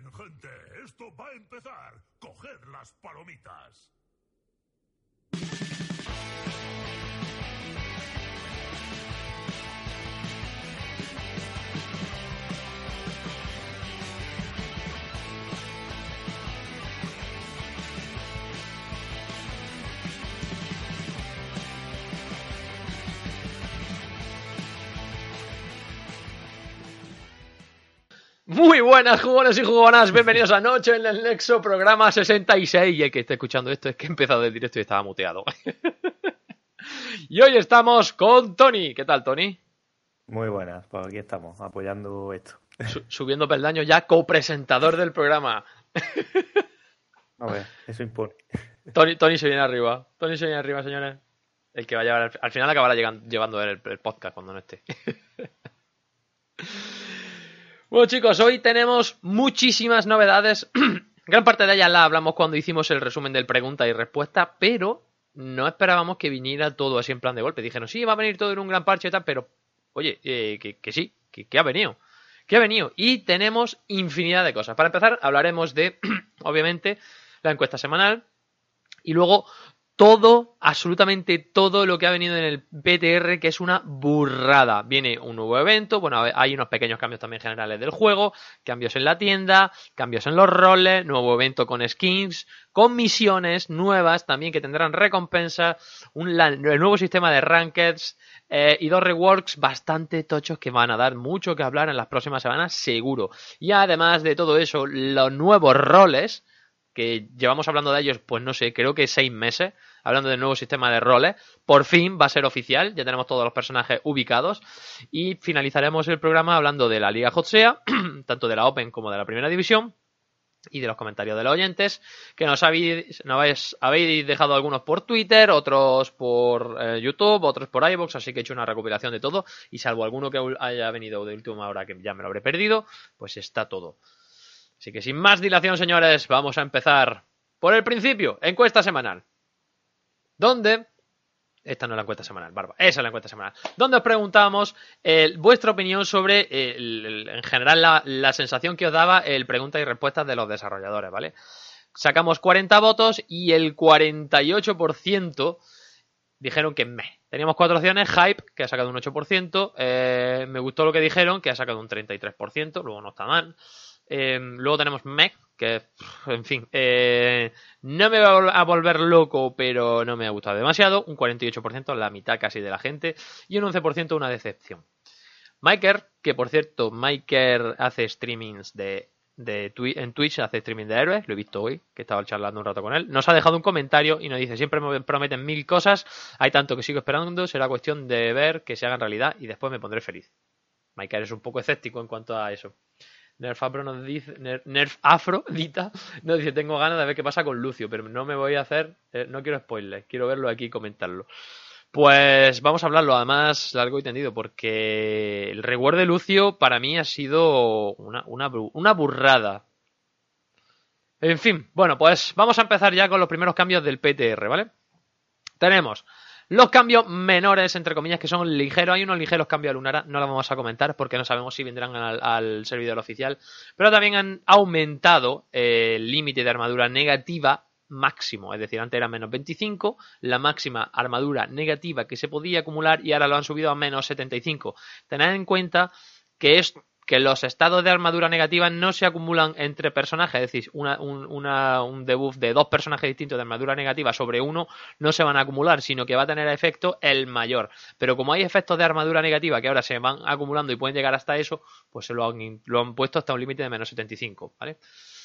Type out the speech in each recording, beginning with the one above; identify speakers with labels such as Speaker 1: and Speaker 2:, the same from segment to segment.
Speaker 1: Bien, gente, esto va a empezar. Coged las palomitas.
Speaker 2: Muy buenas jugones y jugonas, bienvenidos a Noche en el Nexo, programa 66. Y el que esté escuchando esto es que he empezado el directo y estaba muteado. y hoy estamos con Tony. ¿Qué tal, Tony?
Speaker 3: Muy buenas, pues aquí estamos, apoyando esto.
Speaker 2: Su- subiendo peldaños ya copresentador del programa.
Speaker 3: A ver, eso impone.
Speaker 2: Tony, Tony se viene arriba. Tony se viene arriba, señores. El que va a llevar, al- al final acabará llevando el podcast cuando no esté. bueno, chicos, hoy tenemos muchísimas novedades. Gran parte de ellas la hablamos cuando hicimos el resumen del pregunta y respuesta, pero no esperábamos que viniera todo así en plan de golpe. Dijeron, sí, va a venir todo en un gran parche y tal, pero oye, eh, que, sí, que ha venido. Que ha venido. Y tenemos infinidad de cosas. Para empezar, hablaremos de, obviamente, la encuesta semanal. Y luego todo, absolutamente todo lo que ha venido en el PTR, que es una burrada. Viene un nuevo evento, bueno, hay unos pequeños cambios también generales del juego, cambios en la tienda, cambios en los roles, nuevo evento con skins, con misiones nuevas también que tendrán recompensas, un el nuevo sistema de rankeds eh, y dos reworks bastante tochos que van a dar mucho que hablar en las próximas semanas, seguro. Y además de todo eso, los nuevos roles, que llevamos hablando de ellos, pues no sé, creo que seis meses, hablando del nuevo sistema de roles. Por fin va a ser oficial, ya tenemos todos los personajes ubicados. Y finalizaremos el programa hablando de la Liga Hotsea, tanto de la Open como de la Primera División. Y de los comentarios de los oyentes, que nos habéis, nos habéis, habéis dejado algunos por Twitter, otros por eh, YouTube, otros por iVoox, así que he hecho una recopilación de todo. Y salvo alguno que haya venido de última hora que ya me lo habré perdido, pues está todo. Así que sin más dilación, señores, vamos a empezar por el principio. Encuesta semanal. ¿Dónde? Esta no es la encuesta semanal, Barba. Esa es la encuesta semanal. Donde os preguntamos eh, vuestra opinión sobre, eh, en general, la, sensación que os daba el pregunta y respuestas de los desarrolladores, ¿vale? Sacamos 40 votos y el 48% dijeron que me. Teníamos cuatro opciones, Hype, que ha sacado un 8%, eh, me gustó lo que dijeron, que ha sacado un 33%, luego no está mal. Eh, luego tenemos Mech, que, en fin, eh, no me va a vol- a volver loco, pero no me ha gustado demasiado. Un 48%, la mitad casi de la gente. Y un 11% una decepción. Miker, que por cierto, Miker hace streamings de, en Twitch, hace streaming de héroes, lo he visto hoy, que estaba charlando un rato con él. Nos ha dejado un comentario y nos dice, siempre me prometen mil cosas, hay tanto que sigo esperando, será cuestión de ver que se hagan realidad y después me pondré feliz. Miker es un poco escéptico en cuanto a eso. Nerf Afro nos dice, Ner- Nerf Afro Dita nos dice, tengo ganas de ver qué pasa con Lucio, pero no me voy a hacer, eh, no quiero spoilers, quiero verlo aquí y comentarlo. Pues vamos a hablarlo además largo y tendido, porque el reward de Lucio para mí ha sido una, una, una burrada. En fin, bueno, pues vamos a empezar ya con los primeros cambios del PTR, ¿vale? Tenemos los cambios menores, entre comillas, que son ligeros. Hay unos ligeros cambios a Lunara, no los vamos a comentar porque no sabemos si vendrán al, servidor oficial. Pero también han aumentado eh, el límite de armadura negativa máximo. Es decir, antes era menos 25, la máxima armadura negativa que se podía acumular y ahora lo han subido a menos 75. Tened en cuenta que es que los estados de armadura negativa no se acumulan entre personajes, es decir, un, una- un debuff de dos personajes distintos de armadura negativa sobre uno no se van a acumular, sino que va a tener efecto el mayor. Pero como hay efectos de armadura negativa que ahora se van acumulando y pueden llegar hasta eso, pues se lo han, lo han puesto hasta un límite de menos 75, ¿vale?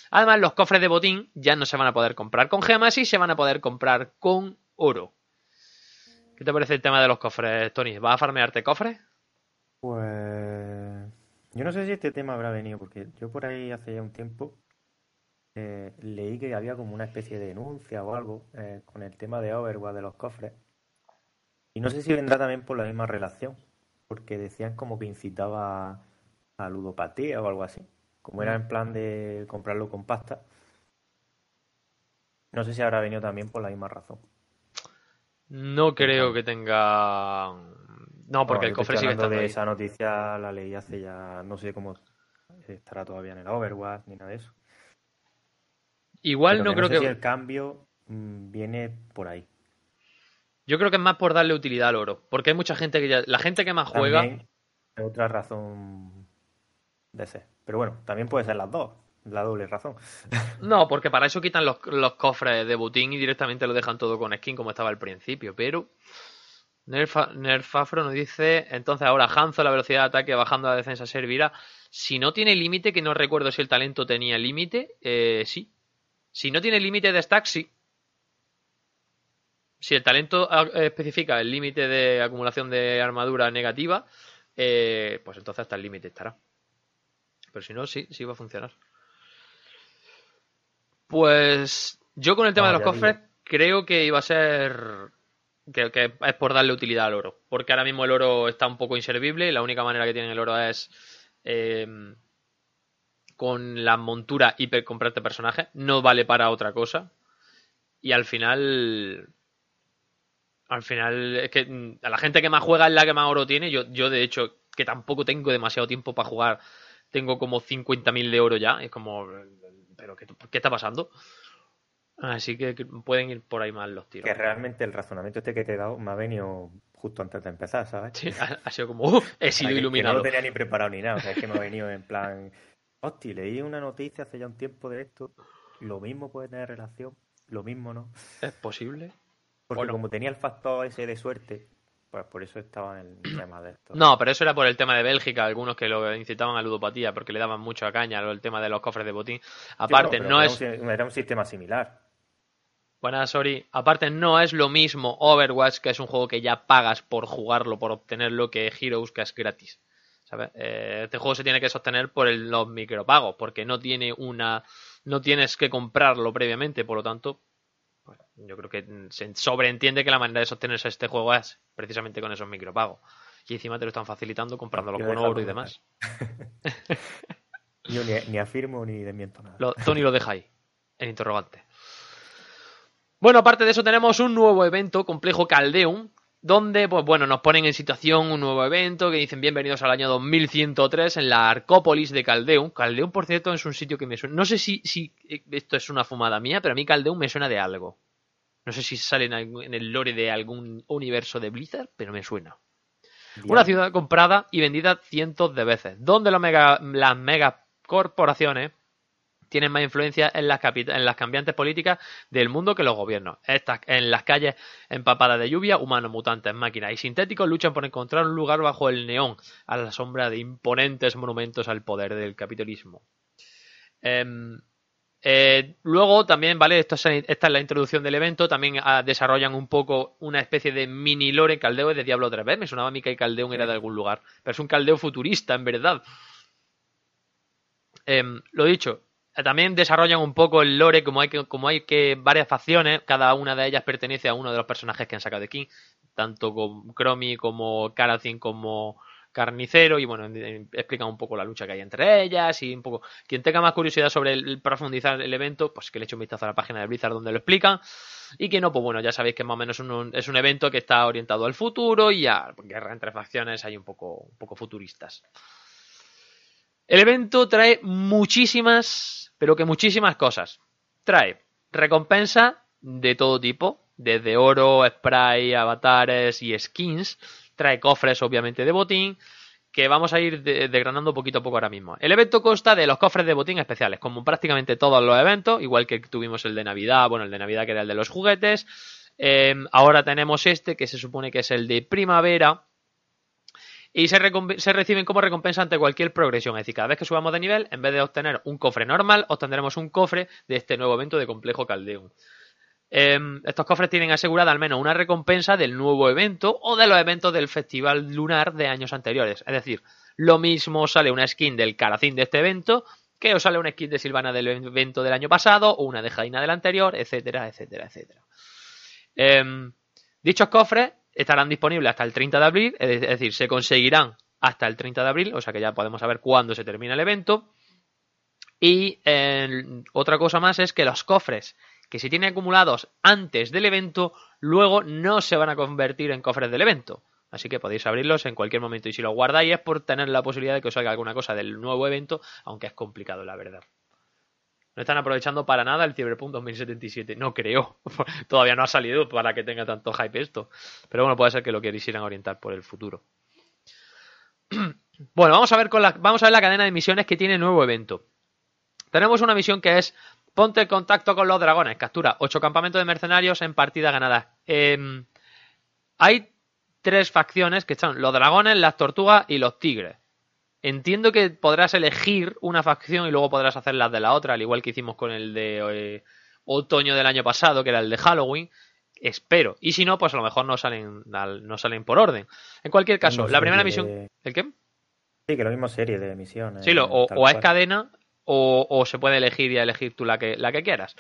Speaker 2: Además, los cofres de botín ya no se van a poder comprar con gemas y se van a poder comprar con oro. ¿Qué te parece el tema de los cofres, Tony? ¿Vas a farmearte cofres?
Speaker 3: Pues yo no sé si este tema habrá venido, porque yo por ahí hace ya un tiempo eh, leí que había como una especie de denuncia o algo eh, con el tema de Overwatch de los cofres. Y no sé si vendrá también por la misma relación, porque decían como que incitaba a ludopatía o algo así. Como era en plan de comprarlo con pasta. No sé si habrá venido también por la misma razón.
Speaker 2: No creo que tenga. No, porque el cofre sigue estando
Speaker 3: de
Speaker 2: ahí.
Speaker 3: esa noticia, la leí hace ya, no sé cómo estará todavía en el Overwatch ni nada de eso.
Speaker 2: Igual
Speaker 3: Pero
Speaker 2: no
Speaker 3: que
Speaker 2: creo
Speaker 3: sé
Speaker 2: que.
Speaker 3: si el cambio mm, viene por ahí.
Speaker 2: Yo creo que es más por darle utilidad al oro. Porque hay mucha gente que ya. La gente que más juega.
Speaker 3: También otra razón de ser. Pero bueno, también puede ser las dos. La doble razón.
Speaker 2: No, porque para eso quitan los, los cofres de botín y directamente lo dejan todo con skin como estaba al principio. Pero. Nerfa, Nerfafro nos dice. Entonces ahora Hanzo, la velocidad de ataque bajando la defensa servirá. Si no tiene límite, que no recuerdo si el talento tenía límite, eh, sí. Si no tiene límite de stack, sí. Si el talento ah, especifica el límite de acumulación de armadura negativa, eh, pues entonces hasta el límite estará. Pero si no, sí, sí va a funcionar. Pues yo con el tema
Speaker 3: No,
Speaker 2: de los cofres creo que iba a ser que, es por darle utilidad al oro. Porque ahora mismo el oro está un poco inservible y la única manera que tiene el oro es eh, con la montura hiper comprarte personaje. No vale para otra cosa. Y al final. Al final, es que mm, a la gente que más juega es la que más oro tiene. Yo, yo de hecho, que tampoco tengo demasiado tiempo para jugar, tengo como 50.000 de oro ya. Es como. ¿Pero qué, qué está pasando? Así que pueden ir por ahí más los tiros.
Speaker 3: Que realmente el razonamiento este que te he dado me ha venido justo antes de empezar, ¿sabes?
Speaker 2: Sí, ha, ha sido como. "Uh, he sido
Speaker 3: que- que
Speaker 2: iluminado.
Speaker 3: no lo tenía ni preparado ni nada. O sea, es que me ha venido en plan. Hostia, leí una noticia hace ya un tiempo de esto. Lo mismo puede tener relación, lo mismo no.
Speaker 2: ¿Es posible?
Speaker 3: Porque
Speaker 2: Bueno.
Speaker 3: como tenía el factor ese de suerte, pues por eso estaba en el tema de esto.
Speaker 2: No, pero eso era por el tema de Bélgica, algunos que lo incitaban a ludopatía porque le daban mucha caña el tema de los cofres de botín. Aparte, no es.
Speaker 3: Un, era un sistema similar.
Speaker 2: Buenas, sorry. Aparte, no es lo mismo Overwatch, que es un juego que ya pagas por jugarlo, por obtenerlo, que Heroes, que es gratis. ¿Sabes? Eh, este juego se tiene que sostener por el- los micropagos, porque no tiene una. No tienes que comprarlo previamente, por lo tanto. pues, yo creo que se sobreentiende que la manera de sostenerse este juego es precisamente con esos micropagos. Y encima te lo están facilitando comprándolo con oro y demás.
Speaker 3: Yo ni, ni afirmo ni desmiento nada.
Speaker 2: Lo- Tony lo deja ahí, en interrogante. Bueno, aparte de eso tenemos un nuevo evento, Complejo Caldeum, donde, pues bueno, nos ponen en situación un nuevo evento que dicen bienvenidos al año 2103 en la Arcópolis de Caldeum. Caldeum, por cierto, es un sitio que me suena... No sé si, si esto es una fumada mía, pero a mí Caldeum me suena de algo. No sé si sale en el lore de algún universo de Blizzard, pero me suena. Una ciudad comprada y vendida cientos de veces, donde los mega- las megacorporaciones tienen más influencia en las, capi- en las cambiantes políticas del mundo que los gobiernos. Estas, en las calles empapadas de lluvia, humanos, mutantes, máquinas y sintéticos luchan por encontrar un lugar bajo el neón, a la sombra de imponentes monumentos al poder del capitalismo. Em, eh, luego también, ¿vale? Esto es- esta es la introducción del evento. También ah, desarrollan un poco una especie de mini lore en Caldeo de Diablo 3 ¿ves? Me sonaba a mí que Caldeón era de algún lugar. Pero es un Caldeo futurista, en verdad. Em, lo dicho, también desarrollan un poco el lore, como hay que, como hay que varias facciones, cada una de ellas pertenece a uno de los personajes que han sacado de King, tanto con como Karazin como Carnicero, y bueno, en- en- explican un poco la lucha que hay entre ellas, y un poco, quien tenga más curiosidad sobre el, profundizar el evento, pues que le eche un vistazo a la página de Blizzard donde lo explican, y que no, pues bueno, ya sabéis que más o menos es un evento que está orientado al futuro y a guerra entre facciones hay un poco, un poco futuristas. El evento trae muchísimas, pero que muchísimas cosas. Trae recompensa de todo tipo, desde oro, spray, avatares y skins. Trae cofres, obviamente, de botín, que vamos a ir de- desgranando poquito a poco ahora mismo. El evento consta de los cofres de botín especiales, como prácticamente todos los eventos, igual que tuvimos el de Navidad, bueno, el de Navidad que era el de los juguetes. Eh, ahora tenemos este, que se supone que es el de primavera, y se, reciben como recompensa ante cualquier progresión. Es decir, cada vez que subamos de nivel, en vez de obtener un cofre normal, obtendremos un cofre de este nuevo evento de Complejo Caldeum. Em, estos cofres tienen asegurada al menos una recompensa del nuevo evento o de los eventos del Festival Lunar de años anteriores. Es decir, lo mismo sale una skin del Caracín de este evento que os sale una skin de Silvana del evento del año pasado o una de Jaina del anterior, etcétera, etcétera, etcétera. Em, dichos cofres estarán disponibles hasta el 30 de abril, es decir, se conseguirán hasta el 30 de abril, o sea que ya podemos saber cuándo se termina el evento. Y eh, otra cosa más es que los cofres que se tienen acumulados antes del evento, luego no se van a convertir en cofres del evento. Así que podéis abrirlos en cualquier momento. Y si los guardáis es por tener la posibilidad de que os salga alguna cosa del nuevo evento, aunque es complicado, la verdad. No están aprovechando para nada el Cyberpunk 2077. No creo. Todavía no ha salido para que tenga tanto hype esto. Pero bueno, puede ser que lo quisieran orientar por el futuro. Bueno, vamos a ver la, vamos a ver la cadena de misiones que tiene nuevo evento. Tenemos una misión que es Ponte en contacto con los dragones. Captura 8 campamentos de mercenarios en partida ganada. Em, hay tres facciones que son los dragones, las tortugas y los tigres. Entiendo que podrás elegir una facción y luego podrás hacer las de la otra, al igual que hicimos con el de eh, otoño del año pasado, que era el de Halloween. Espero. Y si no, pues a lo mejor no salen, no salen por orden. En cualquier caso, la primera misión. ¿El qué?
Speaker 3: Sí, que lo mismo serie de misiones.
Speaker 2: Sí, o, es cadena o, se puede elegir y elegir tú la que, la que quieras.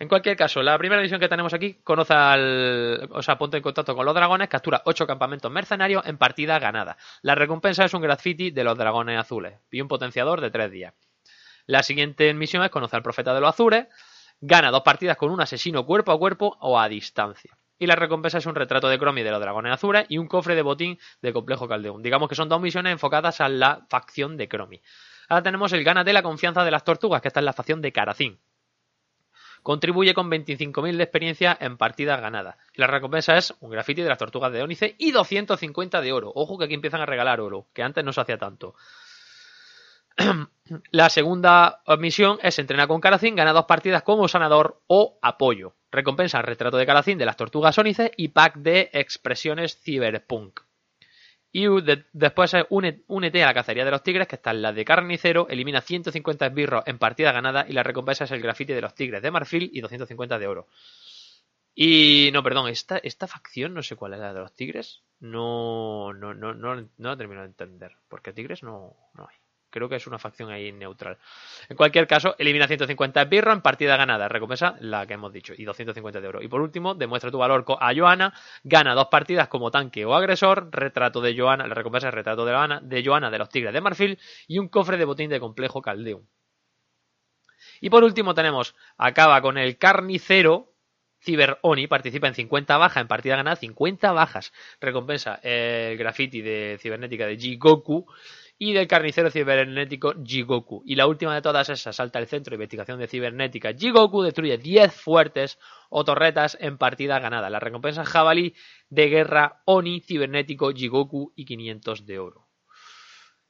Speaker 2: En cualquier caso, la primera misión que tenemos aquí, conoce al. O sea, ponte en contacto con los dragones, captura 8 campamentos mercenarios en partida ganada. La recompensa es un graffiti de los dragones azules y un potenciador de 3 días. La siguiente misión es conocer al profeta de los azules, gana dos partidas con un asesino cuerpo a cuerpo o a distancia. Y la recompensa es un retrato de Cromi de los dragones azules y un cofre de botín de complejo caldeón. Digamos que son dos misiones enfocadas a la facción de Cromi. Ahora tenemos el gánate la confianza de las tortugas, que está en la facción de Caracín. Contribuye con 25.000 de experiencia en partidas ganadas. La recompensa es un grafiti de las tortugas de Ónice y 250 de oro. Ojo que aquí empiezan a regalar oro, que antes no se hacía tanto. La segunda misión es entrenar con Caracín, gana dos partidas como sanador o apoyo. Recompensa retrato de Caracín de las tortugas Ónice y pack de expresiones Cyberpunk. Y después únete a la cacería de los tigres, que está en la de carnicero, elimina 150 esbirros en partida ganada y la recompensa es el grafiti de los tigres de marfil y 250 de oro. Y no, perdón, esta, esta facción no sé cuál es la de los tigres. No, no, no, no, no la termino de entender. Porque tigres no, no hay. Creo que es una facción ahí neutral. En cualquier caso, elimina 150 birro en partida ganada. Recompensa la que hemos dicho. Y 250 de oro. Y por último, demuestra tu valor a Joana. Gana dos partidas como tanque o agresor. Retrato de Joana. La recompensa es retrato de Joana, de Joana de los Tigres de Marfil. Y un cofre de botín de complejo Caldeum. Y por último tenemos, acaba con el carnicero Ciber Oni participa en 50 bajas en partida ganada, 50 bajas. Recompensa el graffiti de cibernética de Jigoku y del carnicero cibernético Jigoku. Y la última de todas esas salta al centro de investigación de cibernética Jigoku, destruye 10 fuertes o torretas en partida ganada. La recompensa jabalí de guerra Oni, cibernético Jigoku y 500 de oro.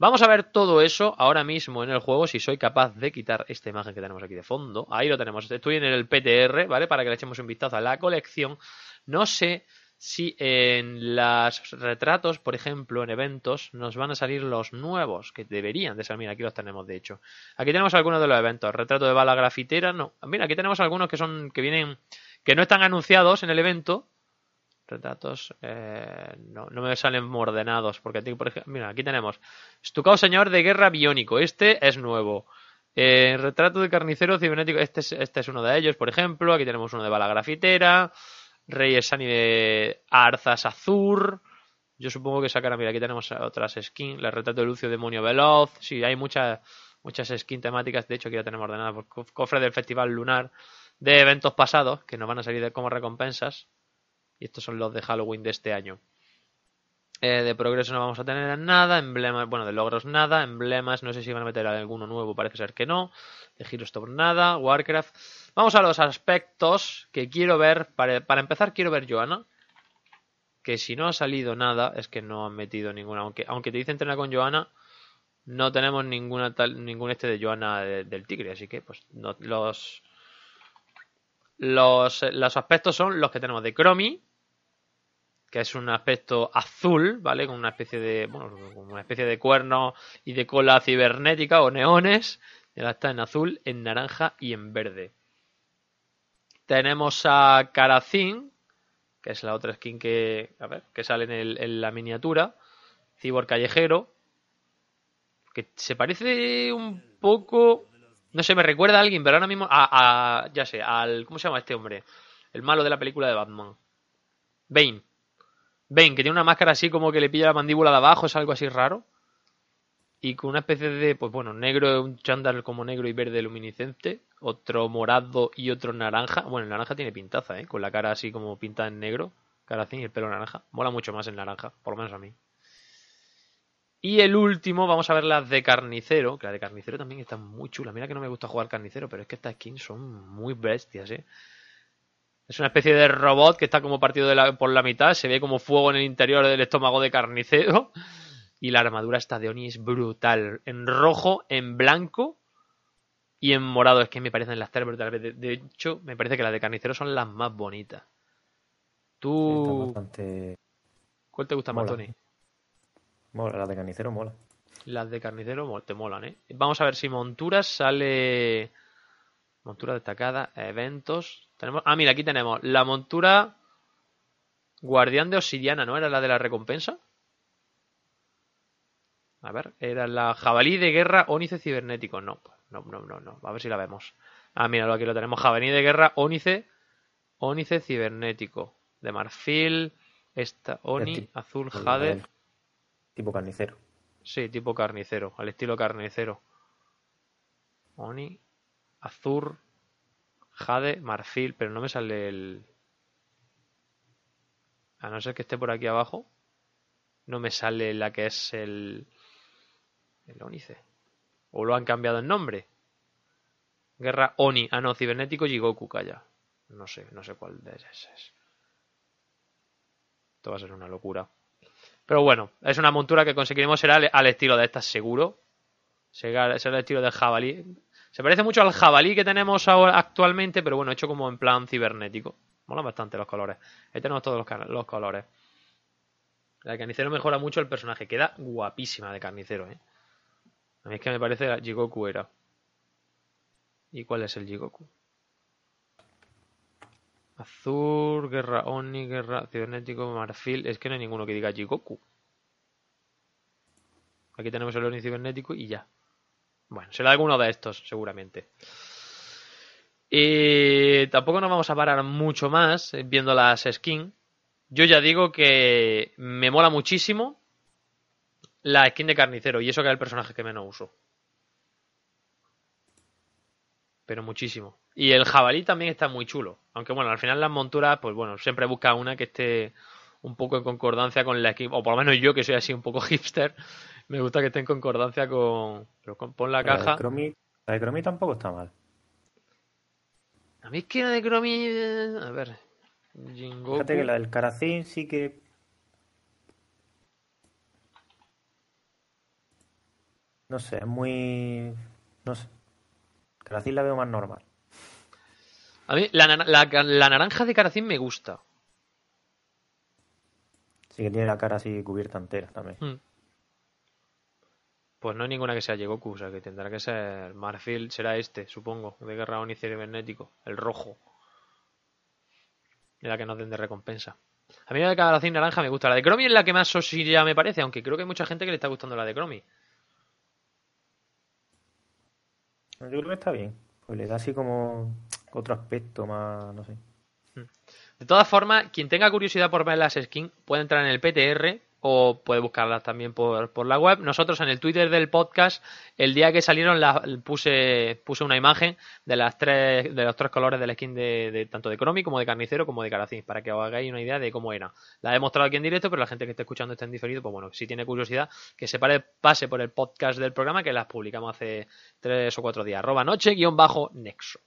Speaker 2: Vamos a ver todo eso ahora mismo en el juego, si soy capaz de quitar esta imagen que tenemos aquí de fondo. Ahí lo tenemos, estoy en el PTR, ¿vale? Para que le echemos un vistazo a la colección. No sé si en los retratos, por ejemplo, en eventos, nos van a salir los nuevos, que deberían de salir. Mira, aquí los tenemos, de hecho. Aquí tenemos algunos de los eventos. Retrato de bala grafitera, no. Mira, aquí tenemos algunos que son, que vienen, que no están anunciados en el evento. Retratos, eh, no, no me salen ordenados, porque por ejemplo, mira, aquí tenemos Estucado Señor de Guerra Biónico. Este es nuevo. Eh, retrato de carnicero cibernético, este es, este es uno de ellos, por ejemplo. Aquí tenemos uno de bala grafitera. Rey Sani de Arzas Azur. Yo supongo que sacará, mira, aquí tenemos otras skins. La retrato de Lucio Demonio Veloz. Sí, hay muchas muchas skins temáticas. De hecho, aquí ya tenemos ordenadas por cofre del Festival Lunar de eventos pasados que nos van a salir como recompensas. Y estos son los de Halloween de este año. Eh, de progreso no vamos a tener nada, emblemas, bueno, de logros nada, emblemas, no sé si van a meter alguno nuevo, parece ser que no, de Stop nada, Warcraft. Vamos a los aspectos que quiero ver, para, empezar quiero ver Joana, que si no ha salido nada es que no han metido ninguna, aunque, aunque te dicen entrenar con Joana, no tenemos ninguna tal, ningún este de Joana del Tigre, así que pues los, los, los aspectos son los que tenemos de Chromie, que es un aspecto azul, ¿vale? Con una especie de, bueno, una especie de cuerno y de cola cibernética o neones. Y ahora está en azul, en naranja y en verde. Tenemos a Karacin, que es la otra skin que, a ver, que sale en, la miniatura. Cibor Callejero. Que se parece un poco. No sé, me recuerda a alguien, pero ahora mismo. A, ya sé, al. ¿Cómo se llama este hombre? El malo de la película de Batman. Bane. Ven, que tiene una máscara así como que le pilla la mandíbula de abajo, es algo así raro. Y con una especie de, pues bueno, negro, un chándal como negro y verde luminiscente. Otro morado y otro naranja. Bueno, el naranja tiene pintaza, ¿eh? Con la cara así como pintada en negro. Cara así y el pelo naranja. Mola mucho más el naranja, por lo menos a mí. Y el último, vamos a ver las de carnicero, que la de carnicero también está muy chula. Mira que no me gusta jugar carnicero, pero es que estas skins son muy bestias, ¿eh? Es una especie de robot que está como partido de la- por la mitad, se ve como fuego en el interior del estómago de carnicero. Y la armadura esta de Oni es brutal. En rojo, en blanco y en morado. Es que me parecen las tres brutales. De, de hecho, me parece que las de carnicero son las más bonitas. ¿Tú
Speaker 3: bastante...
Speaker 2: cuál te gusta más. Tony?
Speaker 3: Mola, la de carnicero mola.
Speaker 2: Las de carnicero te molan, ¿eh? Vamos a ver si monturas sale. Montura destacada, eventos. Tenemos. Ah, mira, aquí tenemos la montura Guardián de Obsidiana, ¿no? ¿Era la de la recompensa? A ver, era la jabalí de guerra ónice cibernético. No, no, no, no, no. A ver si la vemos. Ah, míralo, aquí lo tenemos. Jabalí de guerra ónice, ónice cibernético. De marfil, esta, oni, azul, jade.
Speaker 3: Tipo carnicero.
Speaker 2: Sí, tipo carnicero, al estilo carnicero. Oni, azur, jade, marfil, pero no me sale el... A no ser que esté por aquí abajo, no me sale la que es el... El ónice. O lo han cambiado el nombre. Guerra Oni. Ah, no, cibernético Jigoku, calla. No sé, no sé cuál de esas es. Esto va a ser una locura. Pero bueno, es una montura que conseguiremos ser al, estilo de estas seguro. Será, será el estilo del jabalí. Se parece mucho al jabalí que tenemos ahora actualmente, pero bueno, hecho como en plan cibernético. Molan bastante los colores. Ahí tenemos todos los, los colores. La de carnicero mejora mucho el personaje. Queda guapísima de carnicero, ¿eh? Es que me parece la Jigoku era. ¿Y cuál es el Jigoku? Azul, Guerra Oni, Guerra Cibernético, Marfil. Es que no hay ninguno que diga Jigoku. Aquí tenemos el Oni Cibernético y ya. Bueno, será alguno de estos, seguramente. Y tampoco nos vamos a parar mucho más eh, viendo las skins. Yo ya digo que me mola muchísimo la skin de carnicero y eso que es el personaje que menos uso. Pero muchísimo. Y el jabalí también está muy chulo. Aunque bueno, al final las monturas, pues bueno, siempre busca una que esté un poco en concordancia con la skin. O por lo menos yo, que soy así un poco hipster, me gusta que esté en concordancia con... Pero con- pon la
Speaker 3: La de
Speaker 2: caja.
Speaker 3: Chromie, la de Chromie tampoco está mal.
Speaker 2: A mí es que la de Chromie... eh, A ver... Jingoku...
Speaker 3: Fíjate que la del Karacin sí que. No sé, es muy. No sé. Karacin la veo más normal.
Speaker 2: A mí la, la, la naranja de Karacin me gusta.
Speaker 3: Sí que tiene la cara así cubierta entera también.
Speaker 2: Hmm. Pues no hay ninguna que sea Yegoku, o sea que tendrá que ser Marfil, será este, supongo, de Guerra Oni Cibernético, el rojo. Es la que nos den de recompensa. A mí la de Karacin naranja me gusta. La de Chromie es la que más sosilla me parece, aunque creo que hay mucha gente que le está gustando la de Chromie.
Speaker 3: Yo creo que está bien. Pues le da así como otro aspecto más, no sé.
Speaker 2: De todas formas, quien tenga curiosidad por ver las skins puede entrar en el PTR o puede buscarlas también por, por la web. Nosotros en el Twitter del podcast, el día que salieron, la- puse, puse una imagen de las tres, de los tres colores de la skin de, tanto de Chromie como de Carnicero como de Caracín, para que os hagáis una idea de cómo era. La he mostrado aquí en directo, pero la gente que esté escuchando está en diferido, pues bueno, si tiene curiosidad, que se pare, pase por el podcast del programa que las publicamos hace tres o cuatro días. Arroba noche guion bajo nexo.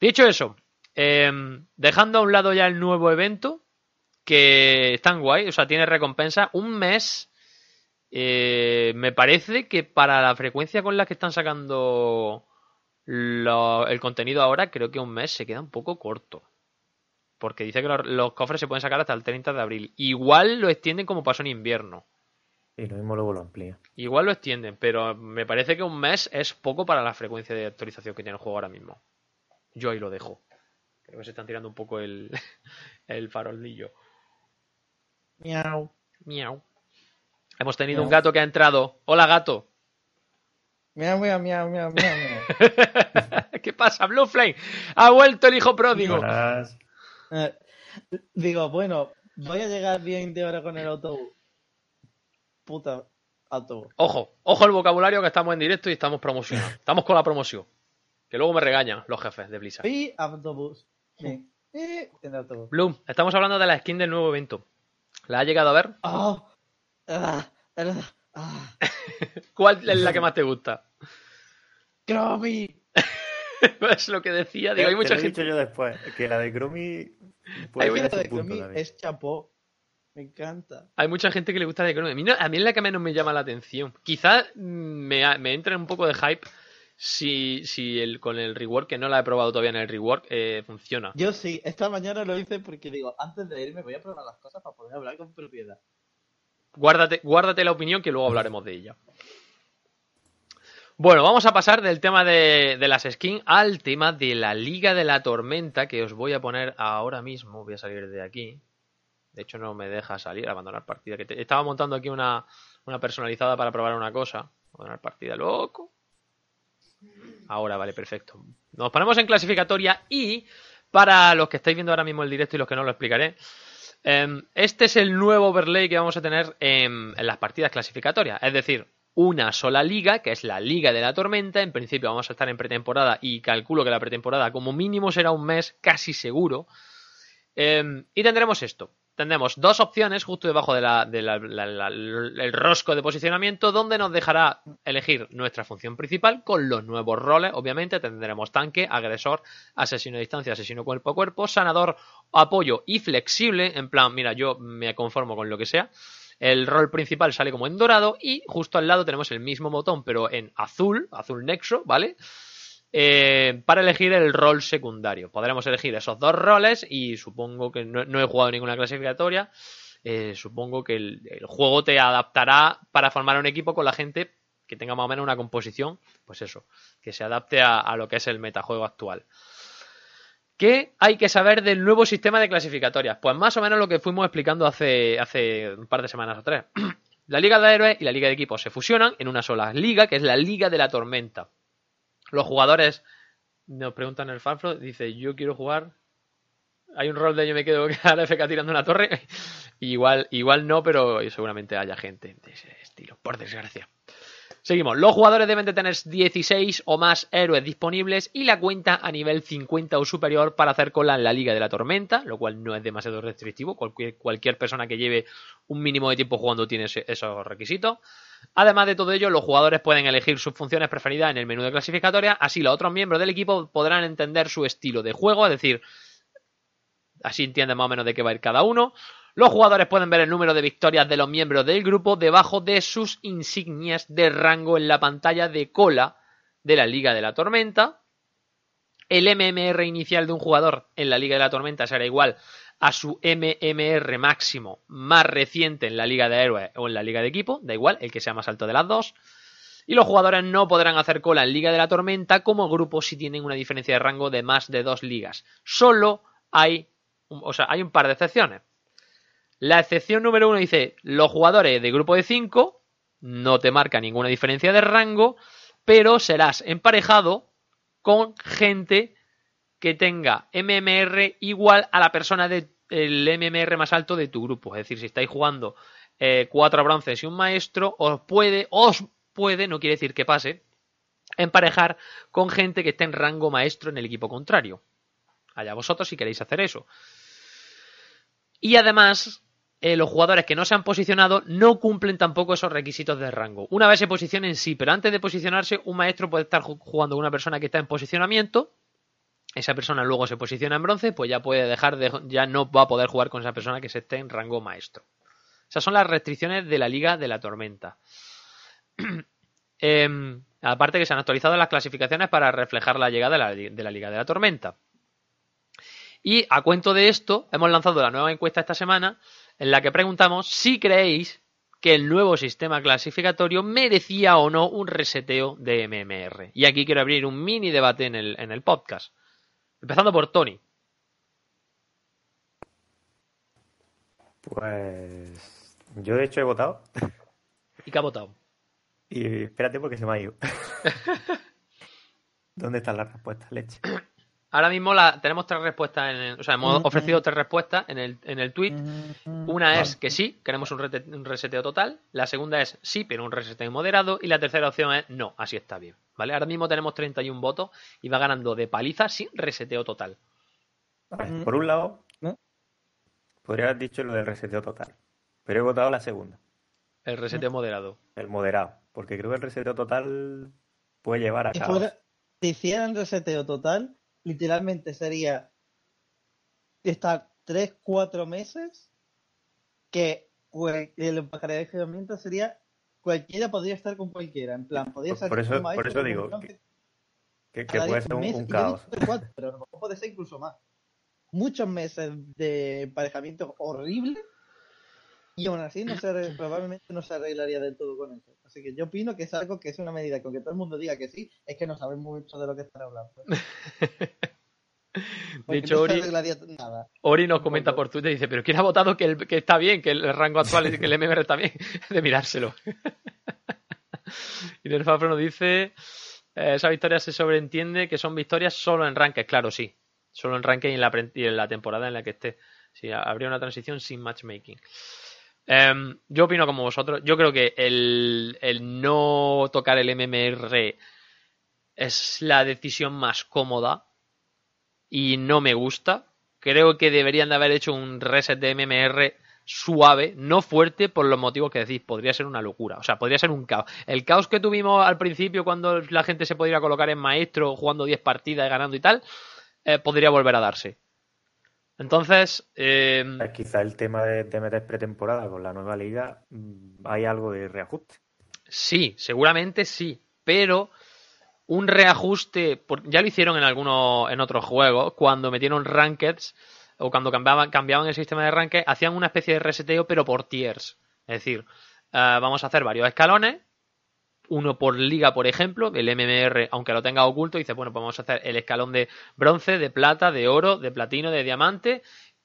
Speaker 2: Dicho eso, em, dejando a un lado ya el nuevo evento, que están guay, o sea, tiene recompensa. Un mes, eh, me parece que para la frecuencia con la que están sacando lo- el contenido ahora, creo que un mes se queda un poco corto. Porque dice que los, los cofres se pueden sacar hasta el 30 de abril. Igual lo extienden como pasó en invierno.
Speaker 3: Y lo mismo luego lo amplía.
Speaker 2: Igual lo extienden, pero me parece que un mes es poco para la frecuencia de actualización que tiene el juego ahora mismo. Yo ahí lo dejo. Creo que se están tirando un poco el, el farolillo.
Speaker 4: Miau.
Speaker 2: Miau. Hemos tenido
Speaker 4: Miau.
Speaker 2: un gato que ha entrado. Hola, gato.
Speaker 4: Miau, miau, miau, miau, miau, miau.
Speaker 2: ¿Qué pasa, Blue Flame? Ha vuelto el hijo pródigo.
Speaker 4: Eh, Digo, bueno, voy a llegar bien de hora con el autobús. Puta autobús.
Speaker 2: Ojo, ojo el vocabulario que estamos en directo y estamos promocionando. Estamos con la promoción. Que luego me regañan los jefes de Blizzard.
Speaker 4: Y autobús. Bien. Y en autobús.
Speaker 2: Bloom, estamos hablando de la skin del nuevo evento. ¿La ha llegado a ver?
Speaker 4: Oh, ah, ah, Ah,
Speaker 2: ¿Cuál es la que más te gusta?
Speaker 4: Cromi.
Speaker 2: es lo que decía. Digo, hay
Speaker 3: Te
Speaker 2: mucha
Speaker 3: lo he
Speaker 2: gente.
Speaker 3: dicho yo después, que la de puede
Speaker 2: Hay
Speaker 4: La
Speaker 3: su
Speaker 4: de es chapó. Me encanta.
Speaker 2: Hay mucha gente que le gusta de Chrome. A mí, no- a mí es la que menos me llama la atención. Quizás mm, me, me entre un poco de hype si, si el, con el rework, que no la he probado todavía en el rework, eh, funciona.
Speaker 4: Yo sí, esta mañana lo hice porque digo, antes de irme voy a probar las cosas para poder hablar con propiedad.
Speaker 2: Guárdate, guárdate la opinión que luego hablaremos de ella. Bueno, vamos a pasar del tema de, de las skins al tema de la Liga de la Tormenta, que os voy a poner ahora mismo. Voy a salir de aquí. De hecho, no me deja salir, abandonar partida. Que te- estaba montando aquí una, una personalizada para probar una cosa. Abandonar partida, loco. Ahora, vale, perfecto. Nos ponemos en clasificatoria y para los que estáis viendo ahora mismo el directo y los que no lo explicaré, em, este es el nuevo overlay que vamos a tener en, en las partidas clasificatorias. Es decir, una sola liga, que es la Liga de la Tormenta. En principio vamos a estar en pretemporada y calculo que la pretemporada como mínimo será un mes, casi seguro. Em, y tendremos esto. Tendremos dos opciones justo debajo del de la- rosco de posicionamiento donde nos dejará elegir nuestra función principal con los nuevos roles. Obviamente tendremos tanque, agresor, asesino a distancia, asesino cuerpo a cuerpo, sanador, apoyo y flexible. En plan, mira, yo me conformo con lo que sea. El rol principal sale como en dorado y justo al lado tenemos el mismo botón pero en azul, azul nexo, ¿vale? Eh, para elegir el rol secundario. Podremos elegir esos dos roles y supongo que no, he jugado ninguna clasificatoria. eh, supongo que el, el juego te adaptará para formar un equipo con la gente que tenga más o menos una composición, pues eso, que se adapte a, a lo que es el metajuego actual. ¿Qué hay que saber del nuevo sistema de clasificatorias? Pues más o menos lo que fuimos explicando hace, hace un par de semanas o tres. La Liga de Héroes y la Liga de Equipos se fusionan en una sola liga, que es la Liga de la Tormenta. Los jugadores nos preguntan el fanflo, dice, yo quiero jugar. Hay un rol de yo me quedo a la FK tirando una torre. igual, igual no, pero seguramente haya gente de ese estilo, por desgracia. Seguimos. Los jugadores deben de tener 16 o más héroes disponibles y la cuenta a nivel 50 o superior para hacer cola en la Liga de la Tormenta, lo cual no es demasiado restrictivo. Cualquier, persona que lleve un mínimo de tiempo jugando tiene esos requisitos. Además de todo ello, los jugadores pueden elegir sus funciones preferidas en el menú de clasificatoria, así los otros miembros del equipo podrán entender su estilo de juego, es decir, así entienden más o menos de qué va a ir cada uno. Los jugadores pueden ver el número de victorias de los miembros del grupo debajo de sus insignias de rango en la pantalla de cola de la Liga de la Tormenta. El MMR inicial de un jugador en la Liga de la Tormenta será igual a su MMR máximo más reciente en la Liga de Héroes o en la Liga de Equipo, da igual, el que sea más alto de las dos. Y los jugadores no podrán hacer cola en Liga de la Tormenta como grupo si tienen una diferencia de rango de más de dos ligas. Solo hay, o sea, hay un par de excepciones. La excepción número uno dice, los jugadores de grupo de 5 no te marca ninguna diferencia de rango, pero serás emparejado con gente que tenga MMR igual a la persona del MMR más alto de tu grupo. Es decir, si estáis jugando eh, cuatro bronces y un maestro, os puede, os puede, no quiere decir que pase, emparejar con gente que esté en rango maestro en el equipo contrario. Allá vosotros si queréis hacer eso. Y además, eh, los jugadores que no se han posicionado no cumplen tampoco esos requisitos de rango. Una vez se posicionen, sí, pero antes de posicionarse, un maestro puede estar ju- jugando con una persona que está en posicionamiento. Esa persona luego se posiciona en bronce, pues ya puede dejar de, ya no va a poder jugar con esa persona que se esté en rango maestro. Esas son las restricciones de la Liga de la Tormenta. Em, aparte que se han actualizado las clasificaciones para reflejar la llegada de la Liga de la Tormenta. Y a cuento de esto, hemos lanzado la nueva encuesta esta semana en la que preguntamos si creéis que el nuevo sistema clasificatorio merecía o no un reseteo de MMR. Y aquí quiero abrir un mini debate en el, en el podcast. Empezando por Tony.
Speaker 3: Pues yo de hecho he votado
Speaker 2: ¿Y qué ha votado?
Speaker 3: y espérate porque se me ha ido. ¿Dónde están las respuestas, leche?
Speaker 2: Ahora mismo la, tenemos tres respuestas, en el- o sea, hemos ofrecido tres respuestas en el, en el tweet. Una es que sí, queremos un, rete- un reseteo total. La segunda es sí, pero un reseteo moderado. Y la tercera opción es no, así está bien. ¿Vale? Ahora mismo tenemos 31 votos y va ganando de paliza sin reseteo total.
Speaker 3: Por un lado,
Speaker 4: ¿No?
Speaker 3: podría haber dicho lo del reseteo total, pero he votado la segunda.
Speaker 2: El reseteo moderado.
Speaker 3: El moderado. Porque creo que el reseteo total puede llevar a
Speaker 4: Si, fuera- si hicieran reseteo total, literalmente sería estar 3-4 meses que el emparejamiento sería cualquiera podría estar con cualquiera. En plan, podría
Speaker 3: Por-
Speaker 4: ser
Speaker 3: por eso- por eso digo Que, que
Speaker 4: cada
Speaker 3: puede ser un,
Speaker 4: meses.
Speaker 3: un caos.
Speaker 4: cuatro, pero a lo mejor puede ser incluso más. Muchos meses de emparejamiento horrible y aún así no se probablemente no se arreglaría del todo con eso. Así que yo opino que es algo que es una medida con que todo el mundo diga que sí, es que no saben mucho de lo que están hablando.
Speaker 2: De hecho, Ori,
Speaker 4: arreglaría nada.
Speaker 2: Ori nos comenta por Twitter y dice, pero ¿quién ha votado que, el- que está bien, que el rango actual, es- que el MMR está bien? De mirárselo. y Nerfafro nos dice, eh, esa victoria se sobreentiende que son victorias solo en ranked. Claro, sí. Solo en ranked y en la, pre- y en la temporada en la que esté. Sí, habría una transición sin matchmaking. Em, yo opino como vosotros. Yo creo que el, el no tocar el MMR es la decisión más cómoda y no me gusta. Creo que deberían de haber hecho un reset de MMR suave, no fuerte, por los motivos que decís. Podría ser una locura. O sea, podría ser un caos. El caos que tuvimos al principio cuando la gente se podía colocar en maestro jugando 10 partidas y ganando y tal, eh, podría volver a darse. Entonces, eh,
Speaker 3: Quizá el tema de, de meter pretemporada con la nueva liga mm, hay algo de reajuste.
Speaker 2: Sí, seguramente sí, pero un reajuste, ya lo hicieron en algunos, en otros juegos, cuando metieron rankeds o cuando cambiaban, cambiaban el sistema de ranked, hacían una especie de reseteo, pero por tiers. Es decir, eh, vamos a hacer varios escalones, uno por liga, por ejemplo, el MMR, aunque lo tenga oculto, dice, bueno, pues vamos a hacer el escalón de bronce, de plata, de oro, de platino, de diamante,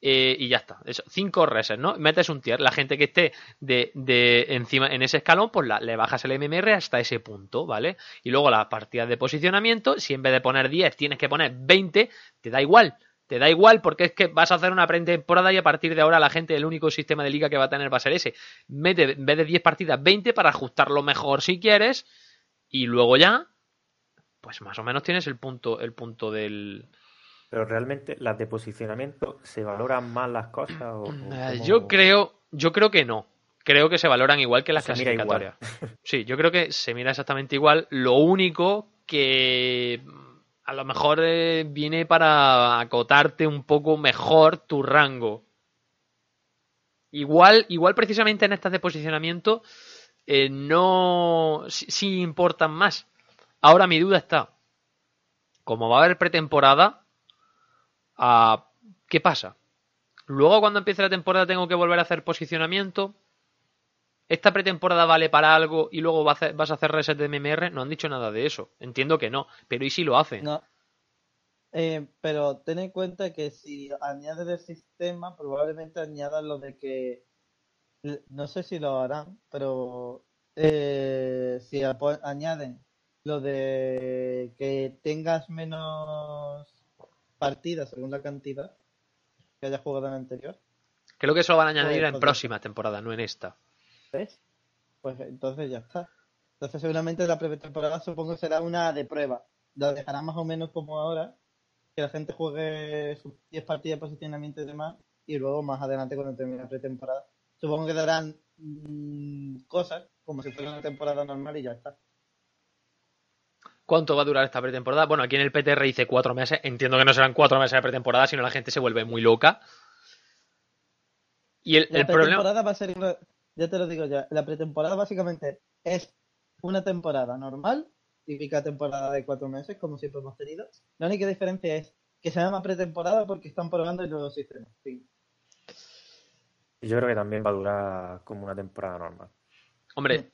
Speaker 2: eh, y ya está. Eso, cinco resets, ¿no? Metes un tier. La gente que esté de, de encima en ese escalón, pues la- le bajas el MMR hasta ese punto, ¿vale? Y luego las partidas de posicionamiento, si en vez de poner 10 tienes que poner 20, te da igual. Te da igual porque es que vas a hacer una pretemporada y a partir de ahora la gente, el único sistema de liga que va a tener va a ser ese. Mete en vez de 10 partidas, 20 para ajustarlo mejor si quieres. Y luego ya, pues más o menos tienes el punto, el punto del,
Speaker 3: Pero realmente las de posicionamiento, ¿se valoran más las cosas? O, o
Speaker 2: Eh, Yo creo, yo creo que no. Creo que se valoran igual que las
Speaker 3: Se
Speaker 2: clasificatorias. Sí, yo creo que se mira exactamente igual. Lo único que a lo mejor eh, viene para acotarte un poco mejor tu rango. Igual, igual precisamente en estas de posicionamiento eh, no sí, sí importan más. Ahora mi duda está. Como va a haber pretemporada, ah, ¿qué pasa? Luego cuando empiece la temporada tengo que volver a hacer posicionamiento. ¿Esta pretemporada vale para algo y luego vas a hacer reset de MMR? No han dicho nada de eso. Entiendo que no, pero ¿y si lo hacen?
Speaker 4: No. Eh, pero ten en cuenta que si añades el sistema, probablemente añadan lo de que. No sé si lo harán, pero eh, si añaden lo de que tengas menos partidas según la cantidad que hayas jugado en el anterior,
Speaker 2: Creo que eso lo van a añadir
Speaker 4: Pues,
Speaker 2: en
Speaker 4: pues,
Speaker 2: próximas temporadas, no en esta.
Speaker 4: ¿ves? Pues entonces ya está. Entonces seguramente la pretemporada supongo será una de prueba. La dejarán más o menos como ahora, que la gente juegue sus 10 partidas de posicionamiento y demás, y luego más adelante cuando termine la pretemporada. Supongo que darán mm, cosas como si fuera una temporada normal y ya está.
Speaker 2: ¿Cuánto va a durar esta pretemporada? Bueno, aquí en el PTR dice cuatro meses. Entiendo que no serán cuatro meses de pretemporada, sino la gente se vuelve muy loca. Y el,
Speaker 4: La
Speaker 2: el problema...
Speaker 4: pretemporada va a ser, ya te lo digo ya, la pretemporada básicamente es una temporada normal, típica temporada de cuatro meses, como siempre hemos tenido. La única diferencia es que se llama pretemporada porque están probando el nuevo sistema.
Speaker 3: Y yo creo que también va a durar como una temporada normal.
Speaker 2: Hombre,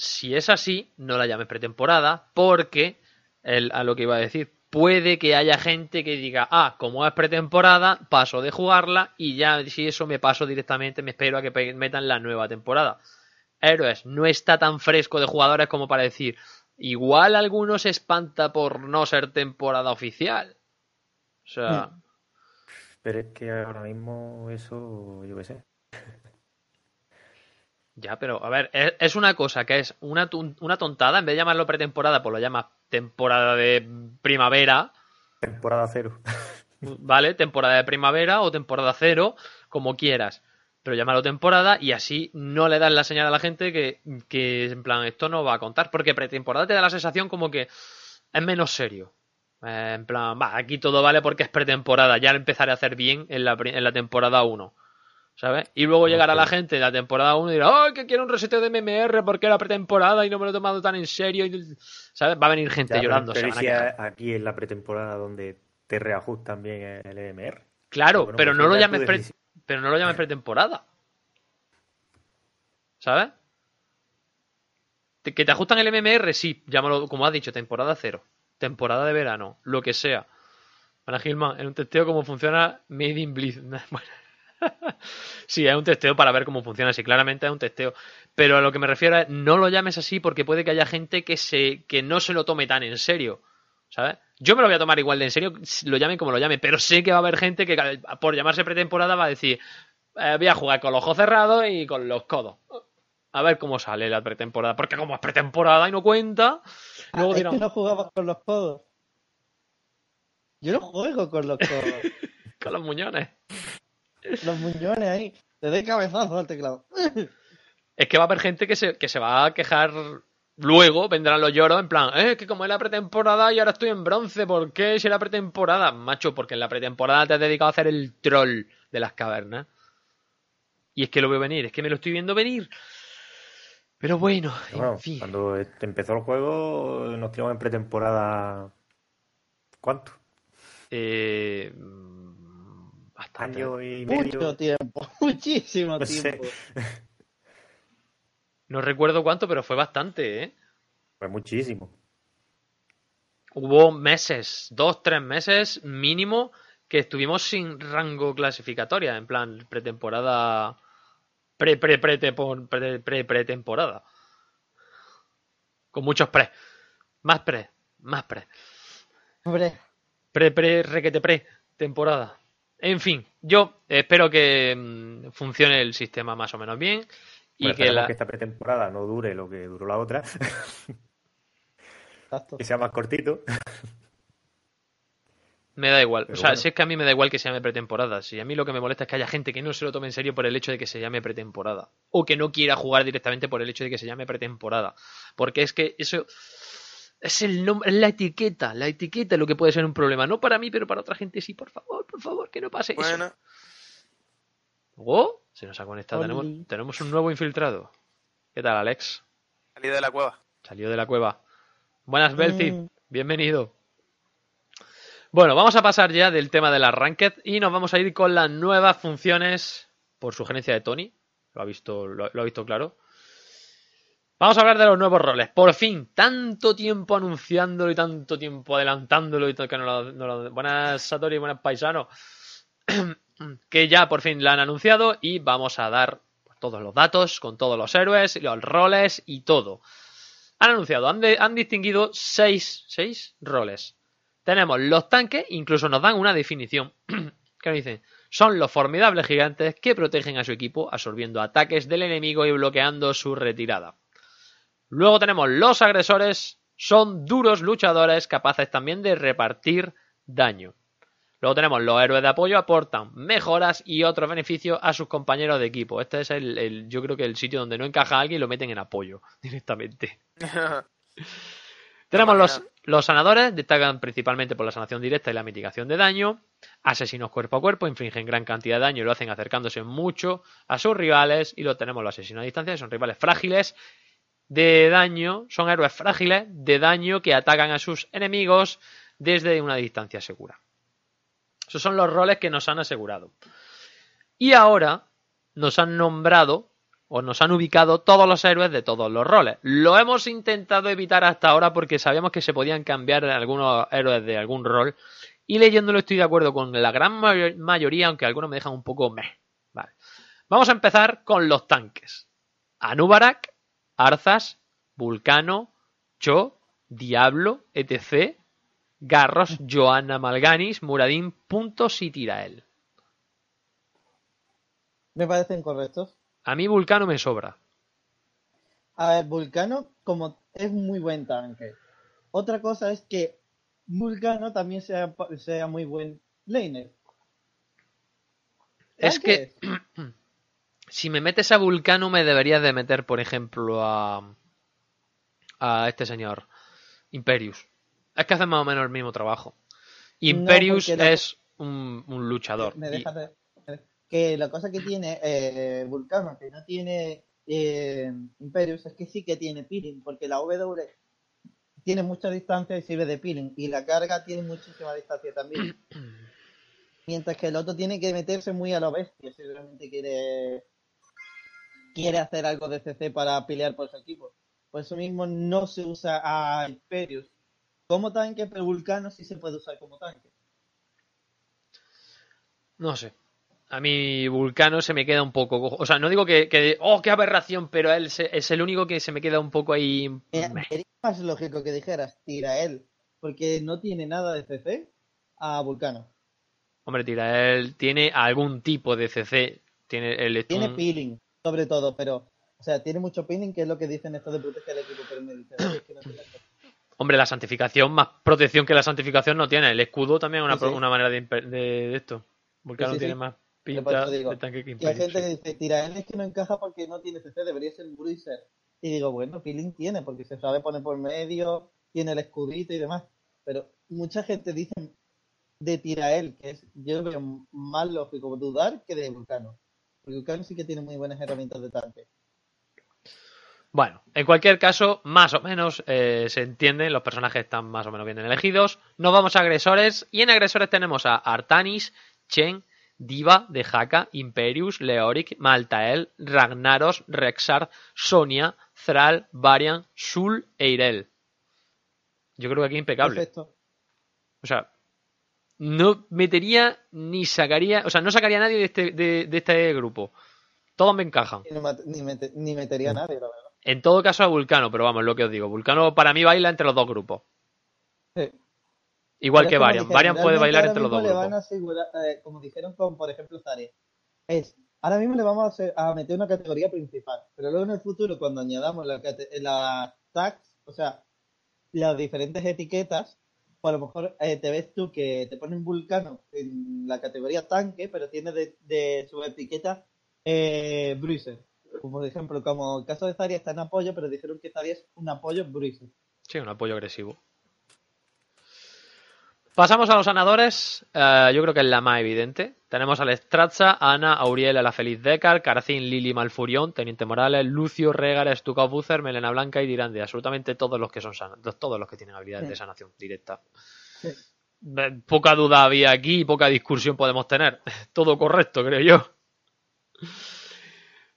Speaker 2: si es así, no la llames pretemporada, porque, el- a lo que iba a decir, puede que haya gente que diga, ah, como es pretemporada, paso de jugarla y ya si eso me paso directamente, me espero a que metan la nueva temporada. Héroes, no está tan fresco de jugadores como para decir, igual alguno se espanta por no ser temporada oficial. O sea,
Speaker 3: Pero es que ahora mismo eso, yo qué sé.
Speaker 2: Ya, pero a ver, es, es una cosa que es una, una tontada, en vez de llamarlo pretemporada, pues lo llamas temporada de primavera,
Speaker 3: Temporada cero.
Speaker 2: ¿vale? Temporada de primavera o temporada cero, como quieras. pero llámalo temporada y así no le das la señal a la gente que, que en plan esto no va a contar, porque pretemporada te da la sensación como que es menos serio. Eh, en plan, va, aquí todo vale porque es pretemporada, ya empezaré a hacer bien en la, en la temporada 1. ¿Sabes? Y luego llegará la gente de la temporada 1 y dirá, ¡ay, que quiero un reseteo de MMR porque era pretemporada y no me lo he tomado tan en serio! ¿Sabes? Va a venir gente
Speaker 3: Ya,
Speaker 2: llorando.
Speaker 3: pero si aquí en la pretemporada donde te reajustan bien el EMR.
Speaker 2: Claro,
Speaker 3: Bueno,
Speaker 2: pero
Speaker 3: pues
Speaker 2: no lo llames pre- pero no lo llames pretemporada. ¿Sabes? Que te ajustan el MMR, sí, llámalo como has dicho, temporada cero, temporada de verano, lo que sea. Para Gilman, en un testeo cómo funciona Made in Blitz. Bueno. Sí, es un testeo para ver cómo funciona, sí, claramente es un testeo. Pero a lo que me refiero es, no lo llames así porque puede que haya gente que, se, que no se lo tome tan en serio. ¿Sabes? Yo me lo voy a tomar igual de en serio, lo llamen como lo llamen, pero sé que va a haber gente que por llamarse pretemporada va a decir, eh, voy a jugar con los ojos cerrados y con los codos. A ver cómo sale la pretemporada, porque como es pretemporada y no cuenta, luego
Speaker 4: Ah, es
Speaker 2: dirán,
Speaker 4: no jugabas con los codos. Yo no juego con los codos.
Speaker 2: con los muñones.
Speaker 4: Los muñones ahí. Te doy cabezazo al teclado.
Speaker 2: Es que va a haber gente que se, que se va a quejar luego, vendrán los lloros en plan, eh, que como es la pretemporada y ahora estoy en bronce, ¿por qué si era pretemporada? Macho, porque en la pretemporada te has dedicado a hacer el troll de las cavernas. Y es que lo veo venir, es que me lo estoy viendo venir. Pero bueno,
Speaker 3: Bueno,
Speaker 2: en fin.
Speaker 3: cuando este- empezó el juego nos tiramos en pretemporada. ¿Cuánto?
Speaker 2: Eh, bastante.
Speaker 3: Año y medio.
Speaker 4: Mucho tiempo. Muchísimo
Speaker 3: No sé.
Speaker 4: tiempo.
Speaker 2: No recuerdo cuánto, pero fue bastante, ¿eh?
Speaker 3: Pues muchísimo.
Speaker 2: Hubo meses, dos, tres meses mínimo, que estuvimos sin rango clasificatoria, en plan pretemporada, pre pre pre pre pre pretemporada, con muchos pre, más pre, más pre,
Speaker 4: Hombre,
Speaker 2: pre pre requete pre temporada. En fin, yo espero que mm, funcione el sistema más o menos bien y
Speaker 3: Bueno,
Speaker 2: que la
Speaker 3: que esta pretemporada no dure lo que duró la otra,
Speaker 4: exacto.
Speaker 3: que sea más cortito.
Speaker 2: Me da igual.
Speaker 3: Pero
Speaker 2: o sea,
Speaker 3: bueno.
Speaker 2: si es que a mí me da igual que se llame pretemporada. Si a mí lo que me molesta es que haya gente que no se lo tome en serio por el hecho de que se llame pretemporada. O que no quiera jugar directamente por el hecho de que se llame pretemporada. Porque es que eso es el nombre, es la etiqueta. La etiqueta es lo que puede ser un problema. No para mí, pero para otra gente sí. Por favor, por favor, que no pase eso.
Speaker 5: Bueno,
Speaker 2: Oh, se nos ha conectado. Tenemos, tenemos un nuevo infiltrado. ¿Qué tal, Alex?
Speaker 5: salí de la cueva.
Speaker 2: Salió de la cueva. Buenas, Belci.
Speaker 4: Mm.
Speaker 2: Bienvenido. Bueno, vamos a pasar ya del tema de la Ranked y nos vamos a ir con las nuevas funciones por sugerencia de Tony. Lo ha visto, lo, lo ha visto claro. Vamos a hablar de los nuevos roles. Por fin, tanto tiempo anunciándolo y tanto tiempo adelantándolo y que no lo, no Buenas Satori, buenas paisanos. que ya por fin la han anunciado y vamos a dar todos los datos con todos los héroes, los roles y todo. Han anunciado, han, han distinguido seis, seis roles. Tenemos los tanques, incluso nos dan una definición. que nos dicen, son los formidables gigantes que protegen a su equipo absorbiendo ataques del enemigo y bloqueando su retirada. Luego tenemos los agresores, son duros luchadores capaces también de repartir daño. Luego tenemos los héroes de apoyo, aportan mejoras y otros beneficios a sus compañeros de equipo. Este es el, el- yo creo que el sitio donde no encaja alguien y lo meten en apoyo directamente. Tenemos los, los sanadores, destacan principalmente por la sanación directa y la mitigación de daño. Asesinos cuerpo a cuerpo, infringen gran cantidad de daño y lo hacen acercándose mucho a sus rivales. Y lo tenemos los asesinos a distancia, que son rivales frágiles de daño, son héroes frágiles de daño que atacan a sus enemigos desde una distancia segura. Esos son los roles que nos han asegurado. Y ahora nos han nombrado o nos han ubicado todos los héroes de todos los roles. Lo hemos intentado evitar hasta ahora porque sabíamos que se podían cambiar algunos héroes de algún rol. Y leyéndolo estoy de acuerdo con la gran mayo- mayoría, aunque algunos me dejan un poco meh. Vale. Vamos a empezar con los tanques. Anubarak, Arzas, Vulcano, Cho, Diablo, etc. Garros, Joanna Malganis, Muradin, Puntos y Tirael.
Speaker 4: Me parecen correctos.
Speaker 2: A mí Vulcano me sobra.
Speaker 4: A ver, Vulcano como es muy buen tanque. Otra cosa es que Vulcano también sea, sea muy buen laner.
Speaker 2: Es que. Si me metes a Vulcano, me deberías de meter, por ejemplo, a. a este señor. Imperius. Es que hacen más o menos el mismo trabajo. Imperius es un, un luchador.
Speaker 4: Me
Speaker 2: y-
Speaker 4: dejas de- Que la cosa que tiene eh, Vulcano, que no tiene eh, Imperius, es que sí que tiene peeling, porque la W tiene mucha distancia y sirve de peeling, y la carga tiene muchísima distancia también. Mientras que el otro tiene que meterse muy a lo bestia si realmente quiere quiere hacer algo de CC para pelear por su equipo. Por eso mismo no se usa a Imperius como tanque, pero Vulcano sí se puede usar como tanque.
Speaker 2: No sé. A mí Vulcano se me queda un poco. O sea, no digo que, que- ¡Oh, qué aberración! Pero él se- es el único que se me queda un poco ahí...
Speaker 4: Sería más lógico que dijeras tira él, porque no tiene nada de CC a Vulcano.
Speaker 2: Hombre, tira, él tiene algún tipo de CC. Tiene el
Speaker 4: Tiene peeling, sobre todo, pero, o sea, tiene mucho peeling, que es lo que dicen estos de proteger el equipo, pero me dicen, "Oye, es que no tiene CC".
Speaker 2: Hombre, la santificación, más protección que la santificación no tiene. El escudo también es una,
Speaker 4: Sí,
Speaker 2: pro-
Speaker 4: sí.
Speaker 2: una manera de, de, esto. Vulcano
Speaker 4: Sí, sí,
Speaker 2: tiene más pinta
Speaker 4: digo,
Speaker 2: de tanque que
Speaker 4: Y hay gente que dice, tira él es que no encaja porque no tiene CC, debería ser Bruiser. Y digo, bueno, peeling tiene, porque se sabe poner por medio, tiene el escudito y demás. Pero mucha gente dice de Tirael, que es, yo veo más lógico dudar que de Vulcano. Porque Vulcano sí que tiene muy buenas herramientas de tanque.
Speaker 2: Bueno, en cualquier caso, más o menos eh, se entiende, los personajes están más o menos bien elegidos. Nos vamos a agresores, y en agresores tenemos a Artanis, Chen, Diva, de Haka, Imperius, Leoric, Maltael, Ragnaros, Rexar, Sonia, Thrall, Varian, Sul e Irel. Yo creo que aquí impecable.
Speaker 4: Perfecto.
Speaker 2: O sea, no metería ni sacaría, o sea, no sacaría a nadie de este, de, de este grupo. Todos me encajan.
Speaker 4: Ni, mete- ni metería a nadie, la verdad.
Speaker 2: En todo caso a Vulcano, pero vamos, lo que os digo. Vulcano para mí baila entre los dos grupos.
Speaker 4: Sí.
Speaker 2: Igual
Speaker 4: Pero
Speaker 2: que Varian.
Speaker 4: dijeron,
Speaker 2: Varian puede bailar entre los dos
Speaker 4: le van a
Speaker 2: grupos.
Speaker 4: asegurar, eh, como dijeron con, por ejemplo, Zarya, es, ahora mismo le vamos a, hacer- a meter una categoría principal, pero luego en el futuro, cuando añadamos la, las tags, o sea, las diferentes etiquetas, pues a lo mejor eh, te ves tú que te ponen Vulcano en la categoría tanque, pero tiene de, de su etiqueta eh, Bruiser. Como por ejemplo, como el caso de Zarya está en apoyo, pero dijeron que Zarya es un apoyo Bruiser.
Speaker 2: Sí, un apoyo agresivo. Pasamos a los sanadores. eh, yo creo que es la más evidente. Tenemos al Stratza, Ana, Auriel, la Feliz Decar, Carcín, Lili, Malfurión, Teniente Morales, Lucio, Regar, Stuka Buzzer, Melena Blanca y Dirande. Absolutamente todos los que son todos los que tienen habilidades de sanación directa.
Speaker 4: Sí.
Speaker 2: Eh, Poca duda había aquí y poca discusión podemos tener. Todo correcto, creo yo.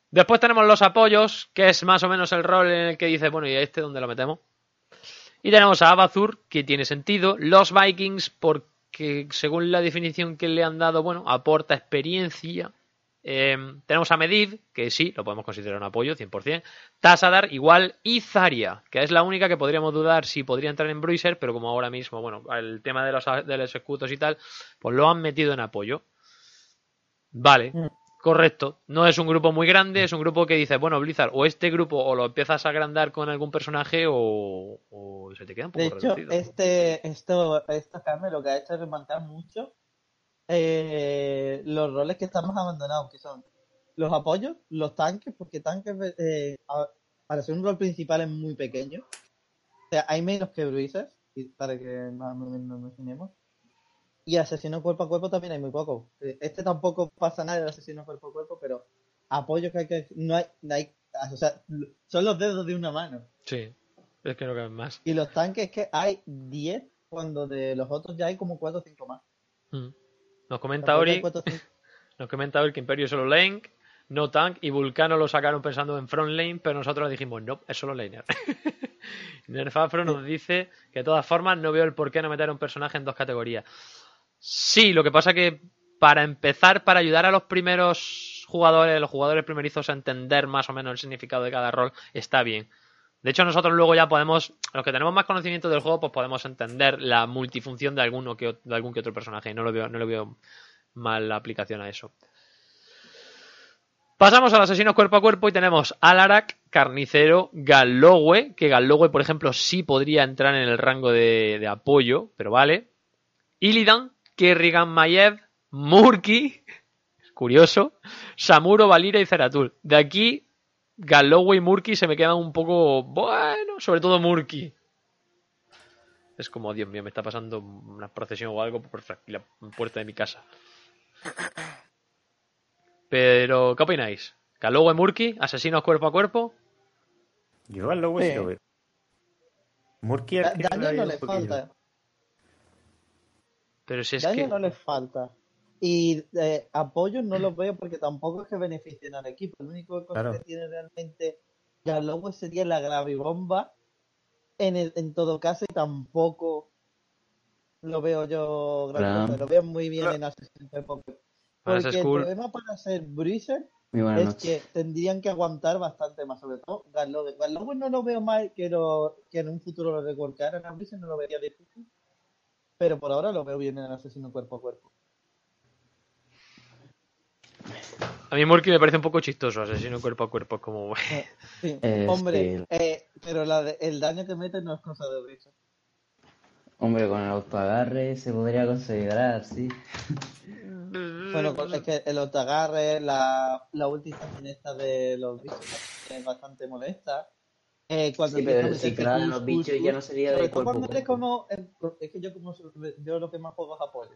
Speaker 2: Después tenemos los apoyos, que es más o menos el rol en el que dice, bueno, ¿y a este dónde lo metemos? Y tenemos a Abazur, que tiene sentido. Los Vikings, porque según la definición que le han dado, bueno, aporta experiencia. Eh, tenemos a Medivh, que sí, lo podemos considerar un apoyo, 100%. Tassadar, igual. Y Zarya, que es la única que podríamos dudar si podría entrar en Bruiser, pero como ahora mismo, bueno, el tema de los, de escudos y tal, pues lo han metido en apoyo. Vale,
Speaker 4: Mm.
Speaker 2: Correcto. No es un grupo muy grande, es un grupo que dice, bueno, Blizzard, o este grupo o lo empiezas a agrandar con algún personaje o, o se te queda un poco
Speaker 4: De hecho,
Speaker 2: reducido.
Speaker 4: este, esto, esta carne lo que ha hecho es remarcar mucho eh, los roles que están más abandonados, que son los apoyos, los tanques, porque tanques eh, a- para ser un rol principal es muy pequeño. O sea, hay menos que Bruisers, y para que más o menos nos imaginemos. Y asesino cuerpo a cuerpo también hay muy poco. Eh, Este tampoco pasa nada de asesino cuerpo a cuerpo, pero apoyos que hay que... No hay, no hay- o sea, son los dedos de una mano.
Speaker 2: Sí, es que no caben más.
Speaker 4: Y los tanques que hay 10, cuando de los otros ya hay como 4 o 5 más.
Speaker 2: Mm. Nos comenta Ori, nos comenta Ori que Imperio es solo lane, no tank, y Vulcano lo sacaron pensando en front lane, pero nosotros dijimos, no, es solo laner. Nerfafro nos dice que de todas formas no veo el por qué no meter a un personaje en dos categorías. Sí, lo que pasa que para empezar, para ayudar a los primeros jugadores, los jugadores primerizos a entender más o menos el significado de cada rol, está bien. De hecho, nosotros luego ya podemos, los que tenemos más conocimiento del juego, pues podemos entender la multifunción de alguno que, de algún que otro personaje. No lo veo, no le veo mal la aplicación a eso. Pasamos a los asesinos cuerpo a cuerpo y tenemos Alarak, Carnicero, Gallowe, que Gallowe, por ejemplo, sí podría entrar en el rango de, de apoyo, pero vale. Illidan, Kerrigan Mayev, Murky, curioso. Samuro, Valira y Zeratul. De aquí, Galowe y Murky se me quedan un poco. Bueno, sobre todo Murky. Es como, Dios mío, me está pasando una procesión o algo por la puerta de mi casa. Pero, ¿qué opináis? ¿Galowe Murky? ¿Asesinos cuerpo a cuerpo?
Speaker 3: Yo al Lowe sí lo veo. Murky
Speaker 4: Da- daño no le
Speaker 3: poquillo.
Speaker 4: falta.
Speaker 2: Pero si es
Speaker 4: daño
Speaker 2: que.
Speaker 4: no le falta. Y eh, apoyo no los veo porque tampoco es que beneficien al equipo. El único cosa
Speaker 3: Claro.
Speaker 4: que tiene realmente Galowe sería la gravibomba en, el- en todo caso y tampoco lo veo yo. Lo veo muy bien en Assassin's Creed Pokémon.
Speaker 2: Buenas,
Speaker 4: Porque el problema para ser Bruiser es
Speaker 5: noches.
Speaker 4: que tendrían que aguantar bastante más, sobre todo Galowe. Galowe no lo veo mal que, lo, que en un futuro lo recortaran a Bruiser, no lo vería difícil. Pero por ahora lo veo bien en Asesino Cuerpo a Cuerpo.
Speaker 2: A mí Murky me parece un poco chistoso, asesino cuerpo a cuerpo. Es como.
Speaker 4: Eh, sí, Hombre, eh, pero la de- el daño que mete no es cosa de Bruiser.
Speaker 5: Hombre, con el autoagarre se podría considerar, sí.
Speaker 4: Bueno, es que el otagarre, la, la última esta de los bichos es bastante molesta. Eh, cuando
Speaker 5: Sí, pero si
Speaker 4: cus,
Speaker 5: los bichos ya no sería de cuerpo
Speaker 4: cuando eres
Speaker 5: cuerpo.
Speaker 4: como, eh, es que yo como yo lo que más juego es apoyo.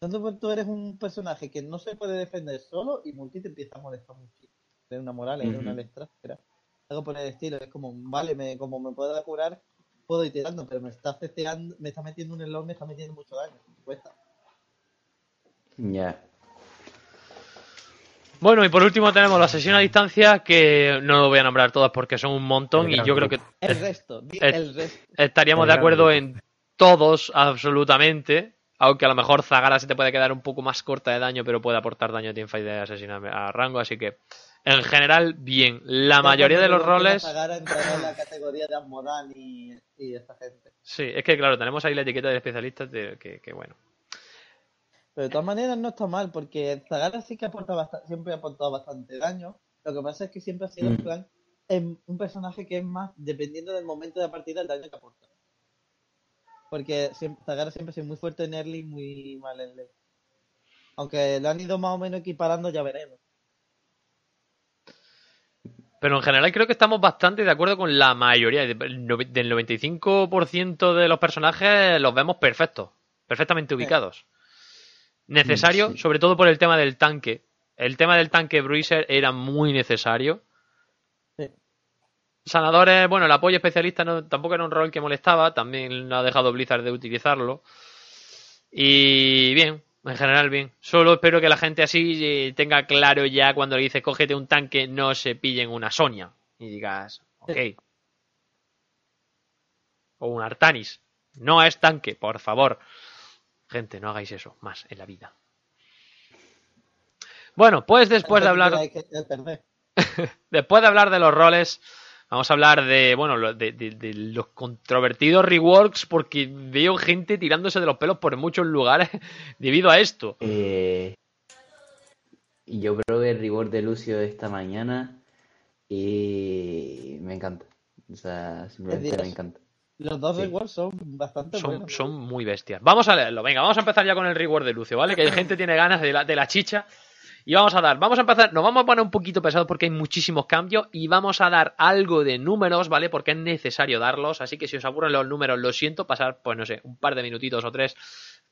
Speaker 4: Entonces tú eres un personaje que no se puede defender solo y multi te empieza a molestar mucho. Eres una moral, eres una
Speaker 5: Ujú.
Speaker 4: letra, algo por el estilo. Es como, vale, me, como me puedo curar, puedo ir tirando, pero me está cesteando, me está metiendo un slot, me está metiendo mucho daño. Cuesta.
Speaker 5: Ya.
Speaker 2: Bueno, y por último tenemos la sesión a distancia, que no lo voy a nombrar todas porque son un montón y yo creo que.
Speaker 4: El resto,
Speaker 2: el-
Speaker 4: resto.
Speaker 2: estaríamos
Speaker 3: El
Speaker 2: de acuerdo
Speaker 3: grupo.
Speaker 2: en todos absolutamente. Aunque a lo mejor Zagara se te puede quedar un poco más corta de daño, pero puede aportar daño a teamfight de asesino a rango. Así que, en general, bien. La mayoría de los roles.
Speaker 4: Zagara entrará en la categoría de Asmodán y, y esta gente.
Speaker 2: Sí, es que claro, tenemos ahí la etiqueta de especialistas de que, que bueno.
Speaker 4: Pero de todas maneras no está mal, porque Zagara sí que aporta bastante, siempre ha aportado bastante daño. Lo que pasa es que siempre ha sido en
Speaker 5: Mm.
Speaker 4: plan em, un personaje que es más, dependiendo del momento de la partida, el daño que aporta. Porque siempre, Zagara siempre ha sido muy fuerte en early y muy mal en late. Aunque lo han ido más o menos equiparando, ya veremos.
Speaker 2: Pero en general creo que estamos bastante de acuerdo con la mayoría. Del 95% de los personajes los vemos perfectos, perfectamente ubicados. Necesario,
Speaker 5: Sí.
Speaker 2: sobre todo por el tema del tanque. El tema del tanque Bruiser era muy necesario.
Speaker 4: Sí.
Speaker 2: Sanadores, bueno, el apoyo especialista no- tampoco era un rol que molestaba, también no ha dejado Blizzard de utilizarlo. Y bien, en general bien. Solo espero que la gente así eh, tenga claro ya cuando le dices cógete un tanque, no se pillen una Sonia. Y digas, ok. O un Artanis. No es tanque, por favor. Gente, no hagáis eso más en la vida. Bueno, pues después de hablar después de hablar de los roles, vamos a hablar de, bueno, de, de- de los controvertidos reworks, porque veo gente tirándose de los pelos por muchos lugares debido a esto.
Speaker 5: Eh, yo probé el reward de Lucio esta mañana y me encanta. O sea, simplemente me encanta.
Speaker 4: Los dos
Speaker 5: Sí.
Speaker 4: rewards son bastante
Speaker 2: Son,
Speaker 4: buenos.
Speaker 2: son muy bestias. Vamos a leerlo, venga, vamos a empezar ya con el reward de Lucio, ¿vale? Que hay gente que tiene ganas de la, de la chicha. Y vamos a dar, vamos a empezar, nos vamos a poner un poquito pesados porque hay muchísimos cambios y vamos a dar algo de números, ¿vale? Porque es necesario darlos, así que si os aburren los números, lo siento, pasar, pues no sé, un par de minutitos o tres,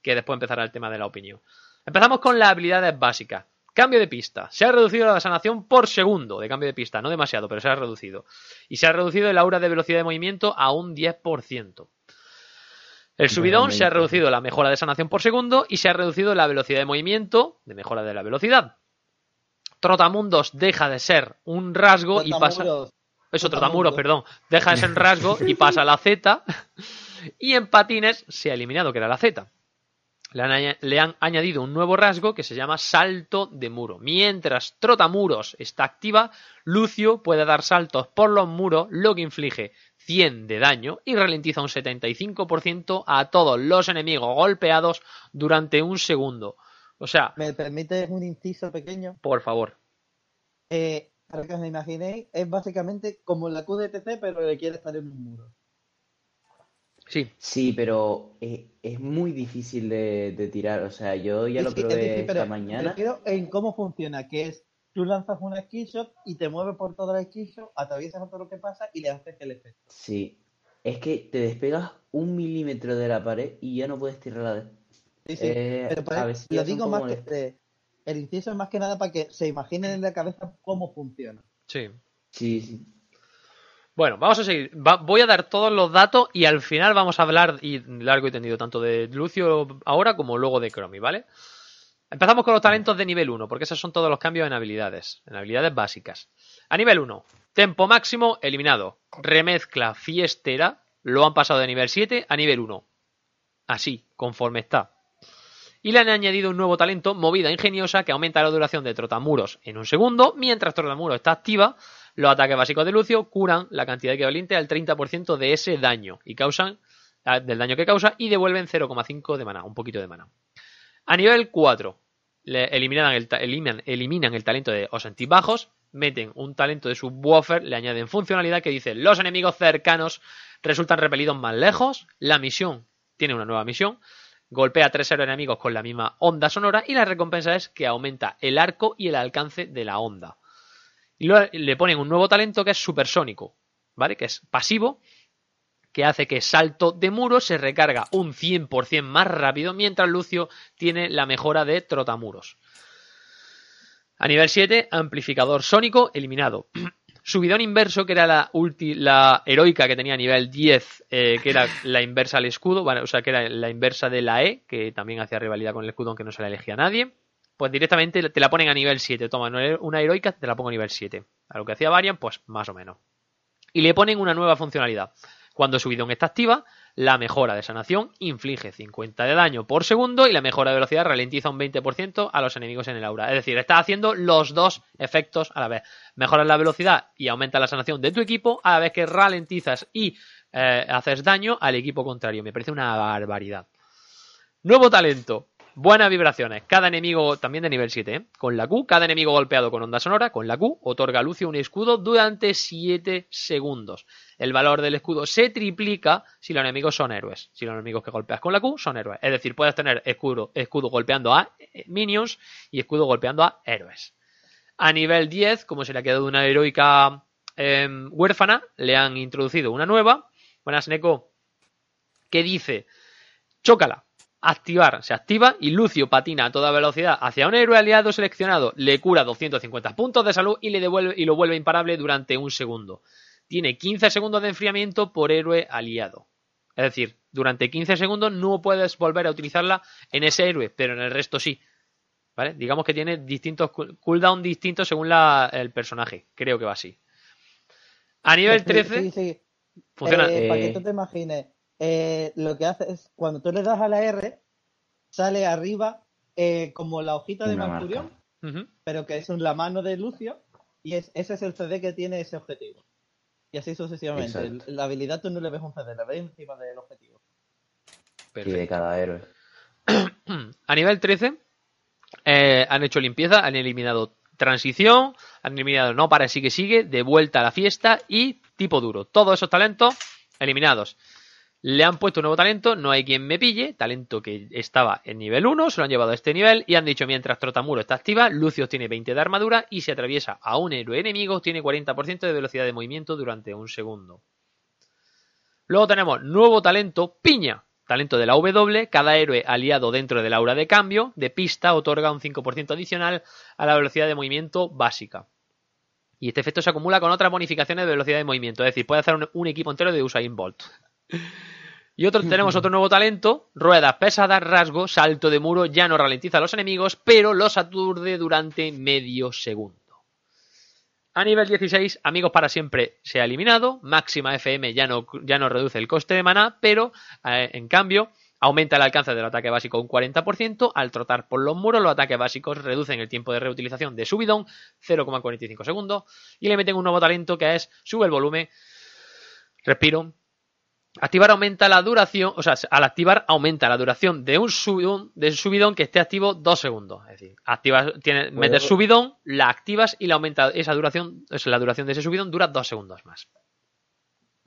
Speaker 2: que después empezará el tema de la opinión. Empezamos con las habilidades básicas. Cambio de pista. Se ha reducido la sanación por segundo de cambio de pista, no demasiado, pero se ha reducido. Y se ha reducido el aura de velocidad de movimiento a un 10%. El subidón se ha reducido la mejora de sanación por segundo y se ha reducido la velocidad de movimiento de mejora de la velocidad. Trotamundos deja de ser un rasgo y pasa. Eso. Trotamuros, perdón. Deja de ser un rasgo y pasa a la Z. Y en patines se ha eliminado, que era la Z. Le han, aña- le han añadido un nuevo rasgo que se llama salto de muro. Mientras Trotamuros está activa, Lucio puede dar saltos por los muros, lo que inflige 100 de daño y ralentiza un 75% a todos los enemigos golpeados durante un segundo. O sea,
Speaker 4: ¿Me permite un inciso pequeño?
Speaker 2: por favor.
Speaker 4: Eh, para que os imaginéis, es básicamente como la QDTC, pero requiere estar en un muro.
Speaker 2: Sí,
Speaker 5: Sí, pero es, es muy difícil de, de tirar. O sea, yo ya
Speaker 4: Sí,
Speaker 5: lo
Speaker 4: sí, es
Speaker 5: probé
Speaker 4: difícil,
Speaker 5: esta
Speaker 4: pero
Speaker 5: mañana.
Speaker 4: Refiero en cómo funciona, que es tú lanzas una skillshot y te mueves por toda la skillshot, atraviesas todo lo que pasa y le haces el efecto.
Speaker 5: Sí. Es que te despegas un milímetro de la pared y ya no puedes tirar la vez.
Speaker 4: Sí, sí.
Speaker 5: Eh,
Speaker 4: pero por
Speaker 5: veces
Speaker 4: lo
Speaker 5: un
Speaker 4: digo más que eh, el inciso es más que nada para que se imaginen en la cabeza cómo funciona.
Speaker 2: sí.
Speaker 5: Sí, sí.
Speaker 2: Bueno, vamos a seguir. Voy a dar todos los datos y al final vamos a hablar y largo y tendido tanto de Lucio ahora como luego de Chromie, ¿vale? Empezamos con los talentos de nivel 1, porque esos son todos los cambios en habilidades, en habilidades básicas. A nivel 1, tempo máximo eliminado. Remezcla fiestera, lo han pasado de nivel 7 a nivel 1. Así, conforme está. Y le han añadido un nuevo talento, movida ingeniosa, que aumenta la duración de Trotamuros en un segundo. Mientras Trotamuros está activa, los ataques básicos de Lucio curan la cantidad equivalente al 30% de ese daño y causan ah, del daño que causa y devuelven 0,5 de mana, un poquito de mana. A nivel 4, le eliminan el, talento de os sentís bajos, meten un talento de subwoofer, le añaden funcionalidad que dice los enemigos cercanos resultan repelidos más lejos, la misión tiene una nueva misión, golpea a tres héroes enemigos con la misma onda sonora y la recompensa es que aumenta el arco y el alcance de la onda. Y le ponen un nuevo talento que es supersónico, ¿vale? Que es pasivo, que hace que salto de muro se recarga un 100% más rápido, mientras Lucio tiene la mejora de trotamuros. A nivel 7, amplificador sónico eliminado. Subidón inverso, que era la, ulti- la heroica que tenía a nivel 10, eh, que era la inversa al escudo, vale, o sea, que era la inversa de la E, que también hacía rivalidad con el escudo, aunque no se la elegía a nadie. Pues directamente te la ponen a nivel 7. Toma una heroica, te la pongo a nivel 7. A lo que hacía Varian, pues más o menos. Y le ponen una nueva funcionalidad. Cuando Subidón está activa, la mejora de sanación inflige 50 de daño por segundo y la mejora de velocidad ralentiza un 20% a los enemigos en el aura. Es decir, estás haciendo los dos efectos a la vez. Mejoras la velocidad y aumenta la sanación de tu equipo a la vez que ralentizas y eh, haces daño al equipo contrario. Me parece una barbaridad. Nuevo talento. Buenas vibraciones. Cada enemigo, también de nivel 7, ¿eh? con la Q, cada enemigo golpeado con onda sonora, con la Q, otorga a Lucio un escudo durante 7 segundos. El valor del escudo se triplica si los enemigos son héroes. Si los enemigos que golpeas con la Q son héroes. Es decir, puedes tener escudo, golpeando a eh, minions y escudo golpeando a héroes. A nivel 10, como se le ha quedado una heroica eh, huérfana, le han introducido una nueva. Buenas, Neko. Que dice: Chócala activar, se activa y Lucio patina a toda velocidad hacia un héroe aliado seleccionado, le cura 250 puntos de salud y, le devuelve, y lo vuelve imparable durante un segundo. Tiene 15 segundos de enfriamiento por héroe aliado. Es decir, durante 15 segundos no puedes volver a utilizarla en ese héroe, pero en el resto sí. ¿Vale? Digamos que tiene distintos cooldown distintos según la, el personaje. Creo que va así. A nivel 13
Speaker 4: Sí, sí.
Speaker 2: funciona.
Speaker 4: Eh, para que
Speaker 5: Eh.
Speaker 4: tú te imagines, eh, lo que hace es cuando tú le das a la R, sale arriba eh, como la hojita de.
Speaker 2: Ujú.
Speaker 4: pero que es la mano de Lucio, y es, ese es el CD que tiene ese objetivo. Y así sucesivamente.
Speaker 5: Exacto.
Speaker 4: La habilidad tú no le ves un CD, le ves encima del objetivo.
Speaker 5: Y de cada héroe.
Speaker 2: A nivel 13 eh, han hecho limpieza, han eliminado transición, han eliminado no para sigue sigue, de vuelta a la fiesta y tipo duro. Todos esos talentos eliminados. Le han puesto un nuevo talento, no hay quien me pille, talento que estaba en nivel 1, se lo han llevado a este nivel y han dicho mientras Trotamuro está activa, Lucio tiene 20 de armadura y si atraviesa a un héroe enemigo tiene 40% de velocidad de movimiento durante un segundo. Luego tenemos nuevo talento, Piña. Talento de la W, cada héroe aliado dentro del aura de cambio de pista otorga un 5% adicional a la velocidad de movimiento básica. Y este efecto se acumula con otras bonificaciones de velocidad de movimiento, es decir, puede hacer un, un equipo entero de Usain Bolt. Y otro, tenemos otro nuevo talento, ruedas pesadas, rasgo, salto de muro, ya no ralentiza a los enemigos, pero los aturde durante medio segundo. A nivel 16, Amigos para siempre se ha eliminado, máxima FM ya no, ya no reduce el coste de maná, pero eh, en cambio aumenta el alcance del ataque básico un 40%, al trotar por los muros los ataques básicos reducen el tiempo de reutilización de subidón 0,45 segundos y le meten un nuevo talento que es sube el volumen, respiro, Activar aumenta la duración, o sea, al activar aumenta la duración de un subidón, de un subidón que esté activo dos segundos. Es decir, activas, tienes,
Speaker 5: Puedo-
Speaker 2: metes subidón, la activas y la aumenta esa duración, o sea, la duración de ese subidón dura dos segundos más.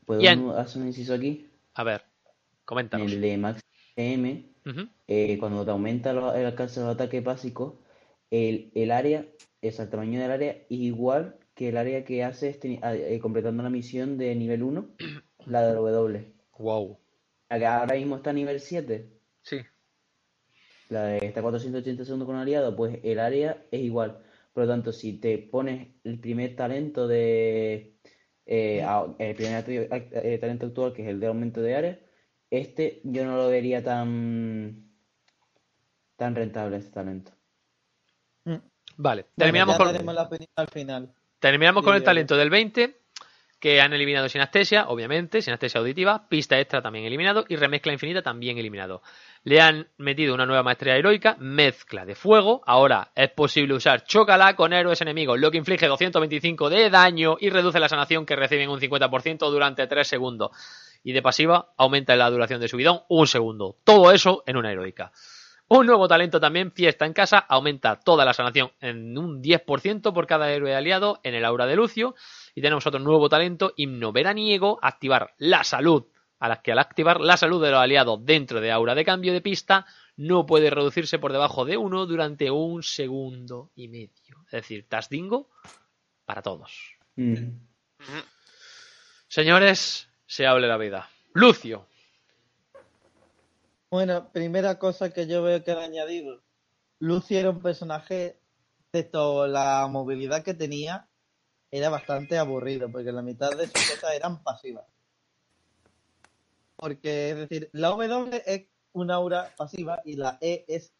Speaker 5: ¿Puedo hacer un inciso aquí?
Speaker 2: A ver. Coméntanos.
Speaker 5: el de Max M, eh, cuando te aumenta el alcance de los ataques básicos, el, el área, es el tamaño del área, es igual que el área que haces a- eh, completando la misión de nivel 1, la de W.
Speaker 2: Wow.
Speaker 5: La que ahora mismo está a nivel 7,
Speaker 2: Sí.
Speaker 5: la de está a 480 segundos con aliado, pues el área es igual. Por lo tanto, si te pones el primer talento de eh, el primer eh, talento actual, que es el de aumento de área, este yo no lo vería tan tan rentable este talento.
Speaker 4: Mm.
Speaker 2: Vale, terminamos con,
Speaker 4: la opinión al final.
Speaker 2: terminamos con el talento del 20, que han eliminado sinestesia, obviamente, sinestesia auditiva, pista extra también eliminado y remezcla infinita también eliminado. Le han metido una nueva maestría heroica, mezcla de fuego. Ahora es posible usar Chócala con héroes enemigos, lo que inflige 225 de daño y reduce la sanación que reciben un 50% durante 3 segundos. Y de pasiva aumenta la duración de su bidón un segundo. Todo eso en una heroica. Un nuevo talento también, Fiesta en Casa, aumenta toda la sanación en un 10% por cada héroe aliado en el aura de Lucio. Y tenemos otro nuevo talento, Himno Veraniego, activar la salud, a las que al activar la salud de los aliados dentro de aura de cambio de pista, no puede reducirse por debajo de 1 durante un segundo y medio. Es decir, Tasdingo para todos.
Speaker 5: Mm.
Speaker 2: Señores, se hable la vida. Lucio.
Speaker 4: Bueno, primera cosa que yo veo que han añadido. Lucy era un personaje, de toda la movilidad que tenía, era bastante aburrido, porque la mitad de sus cosas eran pasivas. Porque, es decir, la W es una aura pasiva y la E es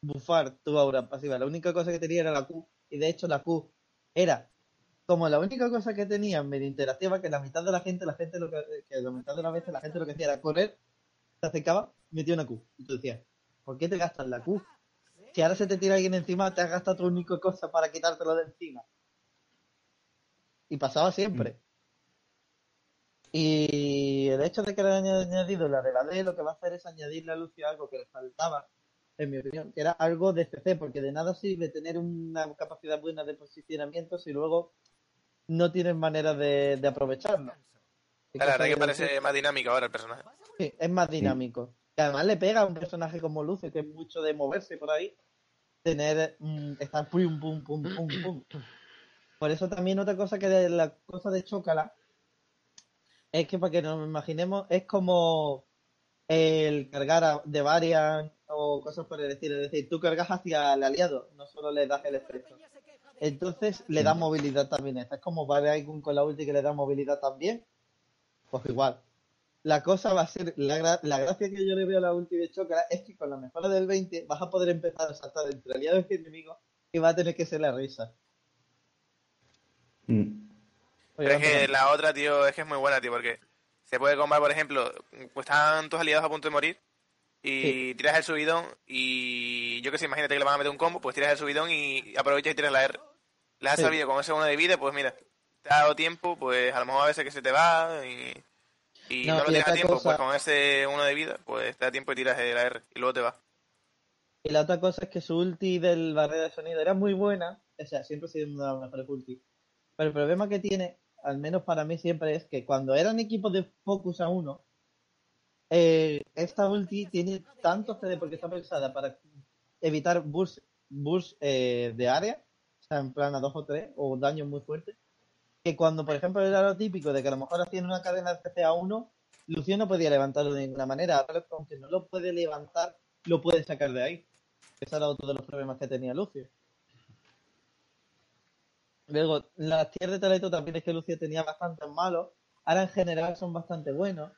Speaker 4: bufar tu aura pasiva. La única cosa que tenía era la Q, y de hecho la Q era como la única cosa que tenía medio interactiva, que la mitad de la gente, la gente lo que, que la mitad de las veces la gente lo que hacía era correr te acercaba, metía una Q. Y tú decías, ¿por qué te gastas la Q? Si ahora se te tira alguien encima, te has gastado tu única cosa para quitártelo de encima. Y pasaba siempre. Y el hecho de que le hayan añadido la de la D, lo que va a hacer es añadirle a Lucio algo que le faltaba, en mi opinión, que era algo de CC, porque de nada sirve tener una capacidad buena de posicionamiento si luego no tienes manera de, de aprovecharlo.
Speaker 6: La verdad que parece más dinámico ahora el personaje.
Speaker 4: Sí, es más dinámico. Y además le pega a un personaje como Lucio, que es mucho de moverse por ahí, tener, mm, estar pum, pum, pum, pum, pum. Por eso también otra cosa que de la cosa de Chocala es que para que nos imaginemos, es como el cargar de varias o cosas por el estilo. Es decir, tú cargas hacia el aliado, no solo le das el efecto. Entonces le da movilidad también. Esta es como Variagun con la ulti que le da movilidad también. Pues igual. La cosa va a ser, la, la gracia que yo le veo a la ulti de Chocala es que con la mejora del 20 vas a poder empezar a saltar entre aliados y enemigos y va a tener que ser la risa.
Speaker 5: Mm.
Speaker 6: Pero es que la otra, tío, es que es muy buena, tío, porque se puede combar, por ejemplo, pues están tus aliados a punto de morir y
Speaker 4: Sí.
Speaker 6: tiras el subidón y yo que sé, imagínate que le van a meter un combo, pues tiras el subidón y aprovechas y tiras la R. Le has
Speaker 4: Sí.
Speaker 6: servido con ese uno de vida, pues mira, te ha dado tiempo, pues a lo mejor a veces que se te va y, y
Speaker 4: No,
Speaker 6: no, lo
Speaker 4: y
Speaker 6: tienes a tiempo,
Speaker 4: cosa-
Speaker 6: pues con ese uno de vida, pues te da tiempo y tiras la R y luego te va.
Speaker 4: Y la otra cosa es que su ulti del barrera de sonido era muy buena, o sea, siempre ha sido una de las mejores ulti. Pero el problema que tiene, al menos para mí siempre, es que cuando eran equipos de Focus a uno, eh, esta ulti tiene tanto CD porque está pensada para evitar burst, burst eh, de área, o sea, en plan a 2 o 3, o daños muy fuertes, que cuando, por ejemplo, era lo típico de que a lo mejor hacían una cadena de CC a 1, Lucio no podía levantarlo de ninguna manera. Aunque no lo puede levantar, lo puede sacar de ahí. Ese era otro de los problemas que tenía Lucio. Luego, las tier de talento también es que Lucio tenía bastantes malos. Ahora en general son bastante buenos.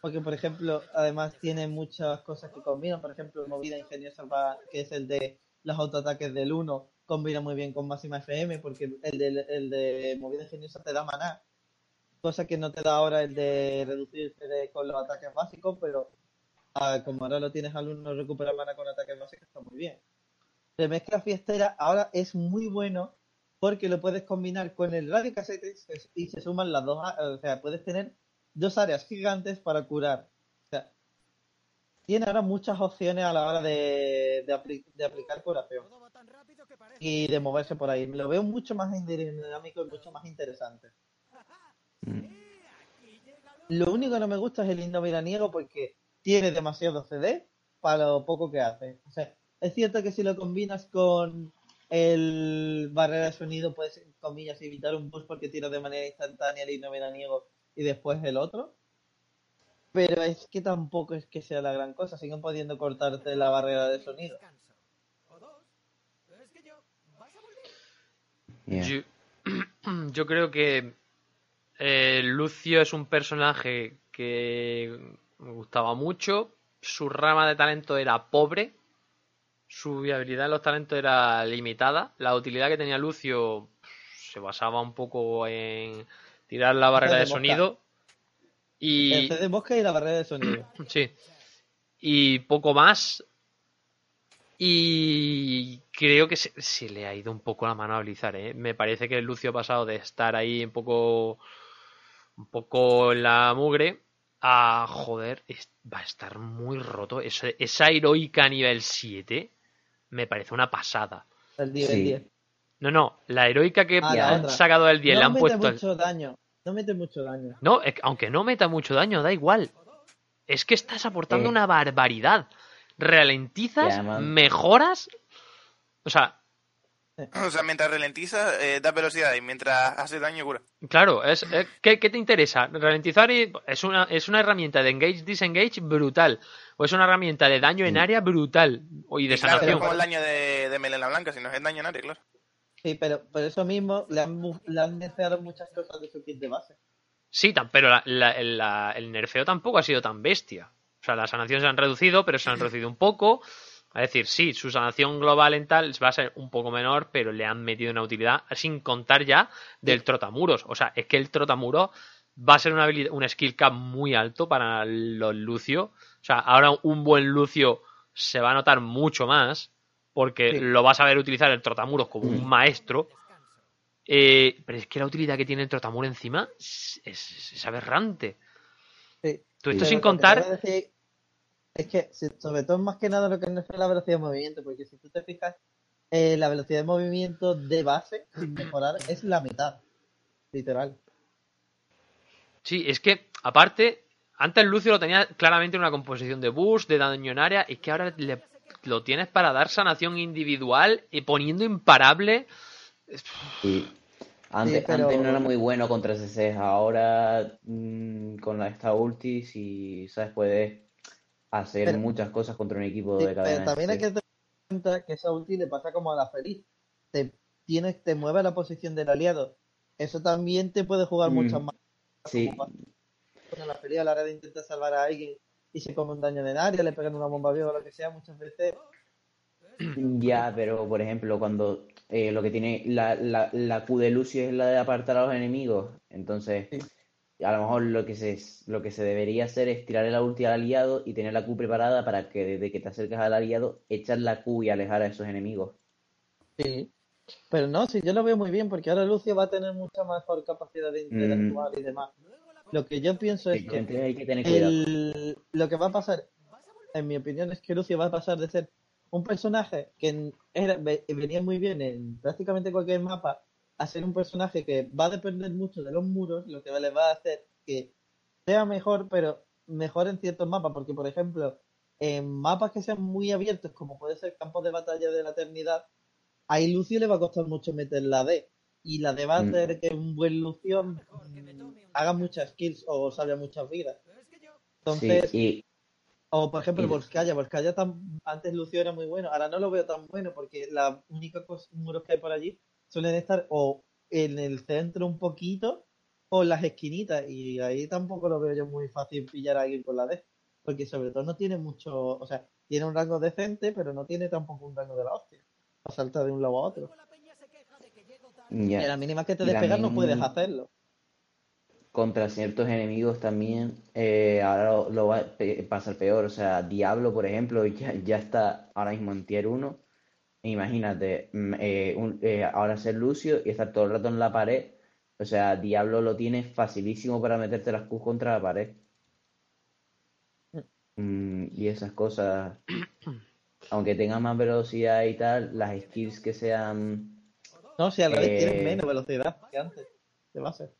Speaker 4: Porque, por ejemplo, además tiene muchas cosas que combinan. Por ejemplo, movida ingeniosa, que es el de los autoataques del 1, combina muy bien con máxima FM. Porque el de, el de movida ingeniosa te da maná. Cosa que no te da ahora el de reducir con los ataques básicos. Pero ah, como ahora lo tienes al 1, recuperar maná con ataques básicos, está muy bien. De mezcla fiestera ahora es muy bueno porque lo puedes combinar con el radio casete se- y se suman las dos, a- o sea, puedes tener dos áreas gigantes para curar. O sea, tiene ahora muchas opciones a la hora de, de, apli- de aplicar curación y de moverse por ahí. Lo veo mucho más dinámico y mucho más interesante.
Speaker 5: Mm.
Speaker 4: Lo único que no me gusta es el himno veraniego porque tiene demasiado CD para lo poco que hace. O sea, es cierto que si lo combinas con el barrera de sonido, puedes, en comillas, evitar un boost porque tira de manera instantánea el no niego y después el otro. Pero es que tampoco es que sea la gran cosa, siguen pudiendo cortarte la barrera de sonido.
Speaker 5: Yeah.
Speaker 2: Yo, yo creo que eh, Lucio es un personaje que me gustaba mucho. Su rama de talento era pobre. Su viabilidad en los talentos era limitada. La utilidad que tenía Lucio se basaba un poco en tirar la barrera de sonido. Y
Speaker 4: El y la barrera de sonido.
Speaker 2: Sí. Y poco más. Y creo que se, se le ha ido un poco la mano a Blizzard, ¿eh? Me parece que Lucio ha pasado de estar ahí un poco. un poco en la mugre a joder, es- va a estar muy roto. Esa heroica nivel 7 me parece una pasada.
Speaker 4: El 10,
Speaker 5: Sí.
Speaker 4: el 10.
Speaker 2: No, no, la heroica que
Speaker 4: Ah, la
Speaker 2: han
Speaker 4: otra.
Speaker 2: sacado del 10 le
Speaker 4: No
Speaker 2: han
Speaker 4: mete
Speaker 2: puesto. el-
Speaker 4: mucho daño. No mete mucho daño.
Speaker 2: No, es que aunque no meta mucho daño, da igual. Es que estás aportando
Speaker 5: Eh.
Speaker 2: una barbaridad. Ralentizas, mejoras. O sea,
Speaker 6: O sea, mientras ralentiza, eh, da velocidad y mientras hace daño, cura.
Speaker 2: claro, es, es- ¿qué, qué te interesa? Ralentizar y- es una, es una herramienta de engage, disengage brutal. O es una herramienta de daño en
Speaker 5: Sí.
Speaker 2: área brutal. O y de
Speaker 6: Y claro, no
Speaker 2: sanación.
Speaker 6: es como el daño de, de Melena Blanca, sino es daño en área, claro.
Speaker 4: Sí, pero por eso mismo le han, le han nerfeado muchas cosas de su kit de base.
Speaker 2: Sí, pero la- la- la- el nerfeo tampoco ha sido tan bestia. O sea, las sanaciones se han reducido, pero se han reducido un poco. Es decir, sí, su sanación global en tal va a ser un poco menor, pero le han metido una utilidad sin contar ya del trotamuros. O sea, es que el trotamuros va a ser una habilidad, un skill cap muy alto para los Lucio. O sea, ahora un buen Lucio se va a notar mucho más porque
Speaker 4: Sí.
Speaker 2: lo vas a ver utilizar el trotamuros como un maestro. Eh, pero es que la utilidad que tiene el trotamuro encima es, es- es aberrante.
Speaker 4: Sí.
Speaker 2: Tú esto
Speaker 4: Pero
Speaker 2: sin contar.
Speaker 4: decir Es que, sobre todo, más que nada, lo que nerfea es la velocidad de movimiento, porque si tú te fijas, eh, la velocidad de movimiento de base, sin mejorar, es la mitad. Literal.
Speaker 2: Sí, es que, aparte, antes Lucio lo tenía claramente en una composición de boost, de daño en área, y que ahora le- lo tienes para dar sanación individual y poniendo imparable.
Speaker 5: Sí. Antes,
Speaker 4: Sí, pero-
Speaker 5: antes no era muy bueno contra CCs, ahora mm, con la esta ulti, si sabes, puedes hacer
Speaker 4: Pero-
Speaker 5: muchas cosas contra un equipo
Speaker 4: Sí,
Speaker 5: de
Speaker 4: pero
Speaker 5: cadena.
Speaker 4: también hay que tener en cuenta que esa ulti le pasa como a la feliz. Te, tienes, te mueve a la posición del aliado. Eso también te puede jugar
Speaker 5: Mm,
Speaker 4: muchas más.
Speaker 5: Sí,
Speaker 4: Con la feliz a la hora de intentar salvar a alguien y se come un daño en área, le pegan una bomba viva o lo que sea, muchas veces.
Speaker 5: ya, pero por ejemplo, cuando eh, lo que tiene la, la, la Q de Lucio es la de apartar a los enemigos, entonces
Speaker 4: Sí.
Speaker 5: A lo mejor lo que se lo que se debería hacer es tirar la ulti al aliado y tener la Q preparada para que desde que te acercas al aliado, echar la Q y alejar a esos enemigos.
Speaker 4: Sí. Pero no, sí, yo lo veo muy bien porque ahora Lucio va a tener mucha mejor capacidad de interactuar y demás. Lo que yo pienso es que
Speaker 5: hay que tener
Speaker 4: el- lo que va a pasar, en mi opinión, es que Lucio va a pasar de ser un personaje que era, ve- venía muy bien en prácticamente cualquier mapa a ser un personaje que va a depender mucho de los muros, lo que le va a hacer que sea mejor, pero mejor en ciertos mapas, porque por ejemplo, en mapas que sean muy abiertos, como puede ser Campos de Batalla de la Eternidad, ahí Lucio le va a costar mucho meter la D. Y la D va a
Speaker 5: Mm.
Speaker 4: hacer que un buen Lucio haga muchas kills o salve muchas vidas. Entonces,
Speaker 5: Sí, y
Speaker 4: o por ejemplo,
Speaker 5: y-
Speaker 4: Volskaya. Volskaya tan, antes Lucio era muy bueno, ahora no lo veo tan bueno porque la única cosa, muros que hay por allí suelen estar o en el centro un poquito o en las esquinitas y ahí tampoco lo veo yo muy fácil pillar a alguien con la D. Porque sobre todo no tiene mucho, o sea, tiene un rango decente, pero no tiene tampoco un rango de la hostia. A saltar de un lado a otro.
Speaker 5: ya.
Speaker 4: Y a la mínima que te despegas no puedes hacerlo.
Speaker 5: contra ciertos enemigos también, eh, ahora lo, lo va a pasar peor. O sea, Diablo, por ejemplo, ya, ya está ahora mismo en tier 1. Imagínate, mm, eh, un- eh, ahora ser Lucio y estar todo el rato en la pared. O sea, Diablo lo tiene facilísimo para meterte las Q contra la pared. Mm, y esas cosas, aunque tenga más velocidad y tal, las skills que sean
Speaker 4: No, si al revés
Speaker 5: Eh,
Speaker 4: tienes menos velocidad que antes, de base.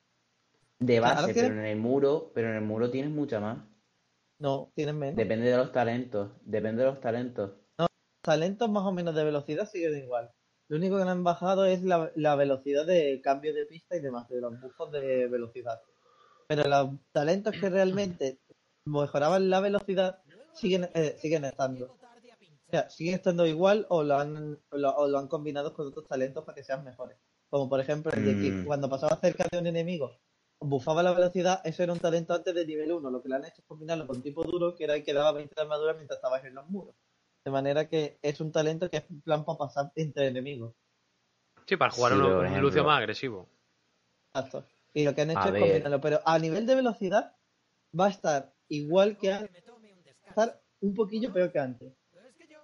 Speaker 5: de base, pero en el muro, pero en el muro tienes mucha más.
Speaker 4: No, tienen menos.
Speaker 5: Depende de los talentos. Depende de los talentos.
Speaker 4: Talentos más o menos de velocidad siguen igual. Lo único que le han bajado es la, la velocidad de cambio de pista y demás, de los bufos de velocidad. Pero los talentos que realmente mejoraban la velocidad siguen, eh, siguen estando. O sea, siguen estando igual o lo, han, o lo, o lo han combinado con otros talentos para que sean mejores. Como por ejemplo el de que
Speaker 3: Mm.
Speaker 4: cuando pasaba cerca de un enemigo bufaba la velocidad, eso era un talento antes de nivel 1. Lo que le han hecho es combinarlo con tipo duro, que era el que daba 20 de armadura mientras estabas en los muros. De manera que es un talento que es en plan para pasar entre enemigos.
Speaker 2: Sí, para jugar
Speaker 5: Sí,
Speaker 2: uno- un. Lucio más agresivo.
Speaker 4: Exacto. Y lo que han hecho
Speaker 5: A
Speaker 4: es
Speaker 5: ver.
Speaker 4: combinarlo. Pero a nivel de velocidad va a estar igual que antes. Va a estar un poquillo peor que antes.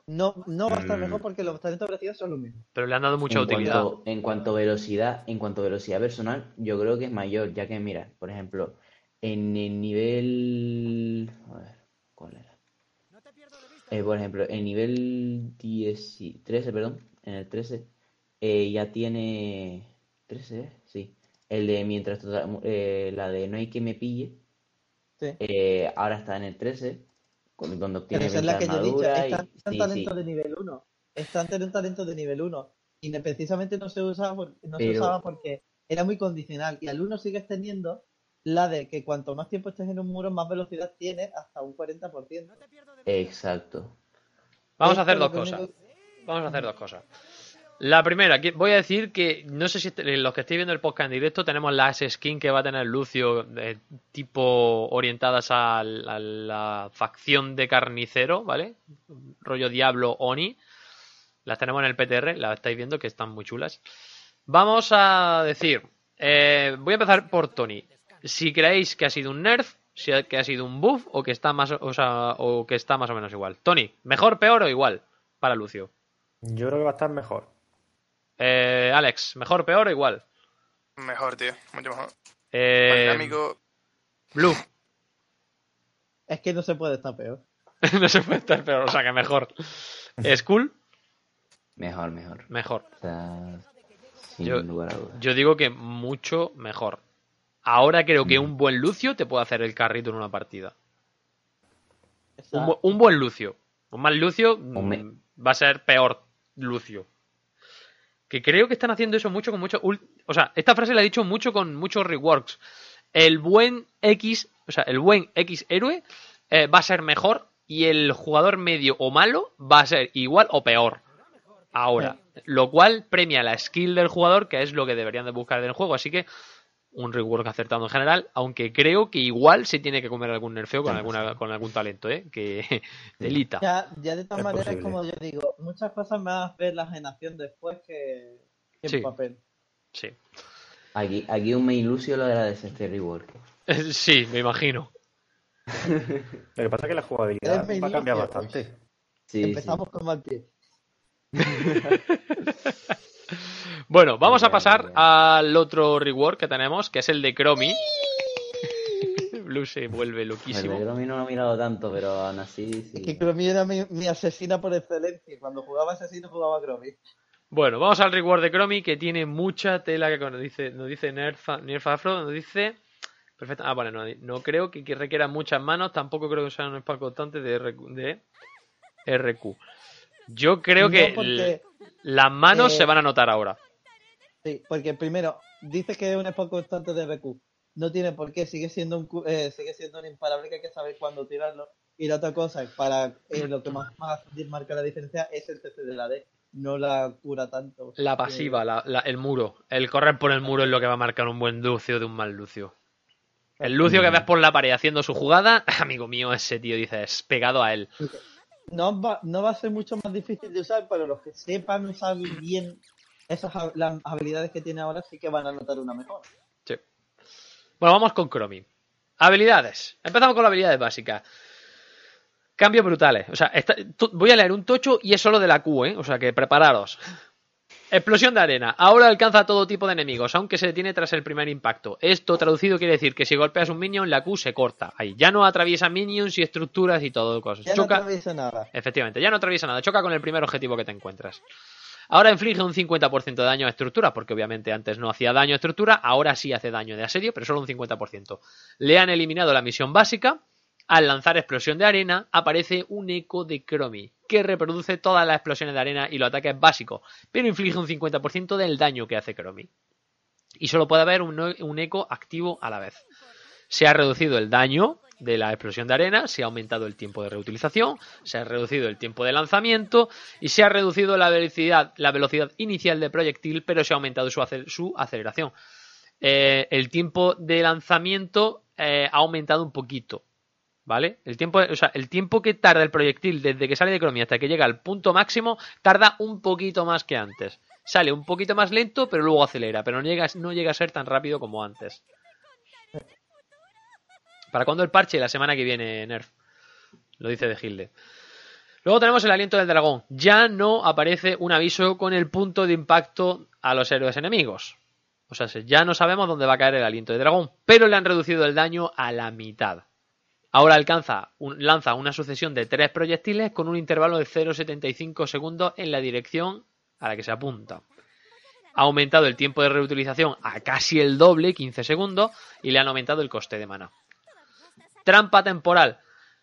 Speaker 4: No, no va a estar
Speaker 3: Mm.
Speaker 4: mejor porque los talentos de velocidad son los mismos.
Speaker 2: Pero le han dado mucha
Speaker 5: en
Speaker 2: utilidad.
Speaker 5: Cuanto, en cuanto a velocidad, en cuanto a velocidad personal, yo creo que es mayor, ya que mira, por ejemplo, en el nivel, a ver, ¿cuál era? Eh, por ejemplo, en nivel 10, y- 13, perdón, en el 13, eh, ya tiene 13, ¿eh? sí, el de mientras total- eh, la de no hay que me pille,
Speaker 4: Sí.
Speaker 5: eh, ahora está en el 13, con- donde
Speaker 4: Pero
Speaker 5: obtiene
Speaker 4: esa es la
Speaker 5: 20
Speaker 4: que yo he dicho.
Speaker 5: armadura y
Speaker 4: Están, están
Speaker 5: sí,
Speaker 4: talentos
Speaker 5: sí,
Speaker 4: de nivel 1. Están talentos de nivel 1. Y precisamente no se usaba, por- no se
Speaker 5: Pero-
Speaker 4: usaba porque era muy condicional. Y al 1 sigues teniendo la de que cuanto más tiempo estés en un muro, más velocidad tienes, hasta un 40%.
Speaker 5: exacto.
Speaker 2: Vamos a hacer dos cosas. Vamos a hacer dos cosas. La primera, voy a decir que no sé si los que estéis viendo el podcast en directo tenemos las skins que va a tener Lucio de tipo orientadas a, la- a la facción de carnicero, ¿vale? Rollo Diablo Oni. Las tenemos en el PTR, las estáis viendo que están muy chulas. Vamos a decir, eh, voy a empezar por Tony. Si creéis que ha sido un nerf, si ha- que ha sido un buff o que está más, o, sea, o que está más o menos igual. Tony, mejor, peor o igual para Lucio.
Speaker 3: Yo creo que va a estar mejor.
Speaker 2: Eh, Alex, mejor, peor o igual.
Speaker 6: Mejor, tío. Mucho mejor.
Speaker 2: Eh,
Speaker 6: dinámico.
Speaker 2: Blue,
Speaker 4: Es que no se puede estar peor.
Speaker 2: no se puede estar peor, o sea que mejor. Skull,
Speaker 5: Mejor, mejor.
Speaker 2: mejor.
Speaker 5: O sea, sin
Speaker 2: Yo-
Speaker 5: lugar a dudas.
Speaker 2: Yo digo que mucho mejor. Ahora creo que un buen Lucio te puede hacer el carrito en una partida. Un, bu- un buen Lucio. Un mal Lucio mm,
Speaker 5: Hombre.
Speaker 2: va a ser peor Lucio. Que creo que están haciendo eso mucho con mucho. O sea, esta frase la he dicho mucho con muchos reworks. El buen X, o sea, el buen X héroe eh, va a ser mejor y el jugador medio o malo va a ser igual o peor. Ahora, lo cual premia la skill del jugador, que es lo que deberían de buscar en el juego. Así que un rework acertado en general, aunque creo que igual se tiene que comer algún nerfeo con, alguna, con algún talento, ¿eh? Que delita.
Speaker 4: Ya, ya de todas
Speaker 3: Es
Speaker 4: maneras, como yo digo, muchas cosas me van a ver la generación después que, que en
Speaker 2: Sí.
Speaker 4: papel.
Speaker 2: Sí.
Speaker 5: Aquí, aquí un main Lucio lo agradece este rework.
Speaker 2: Sí, me imagino.
Speaker 3: Lo que pasa es que la jugabilidad va a cambiar bastante.
Speaker 5: Sí, sí.
Speaker 4: Empezamos con mal pie.
Speaker 2: Bueno, vamos a pasar al otro rework que tenemos, que es el de Chromie. Blue se vuelve
Speaker 5: El
Speaker 2: loquísimo.
Speaker 5: de Gromi no lo he mirado tanto, pero aún así sí.
Speaker 4: Es que Cromi era mi, mi asesina por excelencia. Cuando jugaba asesino jugaba Cromi.
Speaker 2: Bueno, vamos al reward de Chromie que tiene mucha tela que nos dice, nos dice Nerf, Nerf Afro, nos dice... Perfecto. Ah, vale, no, no creo que, que requiera muchas manos, tampoco creo que sea un spam constante de, RQ, de RQ. Yo creo
Speaker 4: No,
Speaker 2: que
Speaker 4: porque-
Speaker 2: las manos
Speaker 4: eh,
Speaker 2: se van a notar ahora.
Speaker 4: Sí, porque primero, dice que es un spot constante de RQ. No tiene por qué, sigue siendo un eh, sigue siendo un imparable que hay que saber cuándo tirarlo. Y la otra cosa, para eh, lo que más, más marca la diferencia es el CC de la D. No la cura tanto.
Speaker 2: La pasiva, la- la- el muro. El correr por el muro es lo que va a marcar un buen Lucio de un mal Lucio. El Lucio que ves por la pared haciendo su jugada, amigo mío, ese tío dices, pegado a él.
Speaker 4: No va, no va a ser mucho más difícil de usar, pero los que sepan usar bien esas las habilidades que tiene ahora sí que van a notar una mejor.
Speaker 2: Sí. Bueno, vamos con Chromie. Habilidades. Empezamos con las habilidades básicas. Cambios brutales. O sea, to- voy a leer un tocho y es solo de la Q, ¿eh? O sea que prepararos. Explosión de arena. Ahora alcanza a todo tipo de enemigos, aunque se detiene tras el primer impacto. Esto traducido quiere decir que si golpeas un minion, la Q se corta. Ahí ya no atraviesa minions y estructuras y todo cosas.
Speaker 4: Ya
Speaker 2: Choca.
Speaker 4: no atraviesa nada.
Speaker 2: Efectivamente, ya no atraviesa nada, choca con el primer objetivo que te encuentras. Ahora inflige un 50% de daño a estructura, porque obviamente antes no hacía daño a estructura, ahora sí hace daño de asedio, pero solo un 50%. Le han eliminado la misión básica, Al lanzar explosión de arena, aparece un eco de Chromie, que reproduce todas las explosiones de arena y los ataques básicos, pero inflige un 50% del daño que hace Chromie. Y solo puede haber un, un eco activo a la vez. Se ha reducido el daño de la explosión de arena, se ha aumentado el tiempo de reutilización, se ha reducido el tiempo de lanzamiento y se ha reducido la velocidad, la velocidad inicial del proyectil, pero se ha aumentado su, ace- su aceleración. Eh, el tiempo de lanzamiento eh, ha aumentado un poquito, ¿vale? El tiempo, o sea, el tiempo que tarda el proyectil desde que sale de Chromie hasta que llega al punto máximo tarda un poquito más que antes. Sale un poquito más lento, pero luego acelera, pero no llega a ser tan rápido como antes. ¿Para cuándo el parche? La semana que viene, Nerf. Lo dice de Hilde. Luego tenemos el aliento del dragón. Ya no aparece un aviso con el punto de impacto a los héroes enemigos. O sea, ya no sabemos dónde va a caer el aliento del dragón, pero le han reducido el daño a la mitad. Ahora alcanza lanza una sucesión de tres proyectiles con un intervalo de 0,75 segundos en la dirección a la que se apunta. Ha aumentado el tiempo de reutilización a casi el doble, 15 segundos, y le han aumentado el coste de mana. Trampa temporal.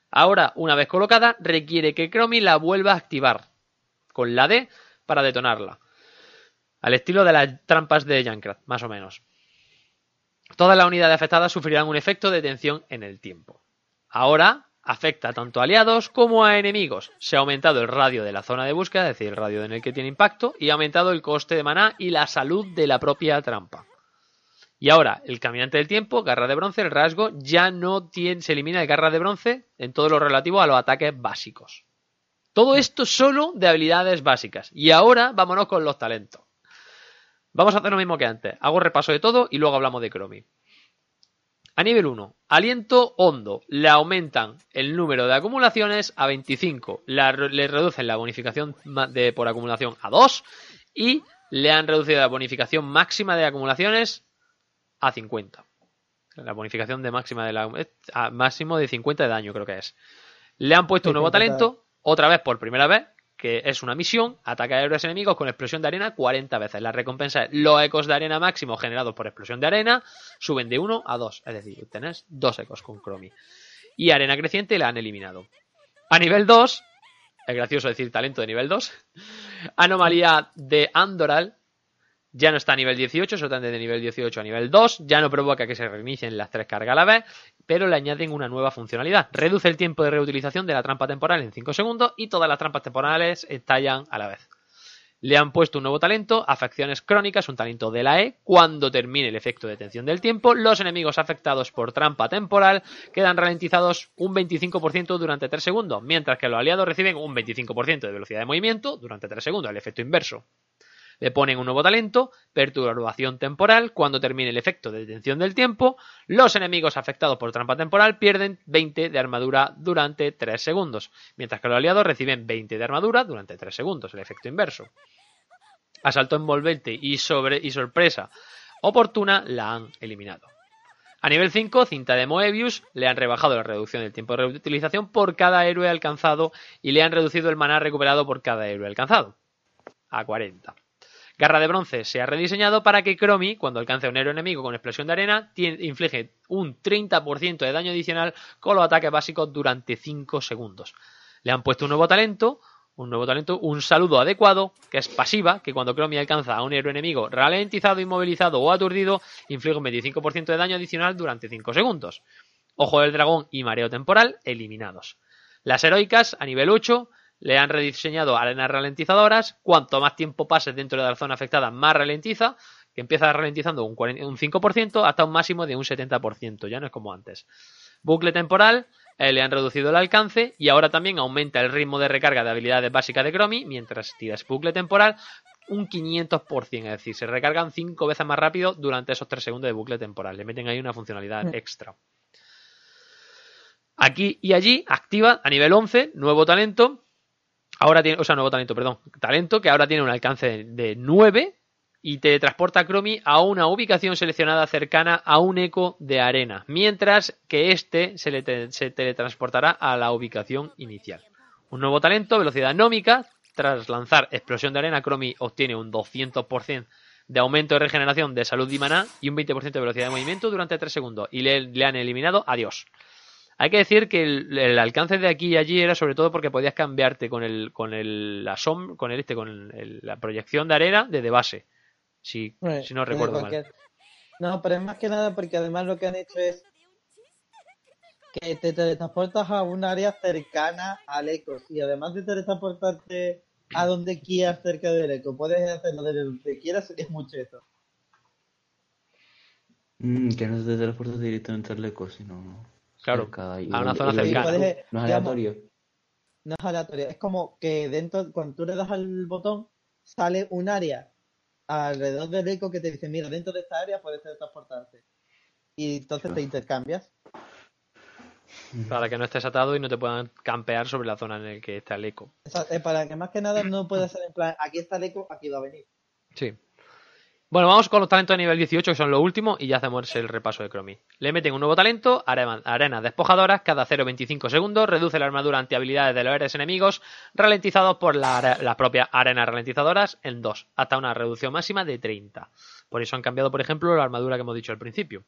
Speaker 2: Ahora, una vez colocada, requiere que Chromie la vuelva a activar con la D para detonarla. Al estilo de las trampas de Junkrat, más o menos. Todas las unidades afectadas sufrirán un efecto de tensión en el tiempo. Ahora afecta tanto a aliados como a enemigos. Se ha aumentado el radio de la zona de búsqueda, es decir, el radio en el que tiene impacto, y ha aumentado el coste de maná y la salud de la propia trampa. Y ahora, el caminante del tiempo, garra de bronce, el rasgo, ya no tiene, se elimina el garra de bronce en todo lo relativo a los ataques básicos. Todo esto solo de habilidades básicas. Y ahora vámonos con los talentos. Vamos a hacer lo mismo que antes. Hago repaso de todo y luego hablamos de Chromie. A nivel 1, aliento hondo. Le aumentan el número de acumulaciones a 25. La- le reducen la bonificación de, por acumulación a 2. Y le han reducido la bonificación máxima de acumulaciones a 50. La bonificación de máxima de la, a máximo de 50 de daño, creo que es. Le han puesto un nuevo
Speaker 4: 50.
Speaker 2: talento, otra vez por primera vez, que es una misión, ataca a héroes enemigos con explosión de arena 40 veces. La recompensa es los ecos de arena máximos generados por explosión de arena suben de 1 a 2, es decir, tenés dos ecos con Chromie. Y arena creciente la han eliminado. A nivel 2, es gracioso decir talento de nivel 2, anomalía de Andoral ya no está a nivel 18, solamente de nivel 18 a nivel 2, ya no provoca que se reinicien las tres cargas a la vez, pero le añaden una nueva funcionalidad. Reduce el tiempo de reutilización de la trampa temporal en 5 segundos y todas las trampas temporales estallan a la vez. Le han puesto un nuevo talento, afecciones crónicas, un talento de la E. Cuando termine el efecto de tensión del tiempo, los enemigos afectados por trampa temporal quedan ralentizados un 25% durante 3 segundos, mientras que los aliados reciben un 25% de velocidad de movimiento durante 3 segundos, el efecto inverso. Le ponen un nuevo talento, perturbación temporal. Cuando termine el efecto de detención del tiempo, los enemigos afectados por trampa temporal pierden 20 de armadura durante 3 segundos, mientras que los aliados reciben 20 de armadura durante 3 segundos, el efecto inverso. Asalto envolvente y, sobre, y sorpresa oportuna la han eliminado. A nivel 5, cinta de Moebius, le han rebajado la reducción del tiempo de reutilización por cada héroe alcanzado y le han reducido el maná recuperado por cada héroe alcanzado a 40. Garra de bronce se ha rediseñado para que Chromie, cuando alcance a un héroe enemigo con explosión de arena, inflige un 30% de daño adicional con los ataques básicos durante 5 segundos. Le han puesto un nuevo talento, un nuevo talento, un saludo adecuado, que es pasiva, que cuando Chromie alcanza a un héroe enemigo ralentizado, inmovilizado o aturdido, inflige un 25% de daño adicional durante 5 segundos. Ojo del dragón y mareo temporal eliminados. Las heroicas a nivel 8 le han rediseñado arenas ralentizadoras. Cuanto más tiempo pases dentro de la zona afectada, más ralentiza. Que empieza ralentizando un, 40 un 5% hasta un máximo de un 70%. Ya no es como antes. Bucle temporal. eh, le han reducido el alcance y ahora también aumenta el ritmo de recarga de habilidades básicas de Chromie mientras tiras bucle temporal un 500%, es decir, se recargan 5 veces más rápido durante esos 3 segundos de bucle temporal. Le meten ahí una funcionalidad extra. Aquí y allí activa a nivel 11, nuevo talento, ahora tiene, o sea, nuevo talento, perdón, talento que ahora tiene un alcance de 9 y te transporta a Chromie a una ubicación seleccionada cercana a un eco de arena, mientras que este se, le te- se teletransportará a la ubicación inicial. Un nuevo talento, velocidad nómica, tras lanzar explosión de arena, Chromie obtiene un 200% de aumento de regeneración de salud y maná y un 20% de velocidad de movimiento durante 3 segundos y le, le han eliminado adiós. Hay que decir que el, el alcance de aquí y allí era sobre todo porque podías cambiarte con el con el la som- con el este con el- la proyección de arena desde base. Si, si no recuerdo mal.
Speaker 4: No, pero es más que nada porque además lo que han hecho es que te teletransportas a un área cercana al eco. Y además de teletransportarte a donde quieras cerca del eco, puedes hacerlo desde donde quieras, es mucho eso.
Speaker 5: Mm, que no te transporta directamente al eco, sino
Speaker 2: Claro,
Speaker 5: cerca y
Speaker 2: a una zona
Speaker 5: y
Speaker 2: cercana.
Speaker 4: Y puedes,
Speaker 5: No es
Speaker 4: digamos,
Speaker 5: aleatorio.
Speaker 4: No es aleatorio. Es como que dentro, cuando tú le das al botón, sale un área alrededor del eco que te dice, mira, dentro de esta área puedes teletransportarte. Y entonces te intercambias.
Speaker 2: Para que no estés atado y no te puedan campear sobre la zona en la que está el eco.
Speaker 4: Eh, para que más que nada no pueda ser en plan, aquí está el eco, aquí va a venir.
Speaker 2: Sí. Bueno, vamos con los talentos de nivel 18, que son los últimos, y ya hacemos el repaso de Chromie. Le meten un nuevo talento, arena- arenas despojadoras, cada 0,25 segundos, reduce la armadura anti-habilidades de los enemigos, ralentizados por la las propias arenas ralentizadoras en 2, hasta una reducción máxima de 30. Por eso han cambiado, por ejemplo, la armadura que hemos dicho al principio.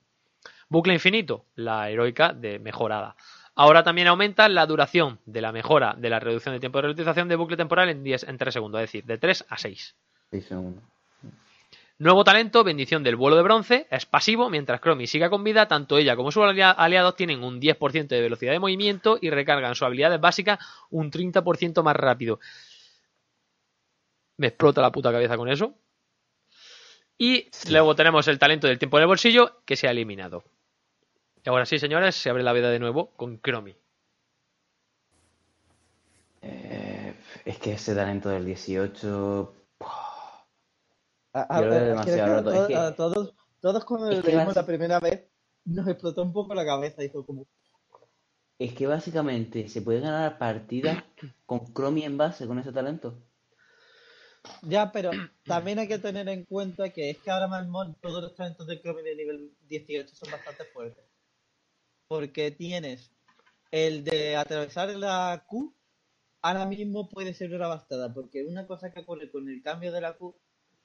Speaker 2: Bucle infinito, la heroica de mejorada. Ahora también aumenta la duración de la mejora de la reducción de tiempo de ralentización de bucle temporal en, 10, en 3 segundos, es decir, de 3 a 6.
Speaker 5: Seis segundos.
Speaker 2: Nuevo talento, bendición del vuelo de bronce, es pasivo, mientras Chromie siga con vida, tanto ella como sus alia- aliados tienen un 10% de velocidad de movimiento y recargan sus habilidades básicas un 30% más rápido. Me explota la puta cabeza con eso. Y luego tenemos el talento del tiempo en el bolsillo, que se ha eliminado. Y ahora sí, señores, se abre la veda de nuevo con Chromie.
Speaker 5: Eh, es que ese talento del 18.
Speaker 4: A, a-
Speaker 5: Yo
Speaker 4: a-
Speaker 5: demasiado
Speaker 4: a todos- todos, cuando lo leímos la primera vez, nos explotó un poco la cabeza. Hizo como,
Speaker 5: Es que básicamente se puede ganar partidas con Chromie en base con ese talento.
Speaker 4: Ya, pero también hay que tener en cuenta que es que ahora mismo todos los talentos de Chromie de nivel 18 son bastante fuertes. Porque tienes el de atravesar la Q, ahora mismo puede ser una bastada. Porque una cosa que ocurre con el cambio de la Q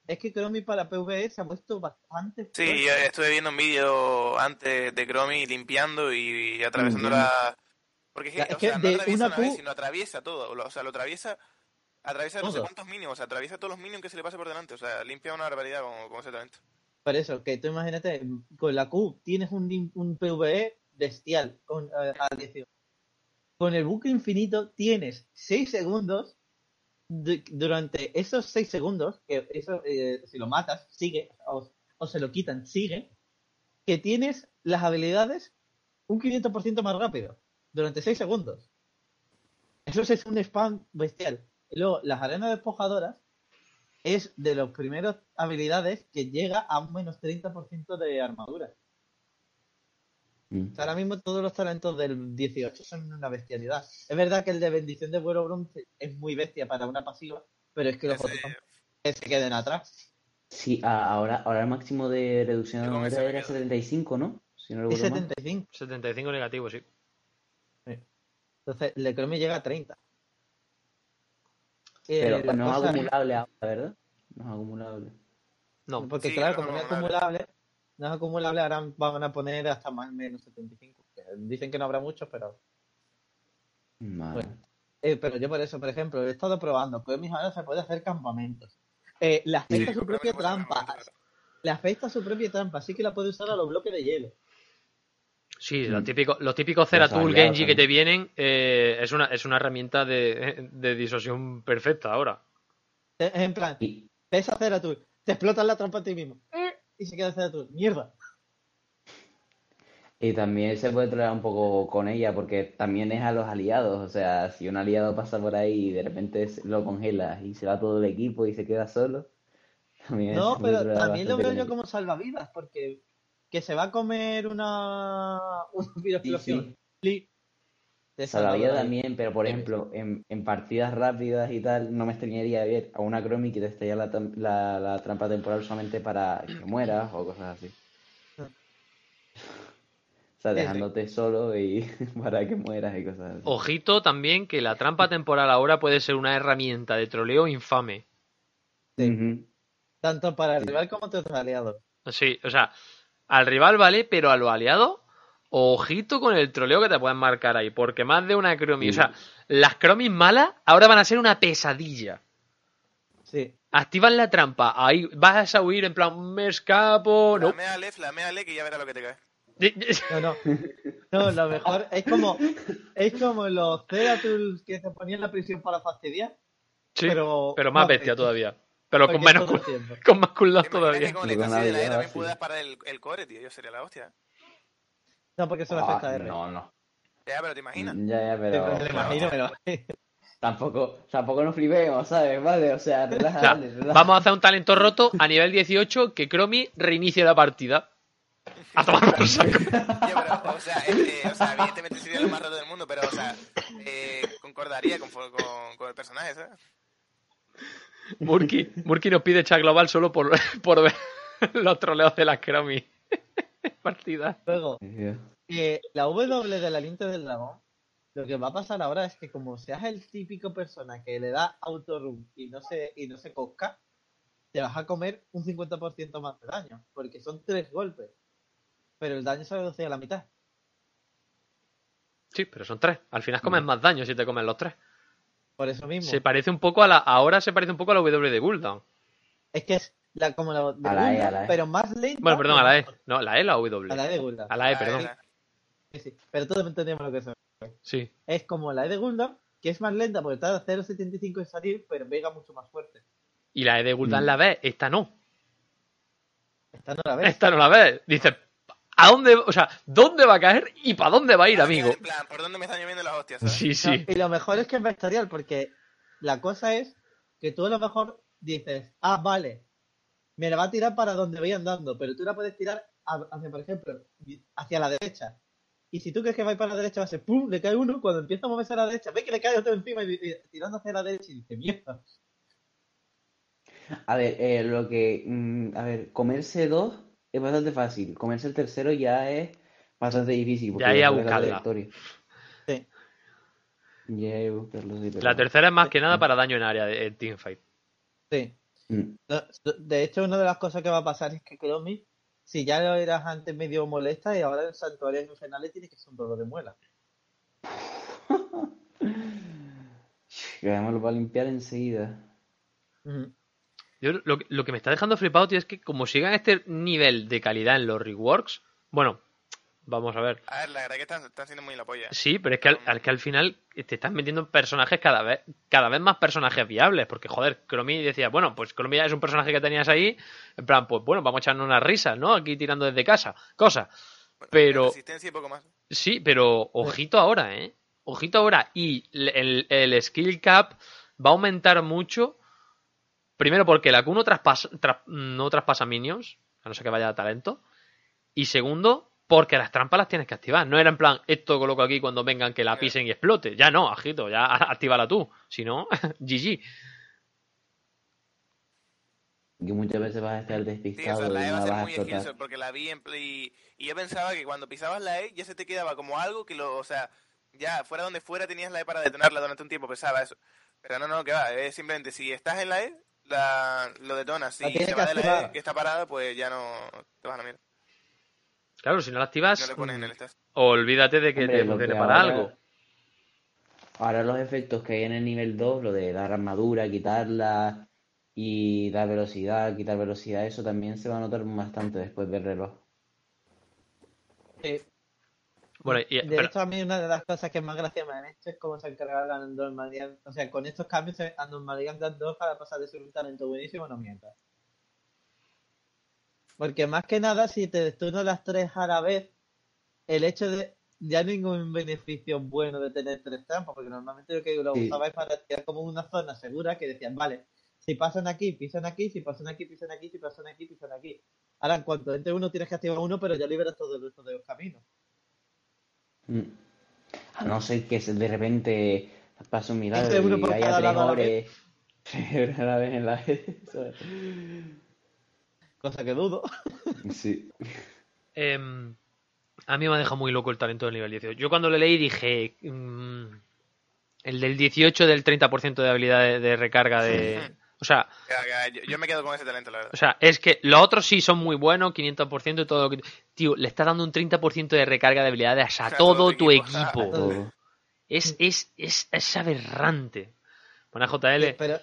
Speaker 4: es que Chromie para PvE se ha puesto bastante
Speaker 6: Sí, yo estuve viendo un vídeo antes de Chromie limpiando y atravesando la... Porque es que,
Speaker 4: es
Speaker 6: o
Speaker 4: que
Speaker 6: sea, no
Speaker 4: de
Speaker 6: atraviesa
Speaker 4: una
Speaker 6: una vez,
Speaker 4: Q-
Speaker 6: sino atraviesa todo. O sea, lo atraviesa... Atraviesa no sé
Speaker 4: Todo.
Speaker 6: cuántos minions, o sea, atraviesa todos los minions que se le pase por delante. O sea, limpia una barbaridad con, con ese talento.
Speaker 4: Por eso, que tú imagínate, con la Q tienes un, un PvE bestial con eh. Con el bucle infinito tienes 6 segundos. Du- durante esos 6 segundos, que eso, eh, si lo matas, sigue, o, se lo quitan, sigue, que tienes las habilidades un 500% más rápido, durante 6 segundos. Eso es un spam bestial. Y luego, las arenas despojadoras es de los primeros habilidades que llega a un menos 30% de armadura.
Speaker 5: Mm.
Speaker 4: O sea, ahora mismo todos los talentos del 18 son una bestialidad. Es verdad que el de bendición de vuelo bronce es muy bestia para una pasiva, pero es que los otros se queden atrás.
Speaker 5: Sí, ahora, ahora el máximo de reducción de era
Speaker 6: quedo.
Speaker 5: 75, ¿no? Si no
Speaker 4: Es
Speaker 5: recuerdo mal.
Speaker 4: 75.
Speaker 2: 75 negativo, sí.
Speaker 4: Entonces, el de Chromie llega a 30. Eh,
Speaker 5: Pero
Speaker 4: la
Speaker 5: no es acumulable ahora, ¿verdad? No es acumulable.
Speaker 2: No,
Speaker 4: Porque
Speaker 6: Sí,
Speaker 4: claro, como no es
Speaker 6: acumulable.
Speaker 4: No es acumulable, ahora van a poner hasta más o menos 75. Que Dicen que no habrá muchos, pero...
Speaker 5: Vale.
Speaker 4: Bueno. Eh, pero yo por eso, por ejemplo, he estado probando, que mis ahora se puede hacer campamentos. Eh, le afecta
Speaker 6: Sí,
Speaker 4: su propia trampa. Le afecta su propia trampa, así que la puede usar a los bloques de hielo.
Speaker 2: Sí,
Speaker 5: Mm.
Speaker 2: los típicos, los típicos Zeratul Genji que te vienen eh, es, una, es una herramienta de, de disuasión perfecta ahora.
Speaker 4: Es en plan, ves a Zeratul, te explotas la trampa a ti mismo. Y se queda Zeratul. Mierda.
Speaker 5: y también se puede trolear un poco con ella porque también es a los aliados. O sea, si un aliado pasa por ahí y de repente lo congela y se va todo el equipo y se queda solo, también
Speaker 4: No, pero también lo veo yo como salvavidas, porque que se va a comer una, una explosión.
Speaker 5: sí.
Speaker 4: Te salva
Speaker 5: Salvaría
Speaker 4: por ahí.
Speaker 5: también, pero por ejemplo, en, en partidas rápidas y tal, no me extrañaría ver a una Chromie que te estalla la, la, la trampa temporal solamente para que mueras o cosas así. O sea, dejándote solo y para que mueras y cosas así.
Speaker 2: Ojito también que la trampa temporal ahora puede ser una herramienta de troleo infame.
Speaker 4: Sí. Tanto para el rival como para otros aliados.
Speaker 2: Sí, o sea, al rival vale, pero a los aliados, ojito con el troleo que te pueden marcar ahí, porque más de una Cromi, o sea, las Cromis malas ahora van a ser una pesadilla.
Speaker 4: Sí.
Speaker 2: Activan la trampa, ahí vas a huir en plan, me escapo, no.
Speaker 6: Flameale, flameale, que ya verás lo que te cae.
Speaker 4: No, no. No, lo mejor es como es como los Theratus que se ponían en la prisión para fastidiar.
Speaker 2: Sí, pero,
Speaker 4: pero,
Speaker 2: más bestia todavía. Pero con menos con más cooldown
Speaker 6: ¿Te imaginas
Speaker 2: todavía.
Speaker 6: que con el de la E también
Speaker 5: sí.
Speaker 6: puedas parar el, el core, tío? Yo sería la hostia.
Speaker 4: No, porque eso no
Speaker 5: Ah,
Speaker 4: afecta a R.
Speaker 5: no, no.
Speaker 6: Ya, pero te imaginas.
Speaker 5: Ya, ya, pero.
Speaker 4: lo imagino, pero
Speaker 5: Tampoco, tampoco nos flipemos, ¿sabes? Vale, o sea,
Speaker 2: O sea,
Speaker 5: relájate, relájate.
Speaker 2: vamos a hacer un talento roto a nivel 18 que Cromi reinicie la partida. A tomar por saco.
Speaker 6: Yo, pero, o sea, eh, o sea, evidentemente sería lo más roto del mundo, pero, o sea, eh, concordaría con, con, con el personaje, ¿sabes?
Speaker 2: Murky, Murky nos pide chat global solo por, por ver los troleos de las Cromi. Partida.
Speaker 4: luego eh, la W del aliento del dragón, lo que va a pasar ahora es que como seas el típico persona que le da autorun y no se y no se cosca, te vas a comer un 50% más de daño, porque son tres golpes. Pero el daño se reduce a la mitad.
Speaker 2: Sí, pero son tres. Al final comes más daño si te comes los tres.
Speaker 4: Por eso mismo.
Speaker 2: Se parece un poco a la. Ahora se parece un poco a la W de Gul'dan.
Speaker 4: Es que es la, como la de
Speaker 5: A la E,
Speaker 4: Gundam,
Speaker 5: a la E.
Speaker 4: pero más lenta.
Speaker 2: Bueno, perdón, a la E. No, la E o la W.
Speaker 4: A la E de Gundam.
Speaker 2: A la E,
Speaker 6: Ah,
Speaker 2: perdón.
Speaker 4: Sí, sí. Pero todos entendemos lo que es.
Speaker 2: Sí.
Speaker 4: Es como la E de Gundam, que es más lenta porque tarda 0.75 en salir, pero pega mucho más fuerte.
Speaker 2: Y la E de Gul'dan
Speaker 5: Mm.
Speaker 2: la ves, esta no.
Speaker 4: Esta no la ves.
Speaker 2: Esta no la ves. Dices, ¿a dónde? O sea, ¿dónde va a caer y para dónde va a ir,
Speaker 6: Ah,
Speaker 2: amigo?
Speaker 6: En plan, ¿por dónde me están lloviendo las hostias? ¿sabes?
Speaker 2: Sí,
Speaker 4: No,
Speaker 2: sí.
Speaker 4: y lo mejor es que es vectorial, porque la cosa es que tú a lo mejor dices, ah, vale, me la va a tirar para donde voy andando, pero tú la puedes tirar hacia, por ejemplo, hacia la derecha. Y si tú crees que va a ir para la derecha, va a ser pum, le cae uno, cuando empieza a moverse a la derecha, ve que le cae otro encima y, y- tirando hacia la derecha y dice, mierda.
Speaker 5: A ver, eh, lo que. mm, a ver, comerse dos es bastante fácil. Comerse el tercero ya es bastante difícil. Porque
Speaker 2: Ya hay a
Speaker 5: la
Speaker 2: buscarla.
Speaker 5: trayectoria.
Speaker 4: Sí.
Speaker 5: Ya hay a buscarlo, sí, pero-
Speaker 2: La tercera es más que nada para daño en área de, de teamfight.
Speaker 4: Sí.
Speaker 5: Mm.
Speaker 4: De hecho, una de las cosas que va a pasar es que Cromi, si ya lo eras antes medio molesta y ahora en Santuario Infernales tiene que ser un dolor de muela.
Speaker 5: Que además lo va a limpiar enseguida.
Speaker 2: Yo lo, que- lo que me está dejando flipado, tío, es que como sigan este nivel de calidad en los reworks, bueno, vamos a ver.
Speaker 6: A ver, la verdad que están, están siendo muy la polla.
Speaker 2: Sí, pero es que al, al que al final te están metiendo personajes cada vez, cada vez más personajes viables. Porque, joder, Cromi decía, bueno, pues Cromi ya es un personaje que tenías ahí. En plan, pues bueno, vamos a echarnos una risa, ¿no? Aquí tirando desde casa. Cosa.
Speaker 6: Bueno,
Speaker 2: Pero-
Speaker 6: Resistencia y poco más.
Speaker 2: Sí, pero ojito ahora, ¿eh? Ojito ahora. Y el, el skill cap va a aumentar mucho. Primero porque la Q no traspasa, tra- no traspasa minions, a no ser que vaya a talento. Y segundo, porque las trampas las tienes que activar. No era en plan, esto coloco aquí cuando vengan que la pisen y explote. Ya no, ajito, ya actívala tú. Si no, GG.
Speaker 5: Que muchas veces vas a estar
Speaker 6: Sí, o
Speaker 5: despistado
Speaker 6: sea, la E va a ser muy skillshot porque la vi en play y yo pensaba que cuando pisabas la E ya se te quedaba como algo que lo, o sea, ya fuera donde fuera tenías la E para detonarla durante un tiempo, pensaba eso. Pero no, no, que va, es simplemente si estás en la E, la, lo detonas. Si se va de la E que está parada, pues ya no te vas a mierda.
Speaker 2: Claro, si no la
Speaker 6: No
Speaker 2: activas,
Speaker 6: le pones en el stas.
Speaker 2: olvídate de que
Speaker 5: Hombre,
Speaker 2: te
Speaker 5: lo
Speaker 2: funcione para
Speaker 5: ahora-
Speaker 2: algo.
Speaker 5: Ahora los efectos que hay en el nivel 2, lo de dar armadura, quitarla y dar velocidad, quitar velocidad, eso también se va a notar bastante después del reloj.
Speaker 4: Sí.
Speaker 2: Bueno, y,
Speaker 4: de
Speaker 2: pero-
Speaker 4: hecho, a mí una de las cosas que más gracia me han hecho es cómo se encargaron a Normalian. O sea, con estos cambios a Normalian 2 para pasar de ser un talento buenísimo no mientas. Porque más que nada, si te destruyo las tres a la vez, el hecho de ya ningún beneficio bueno de tener tres trampas, porque normalmente lo que lo
Speaker 5: Sí.
Speaker 4: usabais para tirar como una zona segura que decían, vale, si pasan aquí, pisan aquí, si pasan aquí, pisan aquí, si pasan aquí, pisan aquí. Ahora, en cuanto entre uno, tienes que activar uno, pero ya liberas todo el resto de los caminos.
Speaker 5: Mm. A no ser que de repente pase un milagro
Speaker 4: uno
Speaker 5: y haya tres
Speaker 4: a la
Speaker 5: vez en la.
Speaker 4: Cosa que dudo.
Speaker 5: Sí.
Speaker 2: Em, a mí me ha dejado muy loco el talento del nivel 18. Yo cuando lo leí dije. mm, el del 18 del 30% de habilidad de, de recarga de. O sea,
Speaker 6: yo, yo me quedo con ese talento, la verdad.
Speaker 2: o sea, es que los otros sí son muy buenos, 500% y todo lo que... Tío, le está dando un 30% de recarga de habilidades a
Speaker 6: A
Speaker 2: todo
Speaker 6: todo
Speaker 2: tu
Speaker 6: equipo.
Speaker 2: equipo.
Speaker 5: Todo.
Speaker 2: Es, es, es, es aberrante. Bueno, JL,
Speaker 4: Pero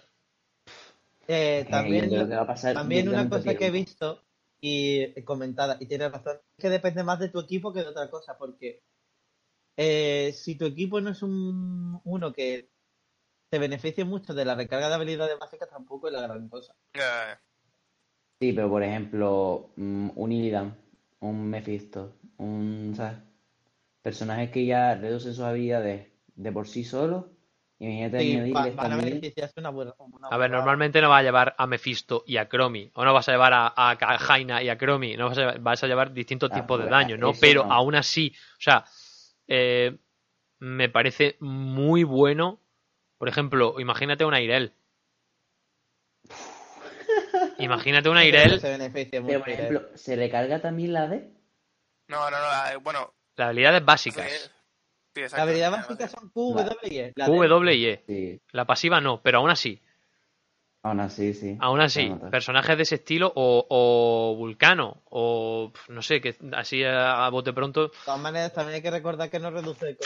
Speaker 4: eh,
Speaker 5: Eh,
Speaker 4: también,
Speaker 5: va a pasar
Speaker 4: también una cosa que he visto y comentada, y tienes razón, es que depende más de tu equipo que de otra cosa, porque eh, si tu equipo no es un uno que te beneficie mucho de la recarga de habilidades básicas, tampoco es la gran cosa.
Speaker 5: Sí, pero por ejemplo, mm, un Illidan, un Mephisto, un, ¿sabes? Personajes que ya reducen sus habilidades de por sí solos. Imagínate
Speaker 4: Sí, va-
Speaker 5: añadirles
Speaker 4: van a
Speaker 5: también.
Speaker 4: beneficiarse una buena. una
Speaker 2: a ver, normalmente no vas a llevar a Mephisto y a Cromi, o no vas a llevar a, a Jaina y a Cromi, no vas a, llevar- vas a llevar distintos
Speaker 5: Ah,
Speaker 2: tipos de daño, ¿no? Pero
Speaker 5: no.
Speaker 2: aún así, o sea, eh, me parece muy bueno. Por ejemplo, imagínate una Irel. Imagínate una Irel,
Speaker 5: Pero por ejemplo, ¿se recarga también la D?
Speaker 6: No, no, no. Bueno,
Speaker 2: las habilidades
Speaker 6: sí,
Speaker 2: básicas.
Speaker 6: Sí, exacto.
Speaker 4: La habilidad básica son Q, W y E.
Speaker 2: W y E.
Speaker 5: Sí,
Speaker 2: La pasiva no, pero aún así.
Speaker 5: aún así, sí.
Speaker 2: Aún así, personajes de ese estilo o, o Vulcano o no sé, que así a, a bote pronto.
Speaker 4: De todas maneras, también hay que recordar que no reduce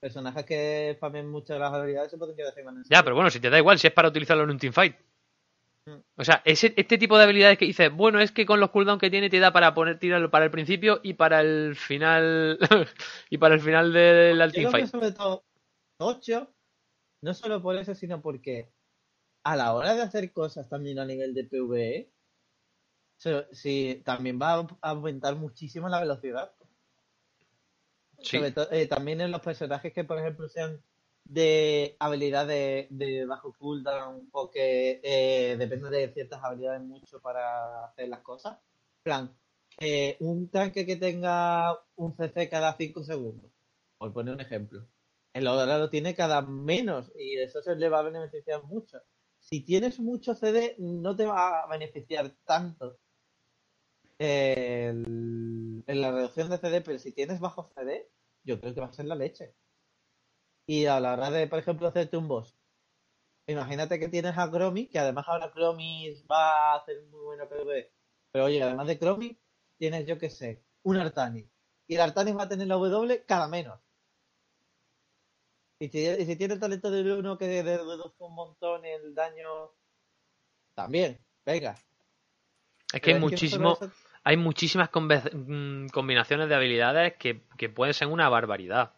Speaker 4: personajes que spamen mucho las habilidades se pueden quedar sin.
Speaker 2: Ya, pero bueno, si te da igual, si es para utilizarlo en un teamfight. O sea, ese, este tipo de habilidades que dices, bueno, es que con los cooldowns que tiene te da para poner tirarlo para el principio y para el final y para el final del
Speaker 4: Yo creo que sobre todo 8, no solo por eso, sino porque a la hora de hacer cosas también a nivel de PvE, sí, también va a aumentar muchísimo la velocidad.
Speaker 2: Sí.
Speaker 4: Sobre todo, eh, también en los personajes que, por ejemplo, sean de habilidades de bajo cooldown o que eh, dependen de ciertas habilidades mucho para hacer las cosas. Plan, eh, un tanque que tenga un CC cada 5 segundos, por poner un ejemplo. El ahora lo tiene cada menos y eso se le va a beneficiar mucho. Si tienes mucho CD, no te va a beneficiar tanto el- en la reducción de CD, pero si tienes bajo CD, yo creo que va a ser la leche. Y a la hora de, por ejemplo, hacerte un boss, imagínate que tienes a Chromie, que además ahora Chromie va a hacer muy buena PvE. Pero oye, además de Chromie, tienes, yo qué sé, un Artani. Y el Artani va a tener la W cada menos. Y si, y si tiene el talento de uno que reduce un montón el daño, también, venga.
Speaker 2: Es que hay muchísimo, hay muchísimas mm, combinaciones de habilidades que, que pueden ser una barbaridad.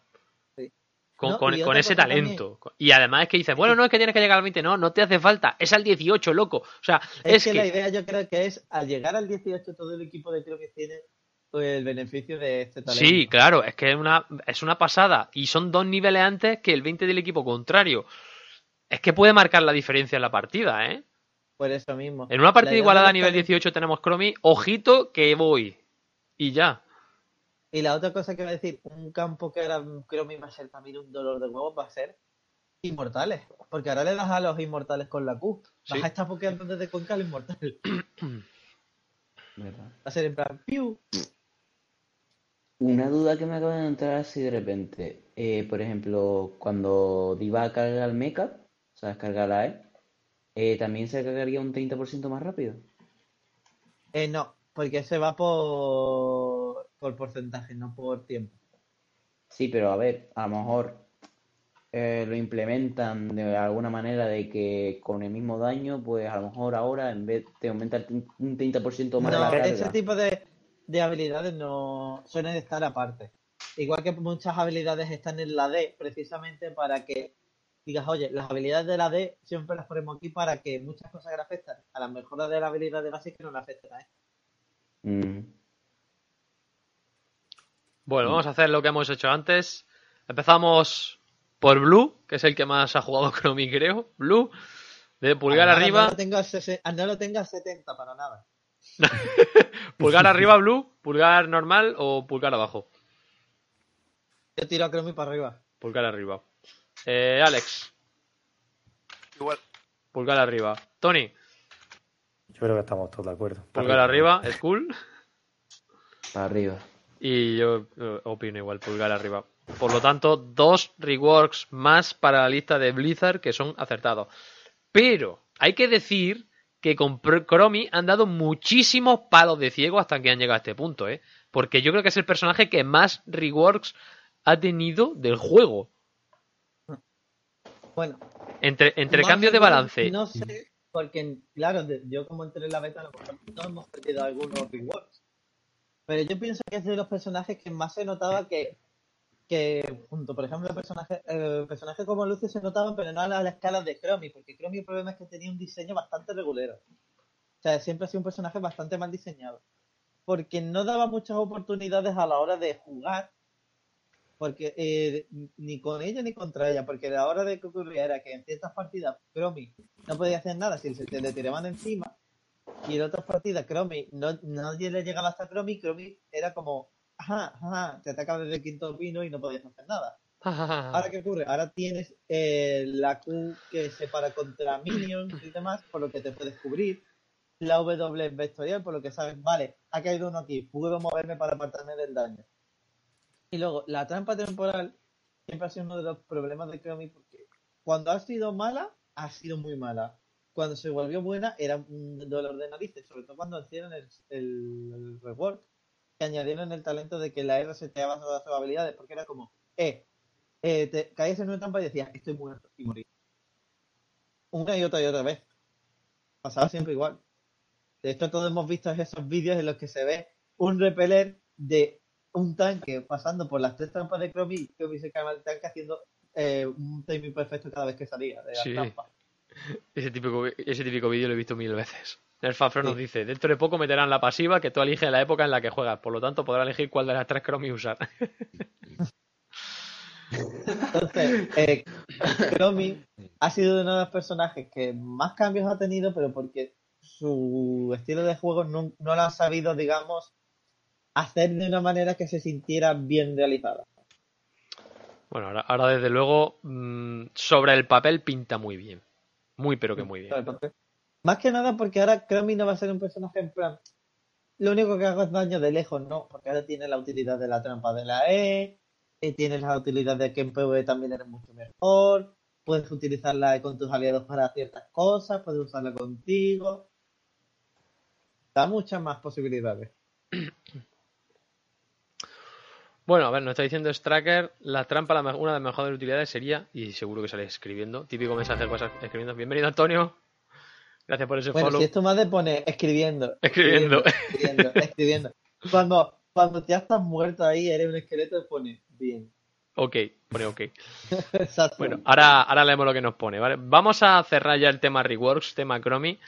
Speaker 2: Con,
Speaker 4: No,
Speaker 2: con-
Speaker 4: y
Speaker 2: con
Speaker 4: otra
Speaker 2: ese talento. Y además es que dices, bueno, no es que tienes que llegar al 20, no, no te hace falta, es al 18, loco. O sea,
Speaker 4: Es,
Speaker 2: es,
Speaker 4: que,
Speaker 2: que,
Speaker 4: la idea yo creo que es, al llegar al 18, todo el equipo de Chromie tiene pues, el beneficio de este talento.
Speaker 2: Sí, claro, es que es una, es una pasada. Y son dos niveles antes que el 20 del equipo contrario. Es que puede marcar la diferencia en la partida, ¿eh?
Speaker 4: Por eso mismo.
Speaker 2: En una partida igualada a nivel
Speaker 4: los
Speaker 2: 18 tenemos Chromie, ojito que voy. Y ya.
Speaker 4: Y la otra cosa que va a decir, un campo que ahora Chromie va a ser también un dolor de huevos, va a ser inmortales. Porque ahora le das a los inmortales con la Q. Vas
Speaker 2: Sí.
Speaker 4: a estar pokeando desde Conca al inmortal. Va
Speaker 5: ¿verdad?
Speaker 4: a ser en plan, piu.
Speaker 5: Una duda que me acaba de entrar así de repente. Eh, por ejemplo, cuando Diva carga el mecha, o sea, carga la E, eh, ¿también se cargaría un 30% más rápido?
Speaker 4: Eh, no, porque se va por, por porcentaje, no por tiempo.
Speaker 5: Sí, pero a ver, a lo mejor eh, lo implementan de alguna manera de que con el mismo daño, pues a lo mejor ahora en vez te aumenta un 30% más
Speaker 4: No,
Speaker 5: la
Speaker 4: ese
Speaker 5: carga.
Speaker 4: tipo de, de habilidades no suelen estar aparte. Igual que muchas habilidades están en la D, precisamente para que digas, oye, las habilidades de la D siempre las ponemos aquí para que muchas cosas que le afectan a las mejoras de la habilidad de básica no le afecten a esto.
Speaker 5: Mm,
Speaker 2: Bueno, vamos a hacer lo que hemos hecho antes. Empezamos por Blue, que es el que más ha jugado Chromie, creo. Blue, de pulgar arriba.
Speaker 4: No lo, tengo a sese- ah, no lo tengo a 70 para nada.
Speaker 2: Pulgar arriba, Blue. Pulgar normal o pulgar abajo.
Speaker 4: Yo tiro a Chromie para arriba.
Speaker 2: Pulgar arriba. Eh, Alex,
Speaker 6: Igual.
Speaker 2: pulgar arriba. Tony,
Speaker 3: Yo creo que estamos todos de acuerdo.
Speaker 2: pulgar arriba. Skull.
Speaker 5: para arriba.
Speaker 2: Y yo eh, opino igual, pulgar arriba. Por lo tanto, dos reworks más para la lista de Blizzard que son acertados. Pero, hay que decir que con Chromie han dado muchísimos palos de ciego hasta que han llegado a este punto, ¿eh? Porque yo creo que es el personaje que más reworks ha tenido del juego.
Speaker 4: Bueno,
Speaker 2: Entre, entre cambio de balance.
Speaker 4: No sé, porque claro, yo como entré en la beta, no hemos perdido algunos rewards. Pero yo pienso que es de los personajes que más se notaba que, que junto, por ejemplo, el personaje, el personaje como Lucio se notaban, pero no a la, a la escala de Chromie, porque Chromie el problema es que tenía un diseño bastante regulero. O sea, siempre ha sido un personaje bastante mal diseñado. Porque no daba muchas oportunidades a la hora de jugar porque eh, ni con ella ni contra ella, porque la hora de que ocurría era que en ciertas partidas Chromie no podía hacer nada si se le tiraban encima, y en otras partidas Chromie no, nadie le llegaba hasta Chromie, Chromie era como, ajá, ajá, te atacaba desde el quinto pino y no podías hacer nada. Ahora, ¿qué ocurre? Ahora tienes eh, la Q que se para contra minions y demás, por lo que te puedes cubrir. La W vectorial, por lo que sabes, vale, ha caído uno aquí, puedo moverme para apartarme del daño. Y luego, la trampa temporal siempre ha sido uno de los problemas de Chromie, porque cuando ha sido mala, ha sido muy mala. Cuando se volvió buena, era un dolor de narices, sobre todo cuando hicieron el, el, el rework, que añadieron el talento de que la R se te todas sus habilidades, porque era como, eh, eh, te caías en una trampa y decías, estoy muerto, y morí. Una y otra y otra vez. Pasaba siempre igual. De hecho, todos hemos visto esos vídeos en los que se ve un repeler de un tanque pasando por las tres trampas de Chromie y Chromie se cae el tanque haciendo eh, un timing perfecto cada vez que salía de la
Speaker 2: Sí.
Speaker 4: trampa.
Speaker 2: Ese típico, ese típico vídeo lo he visto mil veces. El Fafro nos
Speaker 4: Sí.
Speaker 2: dice, dentro de poco meterán la pasiva que tú eliges la época en la que juegas, por lo tanto podrás elegir cuál de las tres Chromie usar.
Speaker 4: Entonces, eh, Chromie ha sido uno de los personajes que más cambios ha tenido, pero porque su estilo de juego no, no lo ha sabido, digamos, hacer de una manera que se sintiera bien realizada.
Speaker 2: Bueno, ahora, ahora desde luego mm, sobre el papel pinta muy bien. Muy pero que muy bien.
Speaker 4: Más que nada porque ahora Chromie no va a ser un personaje en plan. Lo único que hago es daño de lejos, no, porque ahora tiene la utilidad de la trampa de la E, y tienes la utilidad de que en PvE también eres mucho mejor, puedes utilizarla con tus aliados para ciertas cosas, puedes usarla contigo. Da muchas más posibilidades.
Speaker 2: Bueno, a ver, nos está diciendo Stracker, la trampa, la una de las mejores utilidades sería, y seguro que sale escribiendo, típico mensaje escribiendo, bienvenido Antonio, gracias por ese
Speaker 4: Bueno,
Speaker 2: follow.
Speaker 4: si esto más de pone escribiendo,
Speaker 2: Escribiendo.
Speaker 4: escribiendo, escribiendo. Cuando, cuando ya estás muerto ahí, eres un esqueleto, pone bien.
Speaker 2: Ok, pone ok.
Speaker 4: Exacto.
Speaker 2: Bueno, ahora, ahora leemos lo que nos pone, ¿vale? Vamos a cerrar ya el tema Reworks, tema Chromie,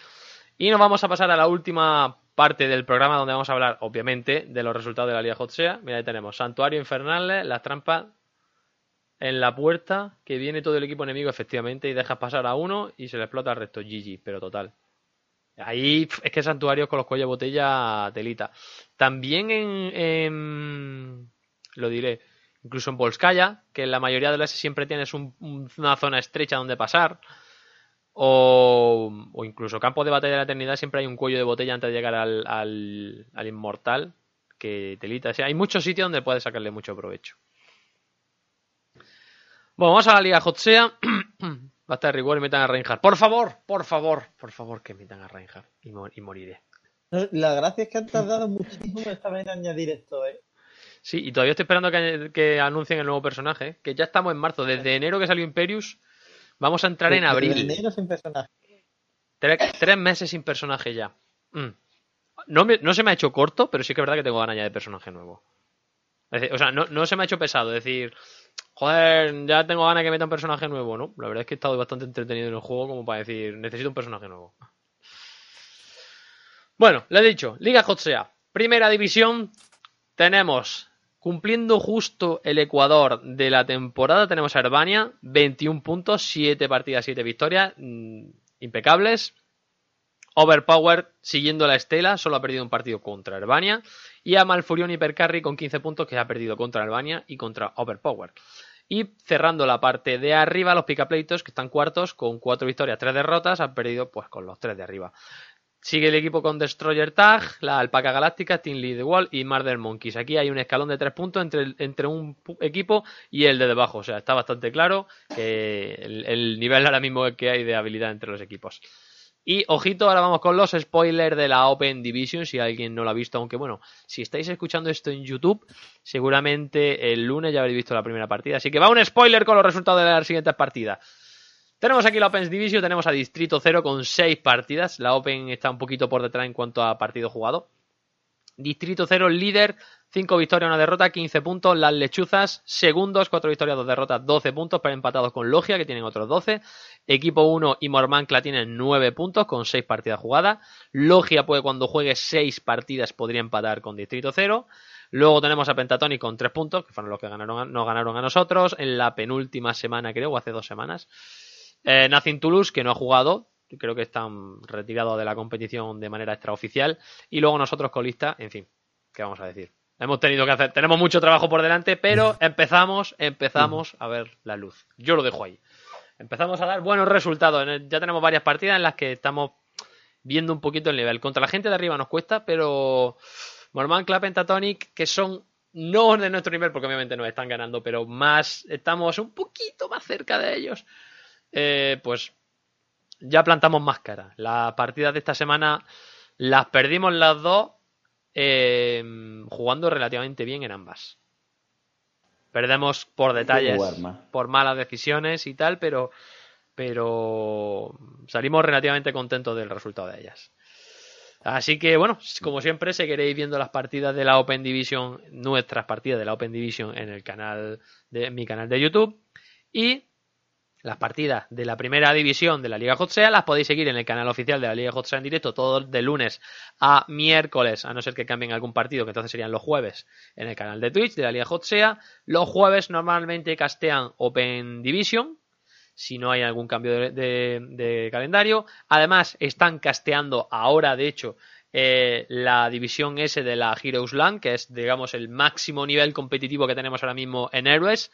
Speaker 2: y nos vamos a pasar a la última parte del programa donde vamos a hablar, obviamente, de los resultados de la Liga Hot Sea. Mira, ahí tenemos Santuario Infernales, las trampas en la puerta, que viene todo el equipo enemigo, efectivamente, y dejas pasar a uno y se le explota al resto. GG, pero total. Ahí es que Santuarios con los cuellos de botella telita. También en, lo diré, incluso en Volskaya, que en la mayoría de las siempre tienes un- una zona estrecha donde pasar, o, o incluso Campo de Batalla de la Eternidad, siempre hay un cuello de botella antes de llegar al, al, al Inmortal, que telita. O sea, hay muchos sitios donde puedes sacarle mucho provecho. Bueno, vamos a la Liga Hotsea. Va a estar rigor y metan a Reinhardt. Por favor, por favor, por favor, que metan a Reinhardt. Y, mo- y moriré.
Speaker 4: La gracia es que han tardado muchísimo esta vez en añadir esto, ¿eh?
Speaker 2: Sí, y todavía estoy esperando que, que anuncien el nuevo personaje. ¿eh? Que ya estamos en marzo. Desde enero que salió Imperius, vamos a entrar en abril.
Speaker 4: enero sin personaje.
Speaker 2: Tres, tres meses sin personaje ya. Mm. No, me- no se me ha hecho corto, pero sí que es verdad que tengo ganas ya de personaje nuevo. Es decir, o sea, no, no se me ha hecho pesado. Es decir, joder, ya tengo ganas de que meta un personaje nuevo, ¿no? La verdad es que he estado bastante entretenido en el juego como para decir, necesito un personaje nuevo. Bueno, le he dicho, Liga Hotsea. Primera división, tenemos, cumpliendo justo el Ecuador de la temporada, tenemos a Herbania, 21 puntos, 7 partidas, 7 victorias, mm, impecables. Overpower, siguiendo la estela, solo ha perdido un partido contra Herbania. Y a Malfurion Hypercarry con 15 puntos, que ha perdido contra Herbania y contra Overpower. Y cerrando la parte de arriba, los picapleitos, que están cuartos, con 4 victorias, 3 derrotas, han perdido pues con los 3 de arriba. Sigue el equipo con Destroyer Tag, la Alpaca Galáctica, Team Lead the Wall y Murder Monkeys. Aquí hay un escalón de 3 puntos entre, entre un equipo y el de debajo. O sea, está bastante claro el, el nivel ahora mismo que hay de habilidad entre los equipos. Y ojito, ahora vamos con los spoilers de la Open Division, si alguien no lo ha visto, aunque bueno, si estáis escuchando esto en YouTube, seguramente el lunes ya habréis visto la primera partida. Así que va un spoiler con los resultados de las siguientes partidas. Tenemos aquí la Open Division, tenemos a Distrito 0 con 6 partidas. La Open está un poquito por detrás en cuanto a partido jugado. Distrito 0, líder, 5 victorias, 1 derrota, 15 puntos. Las lechuzas, segundos, 4 victorias, 2 derrotas, 12 puntos, pero empatados con Logia, que tienen otros 12. Equipo 1 y Mormancla tienen 9 puntos con 6 partidas jugadas. Logia puede, cuando juegue 6 partidas, podría empatar con Distrito 0. Luego tenemos a Pentatonic con 3 puntos, que fueron los que ganaron, nos ganaron a nosotros en la penúltima semana, creo, o hace dos semanas. Eh, Nothing Toulouse, que no ha jugado, creo que están retirados de la competición de manera extraoficial. Y luego nosotros colistas, en fin, ¿qué vamos a decir? Hemos tenido que hacer, tenemos mucho trabajo por delante, pero empezamos, empezamos a ver la luz. Yo lo dejo ahí. Empezamos a dar buenos resultados. Ya tenemos varias partidas en las que estamos viendo un poquito el nivel. Contra la gente de arriba nos cuesta, pero Morman, Club, Pentatonic, que son no de nuestro nivel, porque obviamente nos están ganando, pero más, estamos un poquito más cerca de ellos. Eh, pues ya plantamos máscara. Las partidas de esta semana las perdimos las dos eh, jugando relativamente bien en ambas. Perdemos por detalles, por malas decisiones y tal, pero, pero salimos relativamente contentos del resultado de ellas. Así que bueno, como siempre, seguiréis viendo las partidas de la Open Division, nuestras partidas de la Open Division en el canal de mi canal de YouTube. Y las partidas de la primera división de la Liga Hotsea las podéis seguir en el canal oficial de la Liga Hotsea en directo todos de lunes a miércoles, a no ser que cambien algún partido, que entonces serían los jueves en el canal de Twitch de la Liga Hotsea. Los jueves normalmente castean Open Division, si no hay algún cambio de, calendario. Además, están casteando ahora, de hecho, eh, la división S de la Heroes Land, que es, digamos, el máximo nivel competitivo que tenemos ahora mismo en Héroes.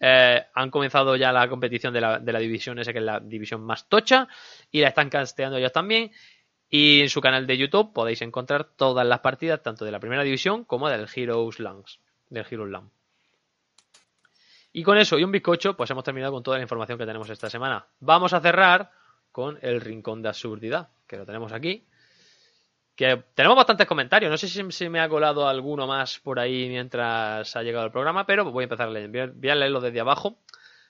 Speaker 2: Eh, han comenzado ya la competición de la, de la división esa que es la división más tocha y la están casteando ellos también. Y en su canal de YouTube podéis encontrar todas las partidas, tanto de la primera división como del Heroes Lands, del Heroes Land. Y con eso y un bizcocho, pues hemos terminado con toda la información que tenemos esta semana. Vamos a cerrar con el rincón de absurdidad, que lo tenemos aquí. Que tenemos bastantes comentarios. No sé si se me ha colado alguno más por ahí mientras ha llegado el programa, pero voy a empezar a. Voy a leerlo desde abajo.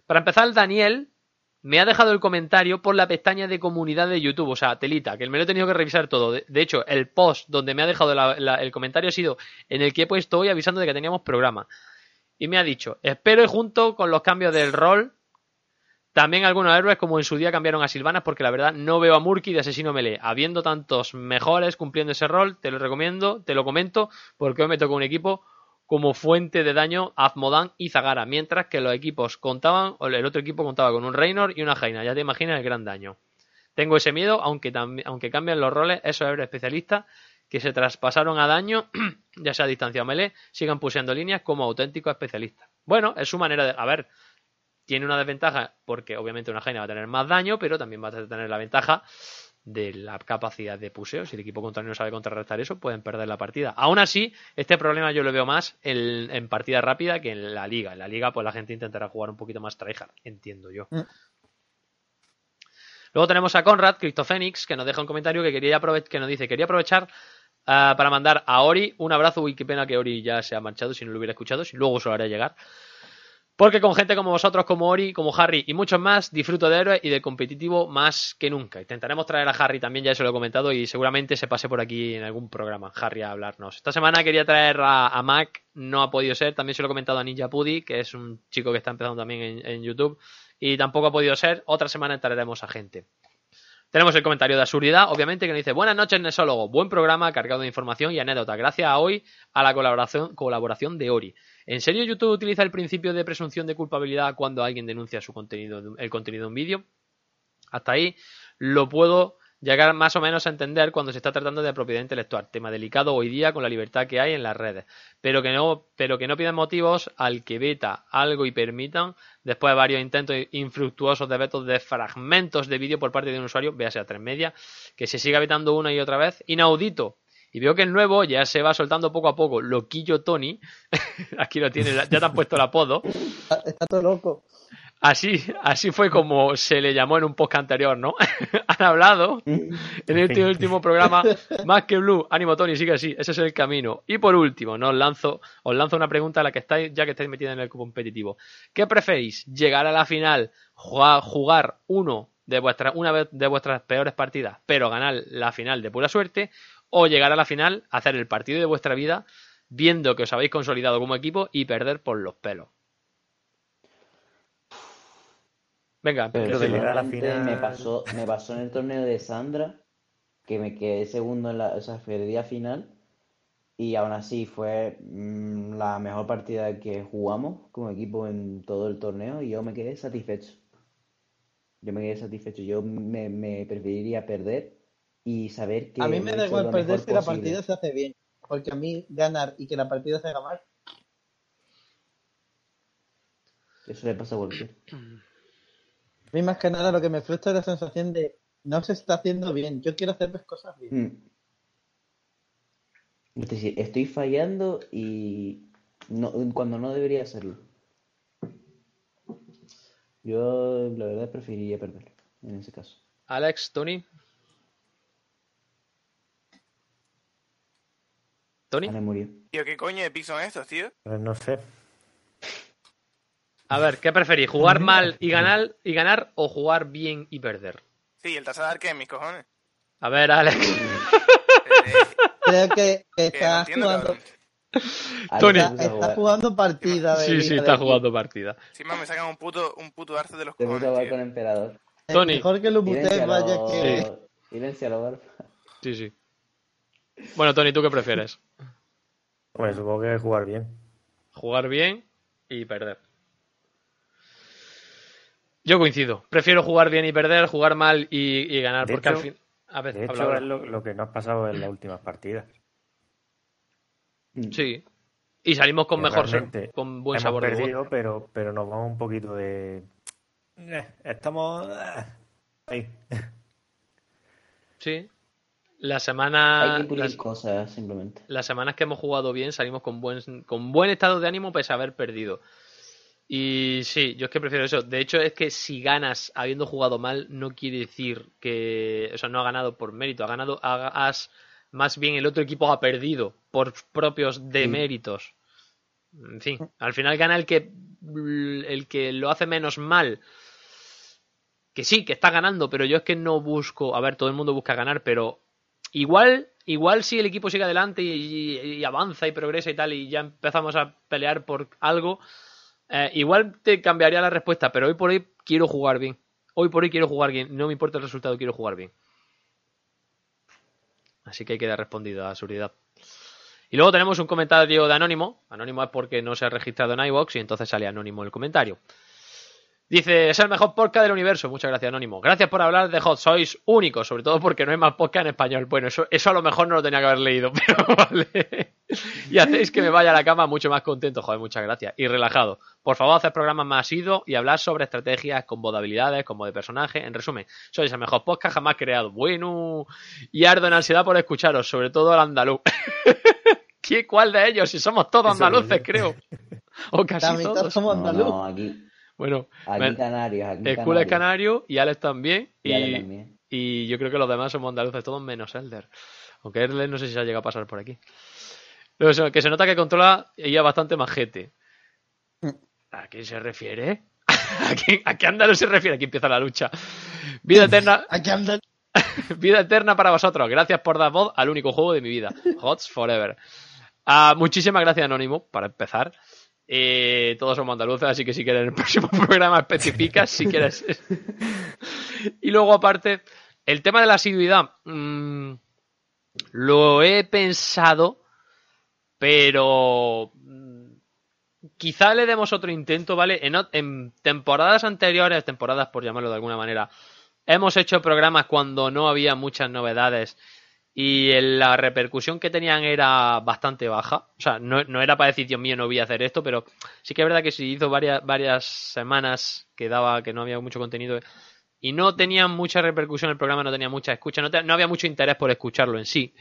Speaker 2: Para empezar, Daniel me ha dejado el comentario por la pestaña de comunidad de YouTube, o sea, telita, que me lo he tenido que revisar todo. De, hecho, el post donde me ha dejado el comentario ha sido en el que he puesto hoy avisando de que teníamos programa. Y me ha dicho, espero y junto con los cambios del rol también algunos héroes, como en su día cambiaron a Silvanas, porque la verdad no veo a Murky de asesino melee. Habiendo tantos mejores cumpliendo ese rol, te lo recomiendo, te lo comento, porque hoy me tocó un equipo como fuente de daño Azmodan y Zagara, mientras que los equipos contaban, o el otro equipo contaba con un Reynor y una Jaina. Ya te imaginas el gran daño. Tengo ese miedo, aunque, aunque cambian los roles, esos héroes especialistas que se traspasaron a daño, ya sea a distancia melee, sigan pusiendo líneas como auténticos especialistas. Bueno, es su manera de. A ver, tiene una desventaja porque obviamente una Jaina va a tener más daño, pero también va a tener la ventaja de la capacidad de puseo. Si el equipo contrario no sabe contrarrestar eso, pueden perder la partida. Aún así, este problema yo lo veo más en, partida rápida que en la liga. En la liga, pues la gente intentará jugar un poquito más tryhard, entiendo yo. Mm. Luego tenemos a Conrad, Cryptophoenix, que nos deja un comentario que quería que nos dice, quería aprovechar ah, para mandar a Ori un abrazo. Uy, qué pena que Ori ya se ha marchado, si no lo hubiera escuchado, si luego se lo haré llegar. Porque con gente como vosotros, como Ori, como Harry y muchos más, disfruto de héroe y de competitivo más que nunca. Intentaremos traer a Harry también, ya se lo he comentado, y seguramente se pase por aquí en algún programa, Harry, a hablarnos. Esta semana quería traer a, Mac, no ha podido ser, también se lo he comentado a Ninja Pudi, que es un chico que está empezando también en, YouTube, y tampoco ha podido ser. Otra semana traeremos a gente. Tenemos el comentario de absurdidad, obviamente, que nos dice Buenas noches, Nesólogo. Buen programa cargado de información y anécdota. Gracias a hoy a la colaboración, colaboración de Ori. ¿En serio YouTube utiliza el principio de presunción de culpabilidad cuando alguien denuncia su contenido, el contenido de un vídeo? Hasta ahí lo puedo llegar más o menos a entender cuando se está tratando de propiedad intelectual, tema delicado hoy día con la libertad que hay en las redes, pero que no, pero que no piden motivos al que veta algo y permitan, después de varios intentos infructuosos de vetos de fragmentos de vídeo por parte de un usuario, véase a tres media, que se siga vetando una y otra vez, inaudito. Y veo que el nuevo ya se va soltando poco a poco, Loquillo Tony, aquí lo tiene, ya te han puesto el apodo.
Speaker 4: Está todo loco
Speaker 2: Así, así fue como se le llamó en un podcast anterior, ¿no? Han hablado en este último programa, más que Blue, ánimo Tony, sigue así, ese es el camino. Y por último, ¿no? os lanzo, os lanzo una pregunta a la que estáis, ya que estáis metida en el competitivo. ¿Qué preferís? ¿Llegar a la final, jugar, jugar uno de vuestras, una vez de vuestras peores partidas, pero ganar la final de pura suerte? ¿O llegar a la final, hacer el partido de vuestra vida, viendo que os habéis consolidado como equipo y perder por los pelos? Venga,
Speaker 5: Pero
Speaker 3: de llegar a la final-
Speaker 5: me pasó, me pasó en el torneo de Sandra, que me quedé segundo en la, o sea, perdí a final, y aún así fue mm, la mejor partida que jugamos como equipo en todo el torneo, y yo me quedé satisfecho. Yo me quedé satisfecho. Yo me, me preferiría perder y saber que
Speaker 4: A mí me da igual perder si la partida se hace bien. Porque a mí ganar y que la partida se haga mal.
Speaker 5: Eso le pasa a cualquiera.
Speaker 4: A mí más que nada lo que me frustra es la sensación de no se está haciendo bien. Yo quiero hacer las cosas bien.
Speaker 5: Mm. Es decir, estoy fallando y no, cuando no debería hacerlo. Yo la verdad preferiría perder en ese caso.
Speaker 2: Alex, Tony. Tony,
Speaker 5: murió.
Speaker 6: Tío, ¿qué coño de pick son estos, tío?
Speaker 3: Pues no sé.
Speaker 2: a ver, ¿qué preferís? ¿Jugar mal y ganar, y ganar o jugar bien y perder?
Speaker 6: Sí, el Tazadar que mis cojones.
Speaker 2: A ver, Alex.
Speaker 4: Creo que, que
Speaker 6: que no
Speaker 4: está
Speaker 6: entiendo,
Speaker 4: jugando,
Speaker 2: Tony.
Speaker 4: está, jugando partida de
Speaker 2: Sí, sí, está
Speaker 4: de
Speaker 2: jugando partida.
Speaker 6: Encima me sacan un puto, un puto arce de los cojones,
Speaker 5: con Emperador.
Speaker 4: Eh,
Speaker 2: Tony.
Speaker 4: Mejor que lo mutees, vaya que.
Speaker 5: silencialo, Barba.
Speaker 2: Sí, sí. Bueno, Tony, ¿tú qué prefieres?
Speaker 3: Hombre, supongo que jugar bien.
Speaker 2: Jugar bien y perder. Yo coincido. Prefiero jugar bien y perder, jugar mal y, y ganar.
Speaker 3: De
Speaker 2: porque
Speaker 3: hecho-
Speaker 2: al fin. A ver,
Speaker 3: De hecho, es lo, lo que nos ha pasado en las últimas partidas.
Speaker 2: Sí. Y salimos con mejor con buen
Speaker 3: Hemos
Speaker 2: sabor de boca.
Speaker 3: perdido, pero, pero nos vamos un poquito de... Eh, estamos... eh, ahí.
Speaker 2: Sí. La semana.
Speaker 5: Hay que pulir
Speaker 2: las,
Speaker 5: cosas simplemente.
Speaker 2: las semanas que hemos jugado bien salimos con buen, con buen estado de ánimo pese a haber perdido. Y sí, yo es que prefiero eso. De hecho, es que si ganas habiendo jugado mal, no quiere decir que. O sea, no ha ganado por mérito, ha ganado. ha- has, más bien el otro equipo ha perdido por propios deméritos. En fin, al final gana el que. El que lo hace menos mal. Que sí, que está ganando, pero yo es que no busco. A ver, todo el mundo busca ganar, pero igual. Igual si el equipo sigue adelante y, avanza y progresa y tal, y ya empezamos a pelear por algo, eh, igual te cambiaría la respuesta, pero hoy por hoy quiero jugar bien. Hoy por hoy quiero jugar bien. No me importa el resultado, quiero jugar bien. Así que hay que dar respondido a seguridad. Y luego tenemos un comentario de Anónimo. Anónimo es porque no se ha registrado en iVox y entonces sale Anónimo el comentario. Dice, es el mejor podcast del universo. Muchas gracias, Anónimo. Gracias por hablar de Hot. Sois únicos, sobre todo porque no hay más podcast en español. Bueno, eso, eso a lo mejor no lo tenía que haber leído, pero vale. Y hacéis que me vaya a la cama mucho más contento. Joder, muchas gracias. Y relajado. Por favor, haced programas más asiduos y hablar sobre estrategias, con habilidades, como de personaje. En resumen, sois el mejor podcast jamás creado. Bueno. Y ardo en ansiedad por escucharos, sobre todo el andaluz. ¿Qué, ¿Cuál de ellos? Si somos todos andaluces, creo. O casi todos.
Speaker 4: somos
Speaker 5: No,
Speaker 4: andaluz.
Speaker 5: no, aquí,
Speaker 2: Bueno,
Speaker 5: aquí
Speaker 2: me-
Speaker 5: Canarios, aquí
Speaker 2: el culo es canario y Alex también.
Speaker 5: Y
Speaker 2: Y,
Speaker 5: Ale también.
Speaker 2: y yo creo que los demás somos andaluces, todos menos Elder. Aunque Elder no sé si se ha llegado a pasar por aquí. Pero que se nota que controla ella bastante majete. ¿A quién se refiere? ¿A, quién, ¿A qué andaluz se refiere? Aquí empieza la lucha. Vida eterna,
Speaker 4: Aquí andan.
Speaker 2: vida eterna para vosotros. Gracias por dar voz al único juego de mi vida. Hots Forever. Ah, muchísimas gracias, Anónimo, para empezar. Eh, todos somos andaluces, así que si quieres en el próximo programa especificas, si quieres. y luego, aparte, el tema de la asiduidad. mm, lo he pensado, pero mm, quizá le demos otro intento, ¿vale? En temporadas anteriores, temporadas por llamarlo de alguna manera, hemos hecho programas cuando no había muchas novedades y la repercusión que tenían era bastante baja. O sea, no, no era para decir, Dios mío, no voy a hacer esto, pero sí que es verdad que se hizo varias, varias semanas que daba que no había mucho contenido y no tenía mucha repercusión el programa, no tenía mucha escucha, no, no había mucho interés por escucharlo en sí.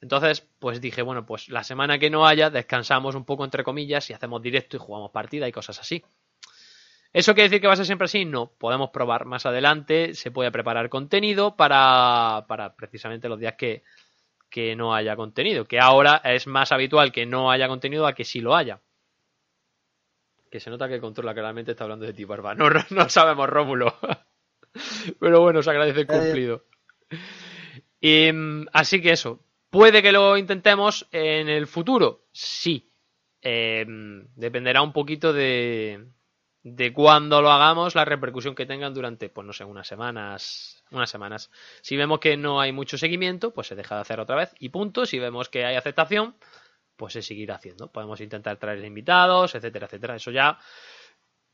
Speaker 2: Entonces, pues dije, bueno, pues la semana que no haya, descansamos un poco entre comillas y hacemos directo y jugamos partida y cosas así. ¿Eso quiere decir que va a ser siempre así? No, podemos probar más adelante, se puede preparar contenido para, para precisamente los días que, que no haya contenido, que ahora es más habitual que no haya contenido a que sí lo haya. Que se nota que controla claramente está hablando de ti, Barba. No, no, sabemos, Rómulo. Pero bueno, se agradece el cumplido. Y, mm, así que eso. ¿Puede que lo intentemos en el futuro? Sí. Eh, dependerá un poquito de, de cuándo lo hagamos, la repercusión que tengan durante, pues no sé, unas semanas, unas semanas. Si vemos que no hay mucho seguimiento, pues se deja de hacer otra vez y punto. Si vemos que hay aceptación, pues se seguirá haciendo. Podemos intentar traer invitados, etcétera, etcétera. Eso ya,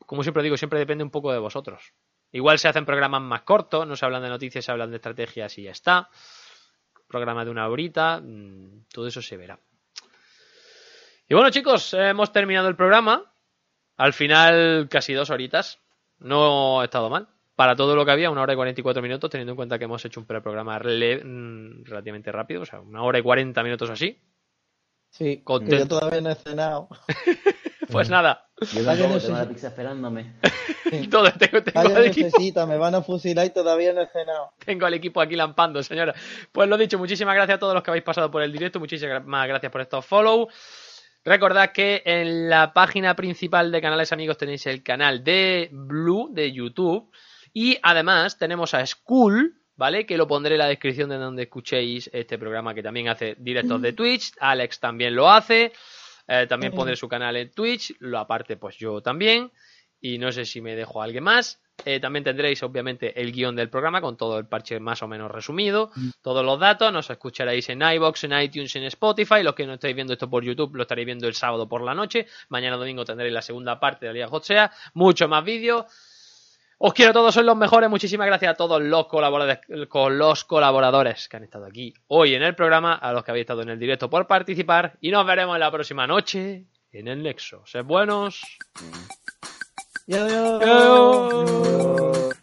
Speaker 2: como siempre digo, siempre depende un poco de vosotros. Igual se hacen programas más cortos, no se hablan de noticias, se hablan de estrategias y ya está. Programa de una horita, mm, todo eso se verá. Y bueno, chicos, hemos terminado el programa. Al final, casi dos horitas. No ha estado mal. Para todo lo que había, una hora y 44 minutos, teniendo en cuenta que hemos hecho un preprograma mm, relativamente rápido, o sea, una hora y 40 minutos así.
Speaker 4: Sí, yo todavía no he cenado.
Speaker 2: Pues nada,
Speaker 5: Yo tengo
Speaker 4: sé
Speaker 5: la pizza esperándome.
Speaker 2: todo, tengo, tengo al equipo,
Speaker 4: necesita, me van a fusilar y todavía no he cenado.
Speaker 2: tengo al equipo aquí lampando, señora. Pues lo dicho, muchísimas gracias a todos los que habéis pasado por el directo, muchísimas gra- gracias por estos follow. Recordad que en la página principal de Canales Amigos tenéis el canal de Blue de YouTube y además tenemos a School, ¿vale? Que lo pondré en la descripción de donde escuchéis este programa que también hace directos de Twitch. Alex también lo hace. Eh, también pondré su canal en Twitch. Lo aparte, pues yo también. Y no sé si me dejo a alguien más. Eh, también tendréis, obviamente, el guion del programa con todo el parche más o menos resumido. Todos los datos. Nos escucharéis en iBox, en iTunes, en Spotify. Los que no estáis viendo esto por YouTube lo estaréis viendo el sábado por la noche. Mañana domingo tendréis la segunda parte de la Liga Hot Sea. Mucho más vídeos. Os quiero a todos, sois los mejores. Muchísimas gracias a todos los colaboradores, con los colaboradores que han estado aquí hoy en el programa, a los que habéis estado en el directo por participar. Y nos veremos la próxima noche en el Nexo. Sed buenos.
Speaker 4: Y adiós.
Speaker 2: Adiós.